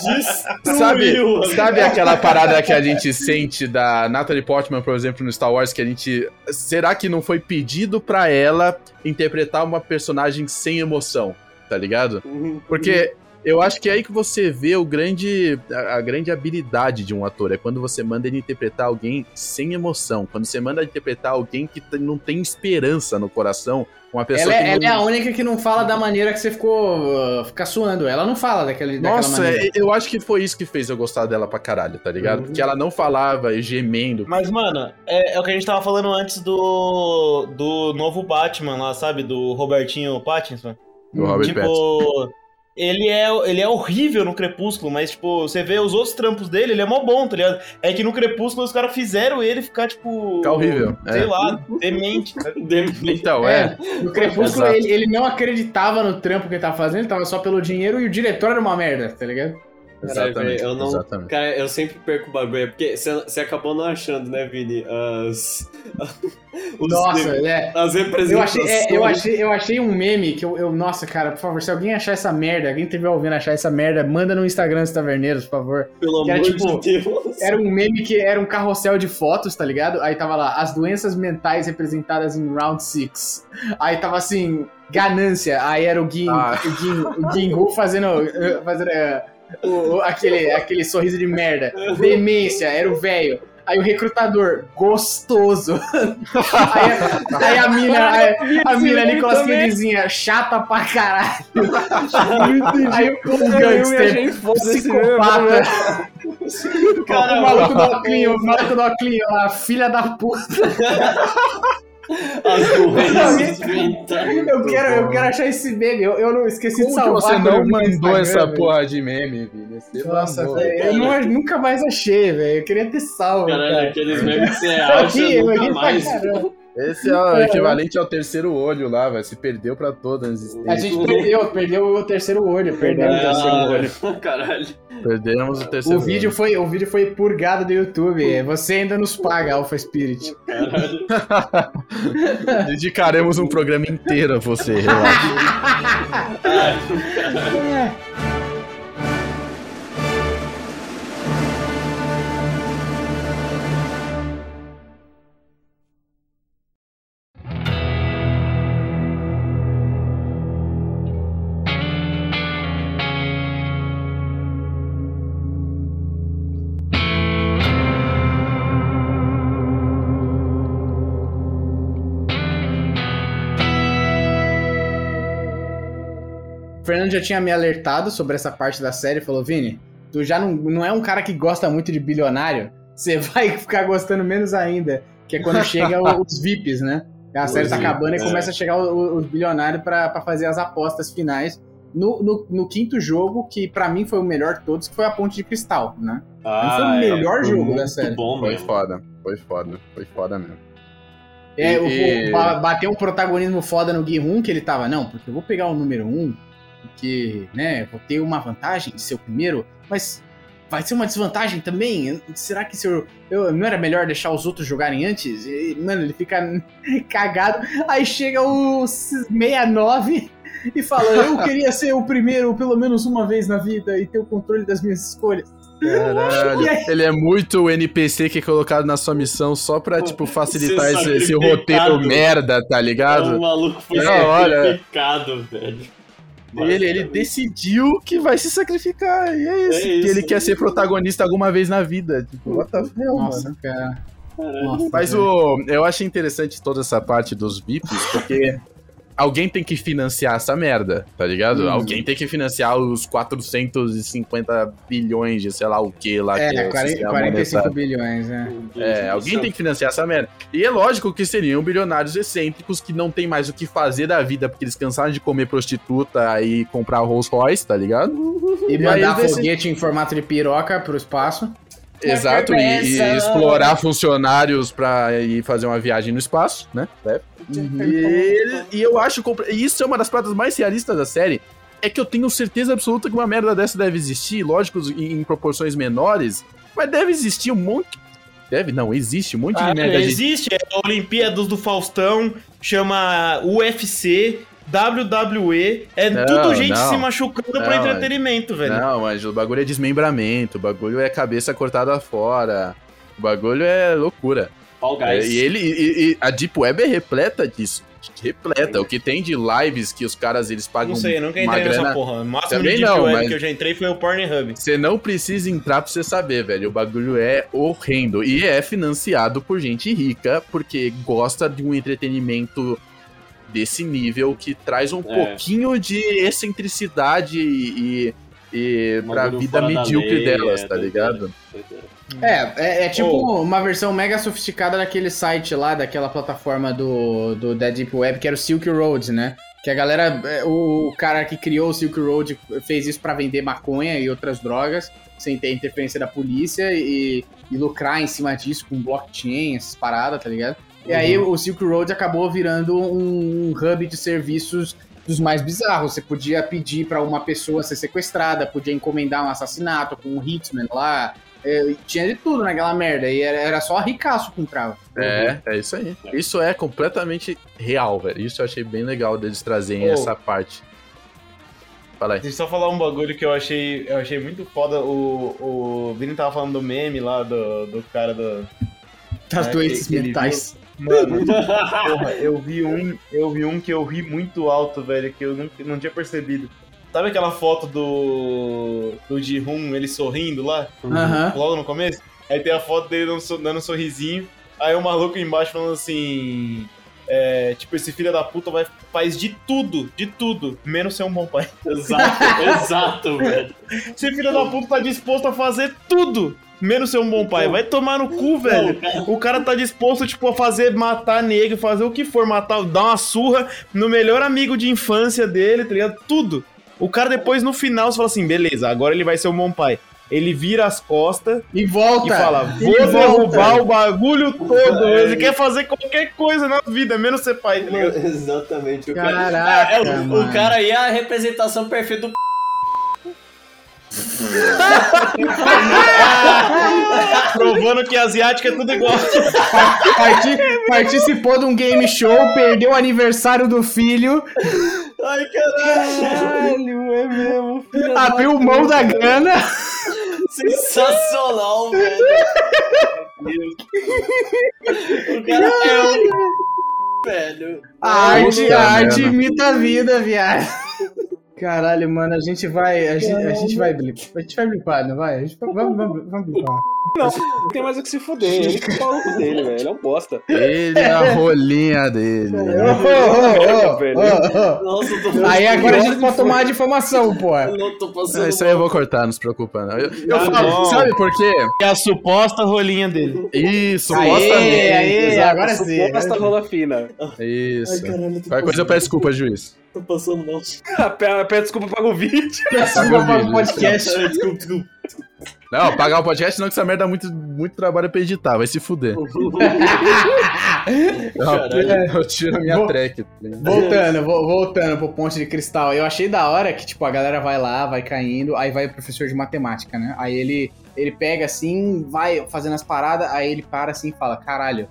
que. sabe, sabe aquela parada que a gente sente da Natalie Portman, por exemplo, no Star Wars, que a gente. Será que não foi pedido pra ela interpretar uma personagem sem emoção? Tá ligado? Uhum. Porque eu acho que é aí que você vê o grande, a, a grande habilidade de um ator. É quando você manda ele interpretar alguém sem emoção. Quando você manda interpretar alguém que não tem esperança no coração. Uma pessoa Ela, que é, não... ela é a única que não fala da maneira que você ficou uh, ficar suando. Ela não fala daquele, daquela Nossa, maneira. é- eu acho que foi isso que fez eu gostar dela pra caralho, tá ligado? Uhum. Porque ela não falava gemendo. Mas, mano, é, é o que a gente tava falando antes do, do novo Batman lá, sabe? Do Robertinho Pattinson. Do Robert Pattinson. Ele é, ele é horrível no Crepúsculo, mas, tipo, você vê os outros trampos dele, ele é mó bom, tá ligado? É que no Crepúsculo os caras fizeram ele ficar, tipo. Ficar horrível, Sei é. lá, demente. tá? Então, é. No Crepúsculo, ele, ele não acreditava no trampo que ele tava fazendo, ele tava só pelo dinheiro e o diretor era uma merda, tá ligado? Exatamente. eu não- exatamente. Cara, eu sempre perco o bagulho, é porque você- acabou não achando, né, Vini? As. os- Nossa, é. As Eu representações. achei, é, eu, achei, eu achei um meme que eu, eu- Nossa, cara, por favor, se alguém achar essa merda, alguém estiver ouvindo achar essa merda, manda no Instagram dos Taverneiros, por favor. Pelo que era amor tipo- de Deus. Era um meme que era um carrossel de fotos, tá ligado? Aí tava lá, as doenças mentais representadas em Round 6. Aí tava assim, ganância. Aí era o Gin, Ah. o Gin, o Gin fazendo, eh, fazendo eh, o- aquele, aquele sorriso de merda. Demência, era o velho. Aí o recrutador, gostoso. aí, a- aí a mina, aí, a mina Nicolas Cagezinha, chata pra caralho. aí o gangster, psicopata. Cara, o maluco do Oclinho, o maluco do Oclinho lá, filha da puta. As doenças mentais. Eu quero, eu quero achar esse meme. Eu, eu não esqueci Como de salvar. você eu não mandou essa velho. porra de meme, Vini? Você Nossa, mandou. eu não- nunca mais achei, velho. Eu queria ter salvo. Caralho, cara. aqueles memes que você Eu acha eu ri nunca pra mais. caramba. Esse é o equivalente ao terceiro olho lá, velho. Se perdeu pra toda a A existência. gente perdeu, perdeu o terceiro olho, perdeu o terceiro olho. Ah, Caralho. Perdemos o terceiro O vídeo, foi, o vídeo foi purgado do YouTube. Você ainda nos paga, Alpha Spirit. Caralho. olho. Dedicaremos um programa inteiro a você, relaxa. O Fernando já tinha me alertado sobre essa parte da série. Falou, Vini, tu já não, não é um cara que gosta muito de bilionário. Você vai ficar gostando menos ainda. Que é quando chega os VIPs, né? A série tá Os acabando e VIPs, começa a chegar os bilionários pra, pra fazer as apostas finais. No, no, no quinto jogo, que pra mim foi o melhor de todos, que foi a Ponte de Cristal, né? Ah, foi o é, melhor foi jogo da série. bom, Foi mano. foda, foi foda, foi foda mesmo. É, E- o- bateu um protagonismo foda no Gui 1 que ele tava, não, porque eu vou pegar o número 1, porque, né, vou ter uma vantagem de ser o primeiro, mas vai ser uma desvantagem também? Será que se eu, eu- não era melhor deixar os outros jogarem antes? E, mano, ele fica cagado. Aí chega o 69 e fala: Eu queria ser o primeiro pelo menos uma vez na vida e ter o controle das minhas escolhas. Caralho, ele é muito o NPC que é colocado na sua missão só pra, tipo, facilitar esse, esse roteiro merda, tá É ligado? um maluco foi Não, olha. velho. Ele, ele decidiu que vai se sacrificar, e é isso. É que isso. ele quer ser protagonista alguma vez na vida. Tipo, what the hell, Nossa, mano? cara. Nossa, Mas o, eu acho interessante toda essa parte dos VIPs, porque alguém tem que financiar essa merda, tá ligado? Hum. Alguém tem que financiar os 450 bilhões de sei lá o que lá que É, o 40, sistema 45 monetário. bilhões, né? É, alguém tem que financiar essa merda. E é lógico que seriam bilionários excêntricos que não tem mais o que fazer da vida, porque eles cansaram de comer prostituta e comprar Rolls Royce, tá ligado? E E mandar desse- foguete em formato de piroca pro espaço. Exato, e, e explorar funcionários pra ir fazer uma viagem no espaço, né? É. E, ele- e eu acho. E isso é uma das pratas mais realistas da série. É que eu tenho certeza absoluta que uma merda dessa deve existir, lógico, em, em proporções menores, mas deve existir um monte. Deve, não, existe um monte Ah, de merda de existe, é Olimpíadas do Faustão, chama UFC, WWE, é Não, tudo gente não. se machucando Não, pra é- entretenimento, velho. Não, mas o bagulho é desmembramento, o bagulho é cabeça cortada fora, o bagulho é loucura. Fall É, Guys. e ele, e- e a Deep Web é repleta disso. Repleta. O que tem de lives que os caras eles pagam. Não sei, eu nunca entrei nessa grana- porra. O máximo Também de Deep não, Web mas- que eu já entrei foi o Pornhub. Você não precisa entrar pra você saber, velho. O bagulho é horrendo. E é financiado por gente rica, porque gosta de um entretenimento desse nível que traz um É. pouquinho de excentricidade e, e Um pra vida medíocre lei, delas, é, tá ligado? É, é, é tipo Oh. uma versão mega sofisticada daquele site lá, daquela plataforma do, do da Deep Web, que era o Silk Road, né? Que a galera, é, o, cara que criou o Silk Road fez isso pra vender maconha e outras drogas, sem ter interferência da polícia e, e lucrar em cima disso com blockchain, essas paradas, tá ligado? E aí o Silk Road acabou virando um, um hub de serviços dos mais bizarros. Você podia pedir pra uma pessoa ser sequestrada, podia encomendar um assassinato com um hitman lá. É, tinha de tudo naquela merda. E era, era só ricaço que comprava. É, é isso aí. Isso é completamente real, velho. Isso eu achei bem legal deles trazerem Oh. essa parte. Fala aí. Deixa eu só falar um bagulho que eu achei, eu achei muito foda. O, o Vini tava falando do meme lá, do, do cara do. Das É, doenças mentais. Mano, porra, eu vi um. Eu vi um que eu ri muito alto, velho, que eu não, não tinha percebido. Sabe aquela foto do. do Ji-Hoon, ele sorrindo lá? Aham. Logo no começo? Aí tem a foto dele dando, um dando um sorrisinho. Aí o maluco embaixo falando assim. É, tipo, esse filho da puta vai, faz de tudo, de tudo, menos ser um bom pai. Exato, exato, velho. Esse filho da puta tá disposto a fazer tudo, menos ser um bom pai. Vai tomar no cu, velho. O cara tá disposto, tipo, a fazer, matar negro, fazer o que for, matar, dar uma surra no melhor amigo de infância dele, tá ligado? Tudo. O cara depois, no final, você fala assim, beleza, agora ele vai ser um bom pai. Ele vira as costas E volta. e fala, E vou volta. derrubar o bagulho todo. Ele quer fazer qualquer coisa na vida, menos ser pai, tá ligado? Exatamente. O cara, Caraca, é, o, o cara aí é a representação perfeita do Provando que asiática é tudo igual. Parti- participou de um game show, perdeu o aniversário do filho, Ai, caralho. Caralho, é mesmo. abriu mão da grana. Sensacional, velho. o cara é um velho. A arte, a arte imita a vida, viado. Caralho, mano, a gente vai. A gente, a gente vai blipar. A gente vai blipar, não vai? A gente, vai- vamos, vamos, vamos blipar. Não tem mais o que se fuder. Ele que o maluco dele, velho. Ele é um bosta. Ele é a rolinha dele. Aí agora a gente pode tomar de informação, pô. Eu não tô passando. Ah, isso aí eu vou cortar, não se preocupa, não. Eu, eu Ah, falo, não. sabe por quê? É a suposta rolinha dele. Isso, Aê, supostamente. aê, Exato. agora sim. Suposta rola fina. Isso. caralho, eu tô Qualquer coisa eu peço desculpa, juiz. Tô passando mal. Ah, desculpa, paga o vídeo. Desculpa para o podcast. Desculpa, desculpa. Não, pagar o podcast, senão que essa merda dá muito, muito trabalho pra editar, vai se fuder. Não, Caralho. eu tiro a minha Vou- track. Voltando, vo- voltando pro ponte de cristal. Eu achei da hora que, tipo, a galera vai lá, vai caindo, aí vai o professor de matemática, né? Aí ele, ele pega assim, vai fazendo as paradas, aí ele para assim e fala: caralho,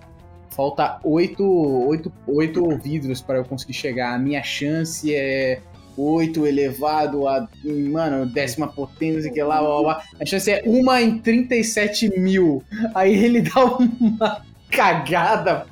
falta oito, oito, oito vidros para eu conseguir chegar. A minha chance é 8 elevado a, mano, décima potência, que lá, blá, blá. A chance é uma em 37 mil. Aí ele dá uma cagada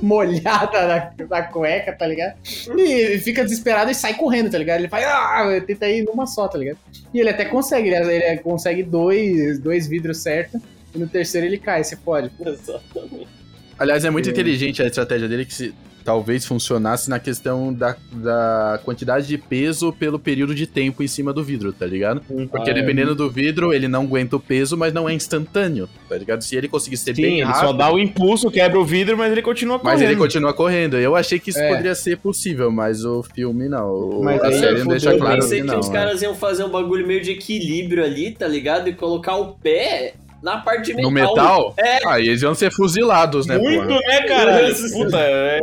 molhada na, na cueca, tá ligado? E fica desesperado e sai correndo, tá ligado? Ele faz, ah, tenta ir numa só, tá ligado? E ele até consegue, ele, ele consegue dois, dois vidros certos, e no terceiro ele cai, você pode. Exatamente. Aliás, é muito É. inteligente a estratégia dele que se, talvez funcionasse na questão da, da quantidade de peso pelo período de tempo em cima do vidro, tá ligado? Porque Ah, é. dependendo do vidro, ele não aguenta o peso, mas não é instantâneo, tá ligado? Se ele conseguir ser Sim, bem ele rápido, só dá o impulso, quebra o vidro, mas ele continua correndo. mas ele continua correndo. Eu achei que isso É. poderia ser possível, mas o filme não. Mas a aí série não deixa eu claro Pensei que que não. os é. caras iam fazer um bagulho meio de equilíbrio ali, tá ligado? E colocar o pé na parte de metal. No metal? É. Aí eles iam ser fuzilados, né, Muito, porra? né, cara? Puta, é...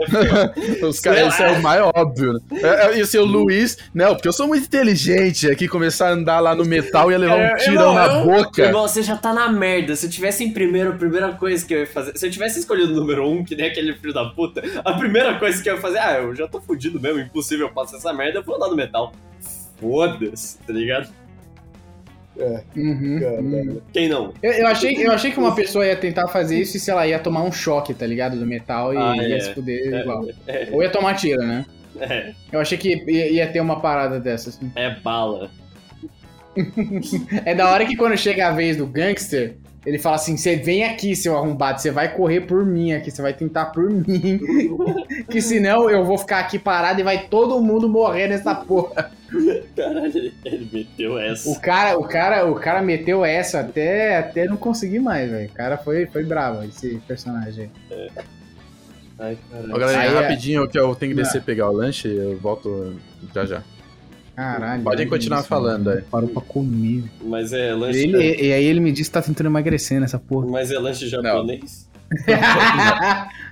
Os caras, isso é o mais óbvio, né? É, é, E o seu Luiz, não, porque eu sou muito inteligente, aqui começar a andar lá no metal ia levar É, um tirão irmão, na eu- boca. Irmão, você já tá na merda. Se eu tivesse em primeiro, a primeira coisa que eu ia fazer. Se eu tivesse escolhido o número um, que nem aquele filho da puta, a primeira coisa que eu ia fazer, ah, eu já tô fudido mesmo, impossível passar essa merda, eu vou andar no metal. Foda-se, tá ligado? Uhum, uhum. Quem não? Eu, eu achei, eu achei que uma pessoa ia tentar fazer isso e, sei lá, ia tomar um choque, tá ligado? Do metal e Ah, ia é. se fuder igual. É, Ou ia tomar tiro, né? é, Eu achei que ia, ia ter uma parada dessa, assim. é bala. É da hora que quando chega a vez do gangster, ele fala assim: você vem aqui, seu arrombado, você vai correr por mim aqui, você vai tentar por mim. que senão eu vou ficar aqui parado e vai todo mundo morrer nessa porra. Caralho, ele meteu essa. O cara, o cara, o cara meteu essa até, até não conseguir mais, velho. O cara foi, foi bravo, esse personagem. aí. Ai, caralho. Ô, galera, Aí é- rapidinho, que eu tenho que Não. descer pegar o lanche, eu volto já já. Caralho. Podem continuar isso, falando aí. Parou pra comer. Mas é lanche. Ele, e aí ele me disse que tá tentando emagrecer nessa porra. Mas é lanche japonês?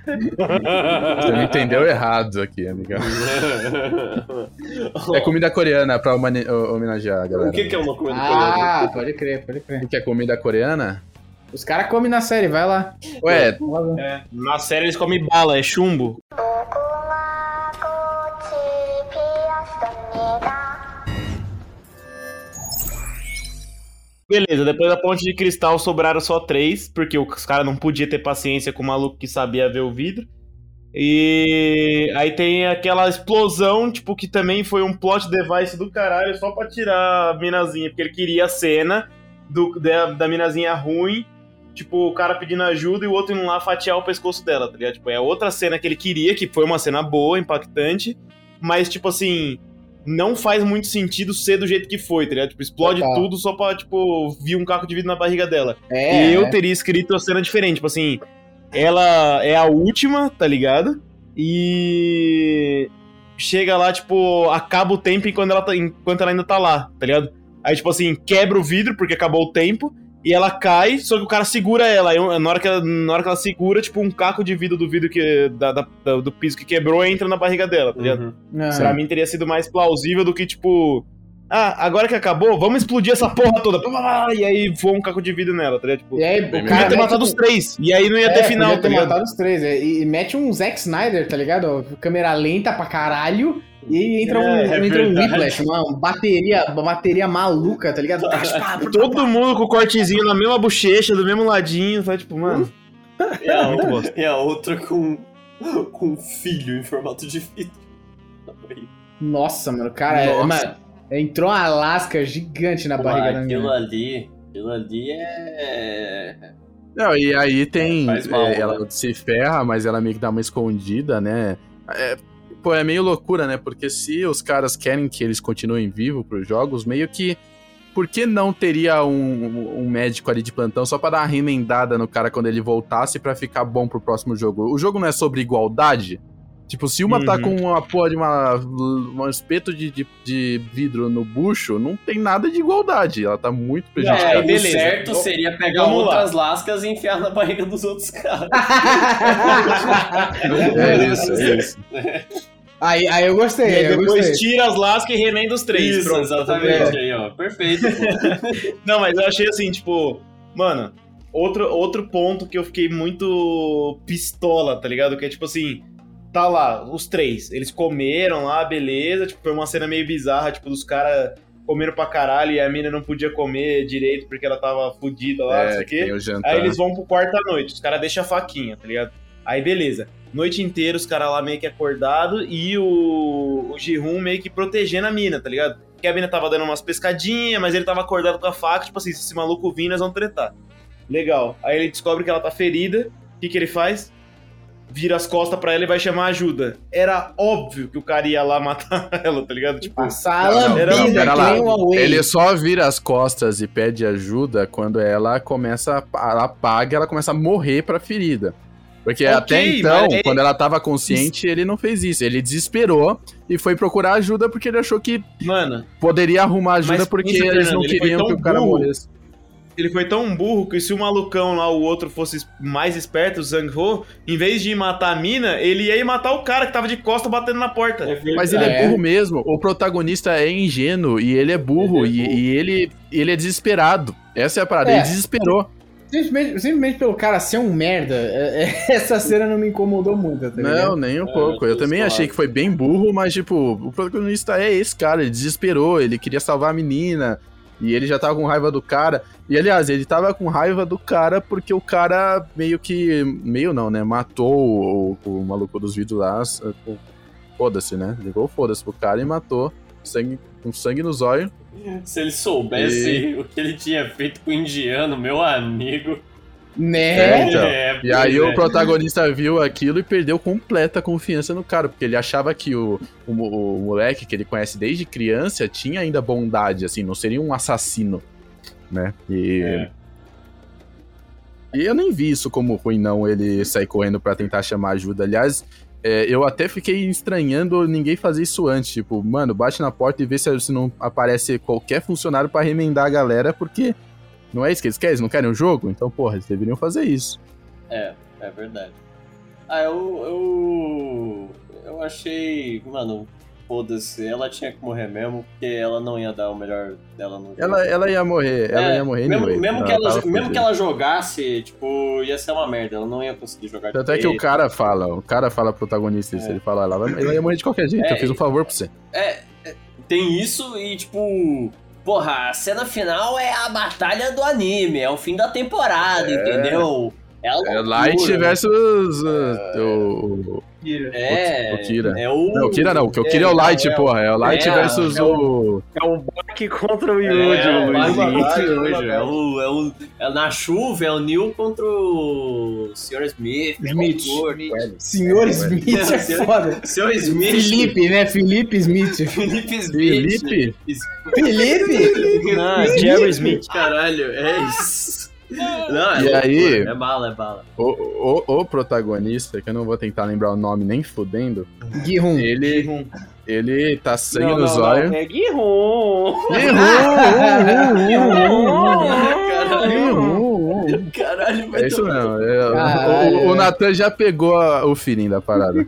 Você me entendeu errado aqui, amiga. É comida coreana pra homenagear a galera. O que, que é uma comida coreana? ah, pode crer, pode crer. O que é comida coreana? Os caras comem na série, vai lá. Ué. É, na série eles comem bala, é chumbo. Beleza, depois da ponte de cristal sobraram só três, porque os caras não podiam ter paciência com o maluco que sabia ver o vidro. E aí tem aquela explosão, tipo, que também foi um plot device do caralho só pra tirar a minazinha, porque ele queria a cena do, da, da minazinha ruim, tipo, o cara pedindo ajuda e o outro indo lá fatiar o pescoço dela, tá ligado? Tipo, é outra cena que ele queria, que foi uma cena boa, impactante, mas, tipo assim, não faz muito sentido ser do jeito que foi, tá ligado? Tipo, explode Total. tudo só pra, tipo, vir um caco de vidro na barriga dela. É, e eu é. teria escrito a cena diferente, tipo assim, ela é a última, tá ligado? E chega lá, tipo, acaba o tempo enquanto ela, tá- enquanto ela ainda tá lá, tá ligado? Aí, tipo assim, quebra o vidro porque acabou o tempo. E ela cai, só que o cara segura ela. Aí, na, hora que ela na hora que ela segura, tipo, um caco de vidro do vidro que, da- da- do piso que quebrou entra na barriga dela, tá ligado? Uhum. Pra mim teria sido mais plausível do que, tipo. Ah, agora que acabou, vamos explodir essa porra toda. E aí voa um caco de vidro nela, tá ligado? Tipo, E aí, o cara ter mete matado um- os três. E aí não ia É, ter final, tá ter ligado? matado os três. é, E, e mete um Zack Snyder, tá ligado? Câmera lenta pra caralho. E entra um, É, é entra um. Whiplash, uma, bateria, uma bateria maluca, tá ligado? Todo mundo com o cortezinho na mesma bochecha, do mesmo ladinho, vai tipo, mano. E a, Muito bosta. e a outra com, com um filho em formato de vidro. Nossa, mano, cara, é- Nossa. mano, entrou uma lasca gigante na barriga da aquilo minha. ali, aquilo ali é. Não, e aí tem. Mal, é, né? ela se ferra, mas ela meio que dá uma escondida, né? É, pô, é meio loucura, né? Porque se os caras querem que eles continuem vivos pros jogos, meio que. Por que não teria um, um médico ali de plantão só pra dar uma remendada no cara quando ele voltasse pra ficar bom pro próximo jogo? O jogo não é sobre igualdade? Tipo, se uma tá Uhum. com uma porra de uma, um espeto de, de, de vidro no bucho, não tem nada de igualdade. Ela tá muito É, prejudicada. o beleza. certo Vamos- seria pegar vamos lá. outras lascas e enfiar na barriga dos outros caras. É isso, é isso. aí, aí eu gostei, E aí eu depois gostei. tira as lascas e remenda os três. Isso, pronto, exatamente. Aí, ó. Perfeito. Não, mas eu achei assim, tipo, mano, outro, outro ponto que eu fiquei muito pistola, tá ligado? Que é tipo assim, tá lá, os três, eles comeram lá, beleza, tipo, foi uma cena meio bizarra, tipo, dos caras comeram pra caralho e a mina não podia comer direito porque ela tava fudida lá, não sei É, o quê. Aí eles vão pro quarto à noite, os caras deixam a faquinha, tá ligado? Aí beleza. Noite inteira os caras lá meio que acordado e o, o Jihun meio que protegendo a mina, tá ligado? Porque a mina tava dando umas pescadinhas, mas ele tava acordado com a faca, tipo assim, se esse maluco vir, nós vamos tretar. Legal. Aí ele descobre que ela tá ferida. O que, que ele faz? Vira as costas pra ela e vai chamar ajuda. Era óbvio que o cara ia lá matar ela, tá ligado? Tipo, Passar a Não, não, pera que lá. Ele só vira as costas e pede ajuda quando ela começa. a- Ela apaga, ela começa a morrer pra ferida. Porque Ok, até então, mas é- quando ela tava consciente, ele não fez isso. Ele desesperou e foi procurar ajuda porque ele achou que mano, poderia arrumar ajuda Mas porque pensa, eles não ele foi queriam tão que o cara burro. morresse. ele foi tão burro que se o malucão lá, o outro, fosse mais esperto, o Zhang-Ho, em vez de ir matar a mina, ele ia ir matar o cara que tava de costa batendo na porta. Mas ele é, É. burro mesmo. O protagonista é ingênuo e ele é burro. Ele é e, burro. e ele, ele é desesperado. Essa é a parada. É. Ele desesperou. Simplesmente, simplesmente pelo cara ser um merda, é- é- essa cena não me incomodou muito, tá? Não, nem um É, pouco. Eu tô também suave. achei que foi bem burro, mas, tipo, o protagonista é esse cara. Ele desesperou, ele queria salvar a menina. E ele já tava com raiva do cara. E, aliás, ele tava com raiva do cara porque o cara meio que. Meio não, né? Matou o, o maluco dos vidros lá. Foda-se, né? Ligou foda-se pro cara e matou. Sangue, com sangue nos olhos. Se ele soubesse o que ele tinha feito com o indiano, meu amigo. Né? É, então. É, E aí pois o é. protagonista viu aquilo e perdeu completa confiança no cara, porque ele achava que o, o, o moleque que ele conhece desde criança tinha ainda bondade, assim, não seria um assassino, né? E, É. e eu nem vi isso como ruim, não, ele sair correndo pra tentar chamar ajuda. Aliás, é, eu até fiquei estranhando ninguém fazer isso antes, tipo, mano, bate na porta e vê se, se não aparece qualquer funcionário pra remendar a galera, porque não é isso que eles querem, eles não querem o jogo? Então, porra, eles deveriam fazer isso. É verdade. Ah, eu. Eu, eu achei. Mano, foda-se. Ela tinha que morrer mesmo, porque ela não ia dar o melhor dela no jogo. Ela, ela ia morrer, ela É, ia morrer mesmo, anyway. mesmo, que ela, mesmo que ela jogasse, tipo, ia ser uma merda. Ela não ia conseguir jogar Tanto é que o cara fala, o cara fala pro protagonista isso, É. ele fala, ela, vai- ela ia morrer de qualquer jeito, É, eu fiz um favor pra você. Tem isso e, tipo. Porra, a cena final é a batalha do anime, é o fim da temporada, entendeu? É, a É loucura. Light versus uh, o, É, o Kira. É o. Não, o Kira não, porque o Kira é o Light, é porra. É o Light é, versus é o. É o Baki contra o É, Yuji, é, é o, é o. É na chuva, é o Neil contra o Sr. Smith. é Smith. Senhor Smith é foda. Sr. Smith. Felipe, né? Felipe Smith. Felipe Smith. Felipe? Felipe? Ah, Jerry Smith. Caralho, é isso. Não, é E loucura, aí? É bala, é bala. O, o, o protagonista, que eu não vou tentar lembrar o nome nem fudendo, Guihun. ele, ele tá sangue Não, não, zóio. não, É Gihon. Caralho, Caralho, vai É isso tomar- mesmo. é, o- Caralho, o, o é. Nathan já pegou a- o feeling da parada.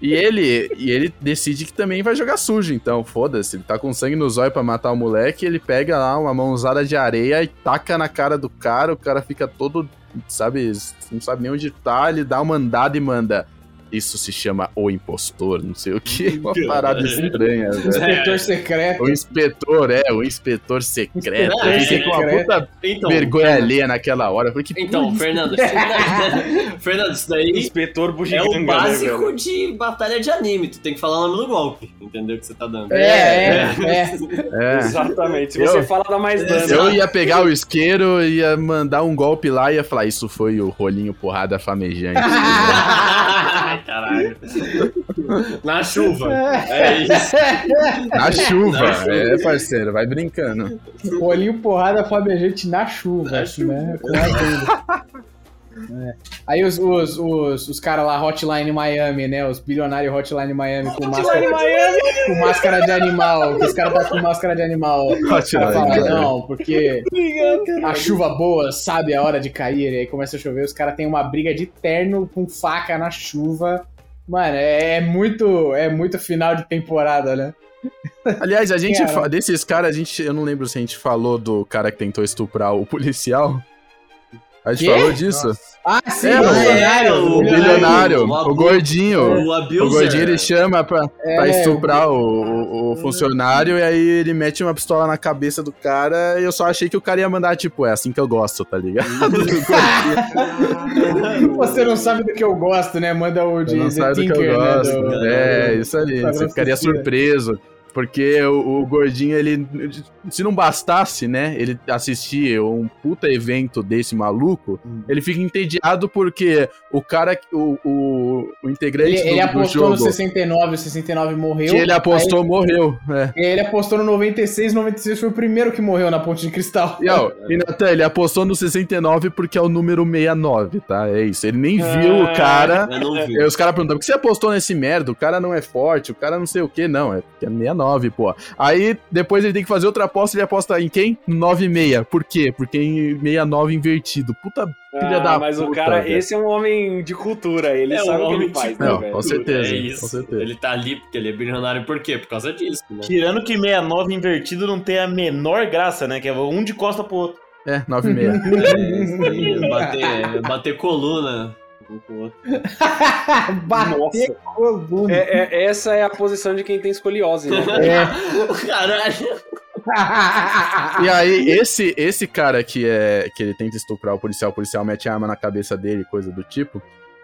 E ele, e ele decide que também vai jogar sujo, então foda-se. Ele tá com sangue no zóio pra matar o moleque, ele pega lá uma mãozada de areia e taca na cara do cara, o cara fica todo, sabe, não sabe nem onde tá, ele dá uma andada e manda. Isso se chama o impostor, não sei o que. Uma parada estranha, velho. Inspetor secreto. O inspetor, é, o inspetor secreto. Eu fiquei com uma puta Então, vergonha alheia naquela hora. Porque, Então, Fernando, Fernando, isso daí Inspetor é o né, básico velho? de batalha de anime. Tu tem que falar o nome do golpe, entendeu? Que você tá dando. É, é, é. é. Exatamente. Se Eu- você fala, dá mais dano. Eu ia pegar o isqueiro, ia mandar um golpe lá e ia falar: Isso foi o rolinho porrada famejante. Caralho. Na chuva. É isso. Na chuva, é, parceiro, vai brincando. Olhinho porrada flamejante na chuva. Na assim, né? É. Aí os, os, os, os caras lá, Hotline Miami, né? Os bilionários Hotline Miami com máscara, com máscara de animal. que Os caras tá com máscara de animal. O cara Hotline fala, Miami. não, porque a chuva boa sabe a hora de cair. E aí começa a chover, os caras têm uma briga de terno com faca na chuva. Mano, é, é muito é muito final de temporada, né? Aliás, a gente Cara. desses caras, a gente, eu não lembro se a gente falou do cara que tentou estuprar o policial. A gente Quê? falou disso? Ah, sim, É, o o- bilionário. o O bilionário, o o abu- gordinho. O O gordinho ele chama pra, pra É, estuprar o, o- o funcionário e aí ele mete uma pistola na cabeça do cara e eu só achei que o cara ia mandar, tipo, é assim que eu gosto, tá ligado? Você não sabe do que eu gosto, né? Manda o de Você não sabe do que eu né? gosto. do- É, isso aí. Você ficaria surpreso. Porque o, o gordinho, ele. Se não bastasse, né? Ele assistir um puta evento desse maluco, Hum. ele fica entediado porque o cara, o, o, o integrante Ele, do, ele do apostou jogo no 69, o 69 morreu. que ele apostou morreu. É. Aí ele apostou no 96, 96 foi o primeiro que morreu na ponte de cristal. E, ó, e Natan, ele apostou no 69 porque é o número 69, tá? É isso. Ele nem viu o cara. Eu não vi. Aí os caras perguntam, por que você apostou nesse merda? O cara não é forte, o cara não sei o que. Não, é porque é 69, pô. Aí depois ele tem que fazer outra aposta, ele aposta em quem? 96. Por quê? Porque em 69 invertido. Puta filha Ah, da mas o puta, cara, velho. esse é um homem de cultura, ele É um sabe o que ele faz, de- né, Não, velho? com certeza, É isso. com certeza. Ele tá ali porque ele é bilionário. Por quê? Por causa disso, né? Tirando que 69 invertido não tem a menor graça, né? Que é um de costa pro outro. É, 96. É, bater, bater coluna. Um com o outro. Bater coluna. É, é- essa é a posição de quem tem escoliose, né? É. Caralho. E aí, esse, esse cara que é que ele tenta estuprar o policial, o policial mete a arma na cabeça dele, coisa do tipo.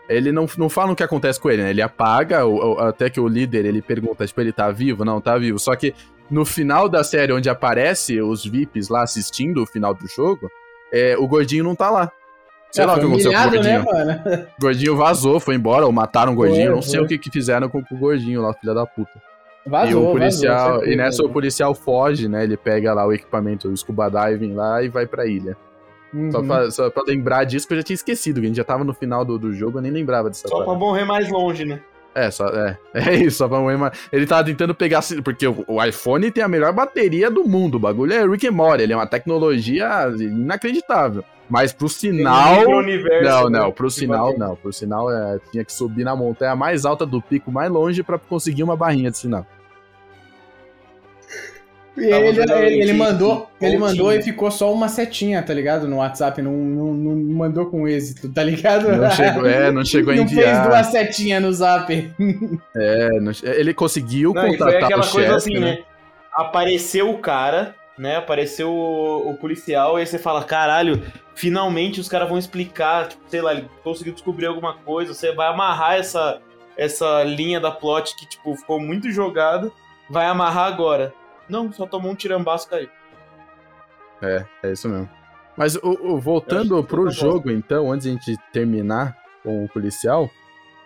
Ele não, não fala o que acontece com ele, né? Ele apaga, o- o- até que o líder ele pergunta, tipo, ele tá vivo? Não, tá vivo. Só que no final da série, onde aparece os VIPs lá assistindo o final do jogo, é, o gordinho não tá lá. Sei É, lá o que aconteceu com o gordinho. né, mano? O gordinho vazou, foi embora, ou mataram o gordinho. Foi, não sei foi. o que, que fizeram com, com o gordinho lá, filha da puta Vazou, e o policial, vazou, e nessa o policial foge, né? Ele pega lá o equipamento, o scuba diving lá e vai pra ilha. Uhum. Só, pra, só pra lembrar disso, que eu já tinha esquecido, que a gente já tava no final do, do jogo, eu nem lembrava dessa Só pra parada. morrer mais longe, né? É, só, é, é isso, só pra morrer mais. Ele tava tentando pegar. Porque o, o iPhone tem a melhor bateria do mundo. O bagulho é Rick and Morty, ele é uma tecnologia inacreditável. Mas pro sinal. Não, né? não, pro sinal não. Pro sinal é, tinha que subir na montanha mais alta do pico, mais longe, pra conseguir uma barrinha de sinal. E ele, ele, ele mandou, ele mandou e ficou só uma setinha, tá ligado? No WhatsApp, não, não, não mandou com êxito, tá ligado? Não chegou, é, não chegou a Não fez enviar. duas setinhas no zap. É, não- ele conseguiu Não, e foi contatar aquela o coisa chefe, assim, né? Apareceu o cara, né? Apareceu o, o policial, e aí você fala, caralho, finalmente os caras vão explicar, tipo, sei lá, ele conseguiu descobrir alguma coisa, você vai amarrar essa, essa linha da plot que, tipo, ficou muito jogada, vai amarrar agora. Não, só tomou um tirambaço e caiu. É, é isso mesmo. Mas o, o- voltando pro eu jogo, então, antes de a gente terminar com o policial,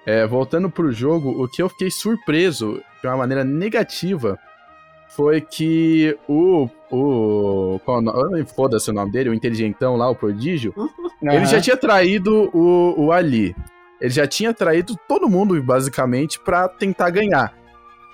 é, voltando pro jogo, o que eu fiquei surpreso de uma maneira negativa foi que o. o qual o nome? Foda-se o nome dele, o inteligentão lá, o prodígio. Ele já tinha traído o, o Ali. Ele já tinha traído todo mundo, basicamente, pra tentar ganhar.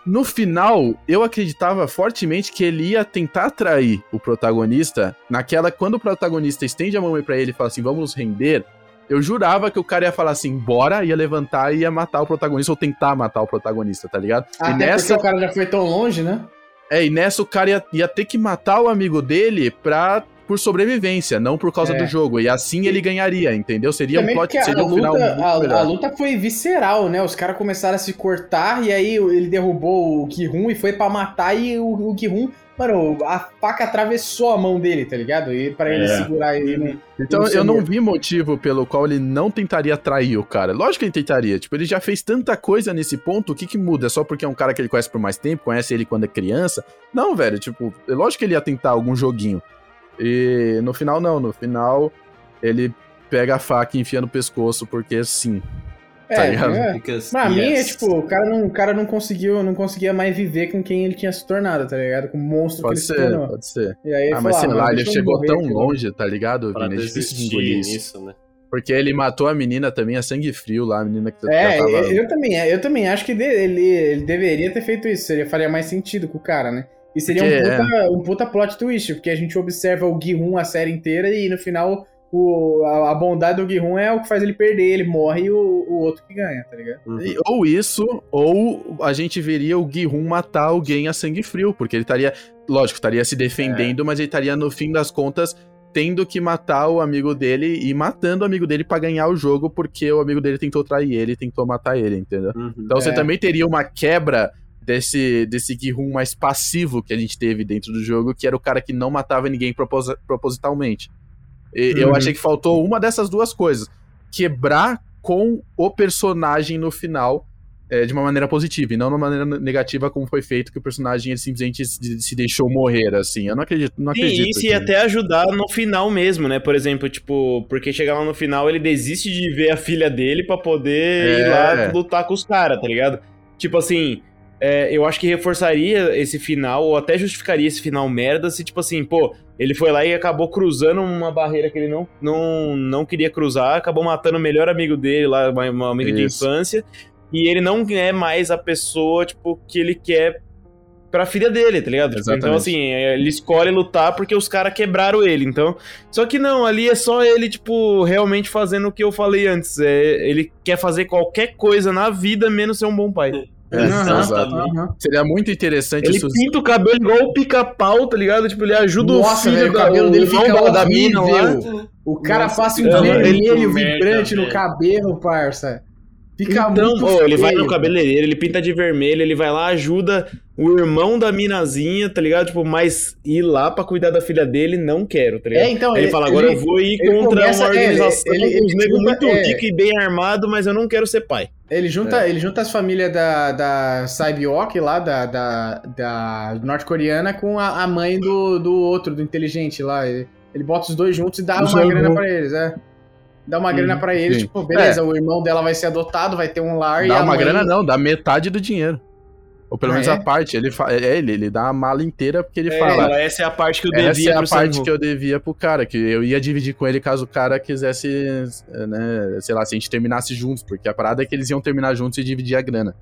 No final, eu acreditava fortemente que ele ia tentar trair o protagonista. Naquela, quando o protagonista estende a mão pra ele e fala assim: vamos render. Eu jurava que o cara ia falar assim, bora, ia levantar e ia matar o protagonista, ou tentar matar o protagonista, tá ligado? Até e nessa, porque o cara já foi tão longe, né? É, e nessa o cara ia, ia ter que matar o amigo dele pra, por sobrevivência, não por causa É. do jogo. E assim ele ganharia, entendeu? Seria um Também plot, porque a, seria um final luta, muito a, a luta foi visceral, né? Os caras começaram a se cortar e aí ele derrubou o Kihun e foi pra matar e o, o Kihun, mano, a faca atravessou a mão dele, tá ligado? E para ele É. segurar ele. né? Então eu não vi motivo pelo qual ele não tentaria trair o cara. Lógico que ele tentaria. Tipo, ele já fez tanta coisa nesse ponto, o que que muda? É só porque é um cara que ele conhece por mais tempo, conhece ele quando é criança? Não, velho, tipo, é lógico que ele ia tentar algum joguinho. E no final não, no final ele pega a faca e enfia no pescoço porque sim. Tá É, ligado? é. Because, Pra mim é yes. tipo, o cara não, o cara não conseguiu, não conseguia mais viver com quem ele tinha se tornado, tá ligado? Com o monstro Pode que ele se ser, tornou. pode ser. E aí ele Ah, mas sei ah, lá, ele chegou tão aqui, longe, tá ligado, Pra Vini? É difícil de engolir isso. né? Porque ele matou a menina também a sangue frio lá, a menina que É, tava... eu, eu também, eu também acho que ele, ele deveria ter feito isso, seria, faria mais sentido com o cara, né? E seria um Porque, puta, um puta plot twist, porque a gente observa o Gihun a série inteira e no final o, a, a bondade do Gihun é o que faz ele perder, ele morre e o, o outro que ganha, tá ligado? Uhum. E- Ou isso, ou a gente veria o Gihun matar alguém a sangue frio, porque ele estaria, lógico, estaria se defendendo, mas ele estaria, no fim das contas, tendo que matar o amigo dele e matando o amigo dele pra ganhar o jogo, porque o amigo dele tentou trair ele, tentou matar ele, entendeu? Uhum. Então você É. também teria uma quebra desse, desse Gihun mais passivo que a gente teve dentro do jogo, que era o cara que não matava ninguém proposi- propositalmente. E Eu Uhum. achei que faltou uma dessas duas coisas. Quebrar com o personagem no final é, de uma maneira positiva, e não de uma maneira negativa como foi feito, que o personagem ele simplesmente se, deixou morrer, assim. Eu não acredito, não Sim, acredito. isso ia até ajudar no final mesmo, né? Por exemplo, tipo, porque chegar lá no final ele desiste de ver a filha dele pra poder É. ir lá lutar com os caras, tá ligado? Tipo assim, é, eu acho que reforçaria esse final, ou até justificaria esse final merda, se tipo assim, pô, ele foi lá e acabou cruzando uma barreira que ele não, não, não queria cruzar, acabou matando o melhor amigo dele lá, uma, uma amiga de Isso. infância, e ele não é mais a pessoa, tipo, que ele quer pra filha dele, tá ligado? Tipo, então, Exatamente. assim, é, ele escolhe lutar porque os caras quebraram ele. Então, só que não, ali é só ele, tipo, realmente fazendo o que eu falei antes. É, ele quer fazer qualquer coisa na vida menos ser um bom pai. É, exato. aham. Seria muito interessante Ele isso. pinta o cabelo igual o pica-pau, tá ligado? Tipo, ele ajuda Nossa, o filho velho, o da- cabelo dele fica da, da mina lá. horrível. O cara Nossa, passa um vermelho vibrante merda, no cabelo, parça. Fica Então, muito ô, ele vai no cabeleireiro, ele pinta de vermelho, ele vai lá, ajuda o irmão da minazinha, tá ligado? Tipo, mas ir lá pra cuidar da filha dele, não quero, tá ligado? É, então, Aí ele, fala, agora eu vou ir ele contra começa- uma organização é, ele- ele negros junta- muito é. ricos e bem armados, mas eu não quero ser pai. Ele junta, É. ele junta as famílias da, da Cybiok lá, da, da, da norte-coreana, com a, a mãe do, do outro, do inteligente lá. Ele, ele bota os dois juntos e dá Os uma grana juntos. pra eles, é. Dá uma grana pra eles, sim. tipo, beleza, o irmão dela vai ser adotado, vai ter um lar e Dá a uma mãe... grana não, dá metade do dinheiro. Ou pelo Ah, menos é? a parte, ele, fa... é ele, ele dá a mala inteira porque ele É, fala. essa é a parte que eu Essa devia é a pro parte que eu devia pro cara, que eu ia dividir com ele caso o cara quisesse, né, sei lá, se a gente terminasse juntos, porque a parada é que eles iam terminar juntos e dividir a grana.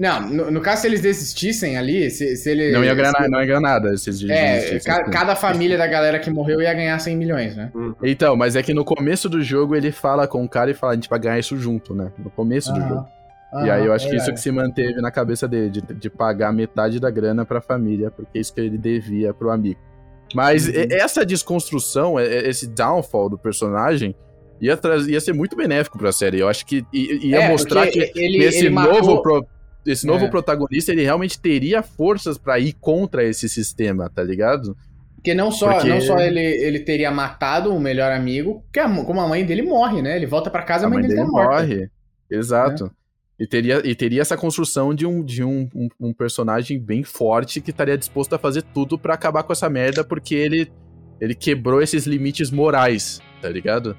Não, no, no caso, se eles desistissem ali, se, se ele. Não ia ganhar, se- não ia ganhar nada esses dias. É, ca- cada família da galera que morreu ia ganhar 100 milhões, né? Então, mas é que no começo do jogo ele fala com o cara e fala, a gente vai ganhar isso junto, né? No começo do jogo. e aí eu acho que é isso que se manteve na cabeça dele, de, de pagar metade da grana pra família, porque é isso que ele devia pro amigo. Mas Uhum. essa desconstrução, esse downfall do personagem, ia, ia ser muito benéfico pra série. Eu acho que ia É, mostrar que ele, esse ele novo, matou... pro- esse novo É. protagonista, ele realmente teria forças pra ir contra esse sistema, tá ligado? Porque não só, Porque- não só ele, ele teria matado o melhor amigo, que a, como a mãe dele morre, né? Ele volta pra casa e a a mãe, mãe dele dele tá morta. morre. Exato. E teria, e teria essa construção de, um, de um, um, um personagem bem forte que estaria disposto a fazer tudo pra acabar com essa merda, porque ele, ele quebrou esses limites morais, tá ligado?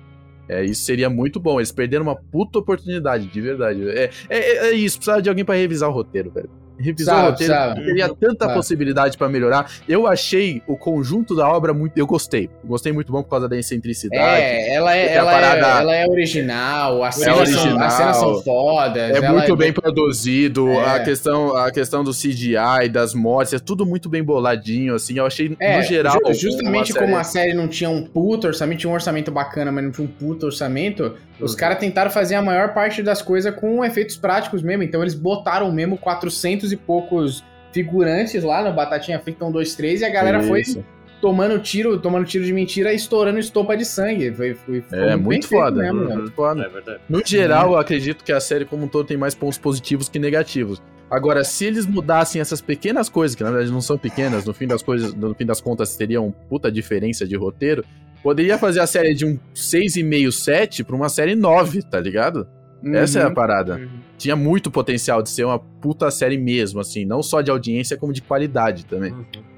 É, isso seria muito bom. Eles perderam uma puta oportunidade, de verdade. É, é, é isso, precisava de alguém pra revisar o roteiro, velho. Revisar Precisava, o roteiro teria tanta Precisava. possibilidade pra melhorar. Eu achei o conjunto da obra muito. Eu gostei. Gostei muito bom por causa da excentricidade. É, ela é, ela, parada- é, ela é original, as cenas, São, original. as cenas são fodas. É muito bem produzido, É. a, questão, a questão do CGI, das mortes, é tudo muito bem boladinho, assim, eu achei, É, no geral... ju- justamente uma como a série- série não tinha um puto orçamento, tinha um orçamento bacana, mas não tinha um puto orçamento, os caras tentaram fazer a maior parte das coisas com efeitos práticos mesmo. Então eles botaram mesmo 400 e poucos figurantes lá no Batatinha Frita 1, 2, 3 e a galera foi Isso. tomando tiro, tomando tiro de mentira e estourando estopa de sangue. Foi, foi, ficou É, muito foda, mesmo, Uhum. muito foda. É verdade. No geral, eu acredito que a série como um todo tem mais pontos positivos que negativos. Agora, se eles mudassem essas pequenas coisas, que na verdade não são pequenas, no fim das coisas, no fim das contas teria uma puta diferença de roteiro, poderia fazer a série de um 6,5, 7 pra uma série 9, tá ligado? Essa é a Uhum. parada. Uhum. Tinha muito potencial de ser uma puta série mesmo, assim, não só de audiência, como de qualidade também.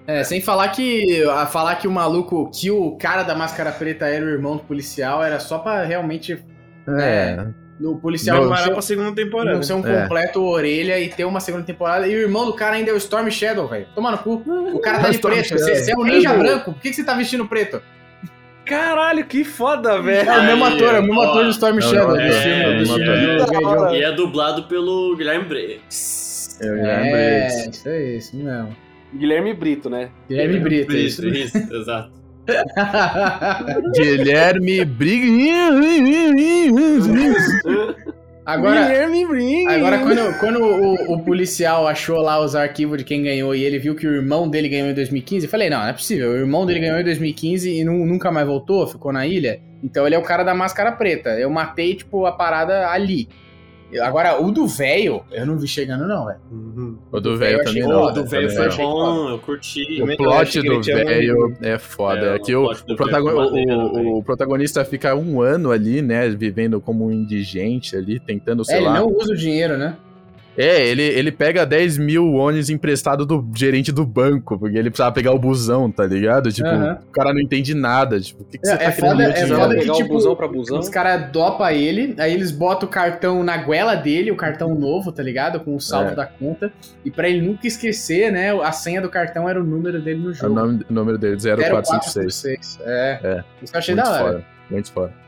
É, sem falar que a falar que o maluco, que o cara da máscara preta era o irmão do policial, era só pra realmente É. o policial não, ser, pra segunda temporada. não ser um É. completo orelha e ter uma segunda temporada. E o irmão do cara ainda é o Storm Shadow, velho. Toma no cu. O cara tá de Storm preto. Você você é um ninja branco. Por que que você tá vestindo preto? Caralho, que foda, velho. É o mesmo ator, é o mesmo ó. ator do Storm Não, Shadow. é, é o do filme do. E é dublado pelo Guilherme Briggs. Eu É, isso é isso mesmo. Guilherme Brito, né? Guilherme Brito, Isso, isso. isso, exato. Guilherme Briggs. Agora, Guilherme. Agora, quando, quando o, o policial achou lá os arquivos de quem ganhou e ele viu que o irmão dele ganhou em 2015, eu falei, não, não é possível. O irmão dele ganhou em 2015 e nu- nunca mais voltou, ficou na ilha. Então ele é o cara da máscara preta. Eu matei, tipo, a parada ali. Agora, o do velho, eu não vi chegando, não, velho. O do velho também não. né? do velho foi Bom, eu curti. O plot ele do velho é foda. É, É, que o o, o, protagon- é o- o- o protagonista fica um ano ali, né? Vivendo como um indigente ali, tentando, É, sei ele lá. não usa o dinheiro, né? É, ele, ele pega 10 mil ônibus emprestado do gerente do banco, porque ele precisava pegar o busão, tá ligado? Tipo, Aham. o cara não entende nada. Tipo, o que, que você É, tá é foda- é foda que, o tipo, busão pra busão. Os caras dopam ele, aí eles botam o cartão na goela dele, o cartão novo, tá ligado? Com o saldo É. da conta. E pra ele nunca esquecer, né? A senha do cartão era o número dele no É O jogo. nome, o número dele, 0456. 0456. É. É. Isso eu achei muito da hora. Foda, muito foda.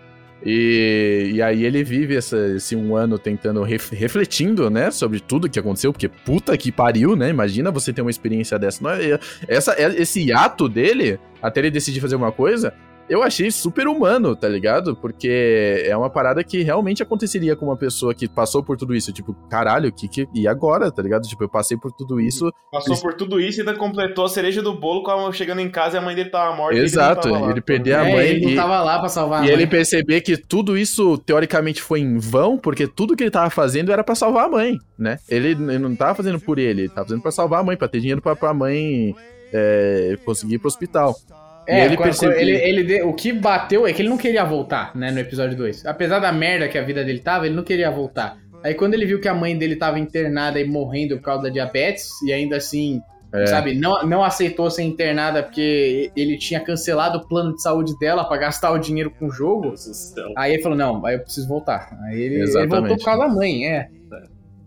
E, e aí ele vive essa- esse um ano tentando, ref- refletindo, né, sobre tudo que aconteceu, porque puta que pariu, né, imagina você ter uma experiência dessa. Não é- essa, é- esse ato dele, até ele decidir fazer uma coisa, eu achei super humano, tá ligado? Porque é uma parada que realmente aconteceria com uma pessoa que passou por tudo isso, tipo, caralho, que, que e agora, tá ligado? Tipo, eu passei por tudo isso, Passou por tudo isso e ainda completou a cereja do bolo com a chegando em casa e a mãe dele tava morta. e ele não Exato, lá. ele perdeu a É, mãe ele não e- tava lá pra salvar a E mãe. ele perceber que tudo isso, teoricamente, foi em vão, porque tudo que ele tava fazendo era pra salvar a mãe, né? Ele, ele não tava fazendo por ele, ele tava fazendo pra salvar a mãe, pra ter dinheiro pra, pra mãe é, conseguir ir pro hospital. É, E ele percebeu- ele, ele o que bateu é que ele não queria voltar, né, no episódio 2. Apesar da merda que a vida dele tava, ele não queria voltar. Aí quando ele viu que a mãe dele tava internada e morrendo por causa da diabetes, e ainda assim, É. sabe, não, não aceitou ser internada porque ele tinha cancelado o plano de saúde dela pra gastar o dinheiro com o jogo, aí ele falou, não, aí eu preciso voltar. Aí ele, ele voltou por causa da mãe, é.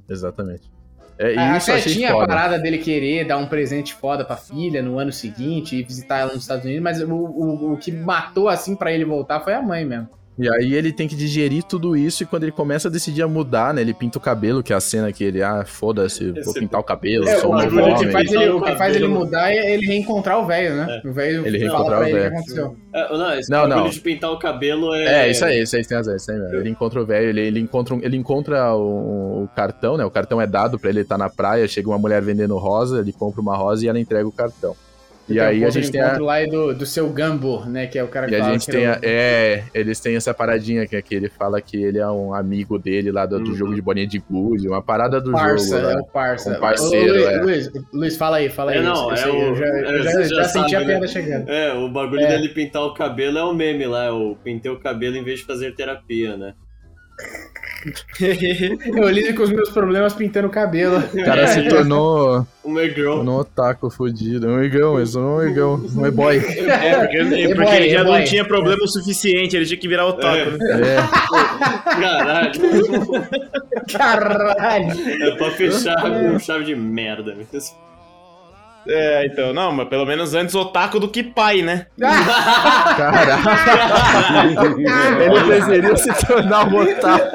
Exatamente. É, Ah, isso Até tinha a foda. parada dele querer dar um presente foda pra filha no ano seguinte e visitar ela nos Estados Unidos, mas o, o, o que matou assim pra ele voltar foi a mãe mesmo. E aí ele tem que digerir tudo isso e quando ele começa a decidir a mudar, né? Ele pinta o cabelo, que é a cena que ele, ah, foda-se, vou pintar o cabelo, É, sou o, um o novo que homem. faz ele, o que Cabelo. faz ele mudar é ele reencontrar o velho, né? O velho Ele fala reencontrar pra o ele velho. que aconteceu. É, não, esse Não, bagulho não. de pintar o cabelo é. É, isso aí, isso aí tem razão, isso aí mesmo. Ele encontra o velho, ele, ele encontra, um- ele encontra o, o cartão, né? O cartão é dado pra ele estar na praia, chega uma mulher vendendo rosa, ele compra uma rosa e ela entrega o cartão. E um aí a gente tem a, lá do, do seu Gambo, né? Que é o cara que E a fala gente que tem era a, é, eles têm essa paradinha que, que ele fala que ele é um amigo dele lá do, do Uhum. jogo de bolinha de gude, uma parada do parça, jogo. é o parça. Um parceiro, Ô, Luiz, é. Luiz, Luiz, fala aí, fala aí. É, não, Eu é o- eu já, é, já, já já senti a né? chegando. É, o bagulho É. dele pintar o cabelo é o meme lá, é o pintei o cabelo em vez de fazer terapia, né? Eu lido com os meus problemas pintando o cabelo. O cara se tornou O Girl. um otaku fudido. Um igão, isso não é um igão, um e-boy. É, porque, É porque ele já é não tinha problema o suficiente, ele tinha que virar otaku, né? É, Caralho. Caralho! É pra fechar com chave de merda. mesmo. É, então, não, mas pelo menos antes otaku do que pai, né? caralho. Ele deveria se tornar um otaku.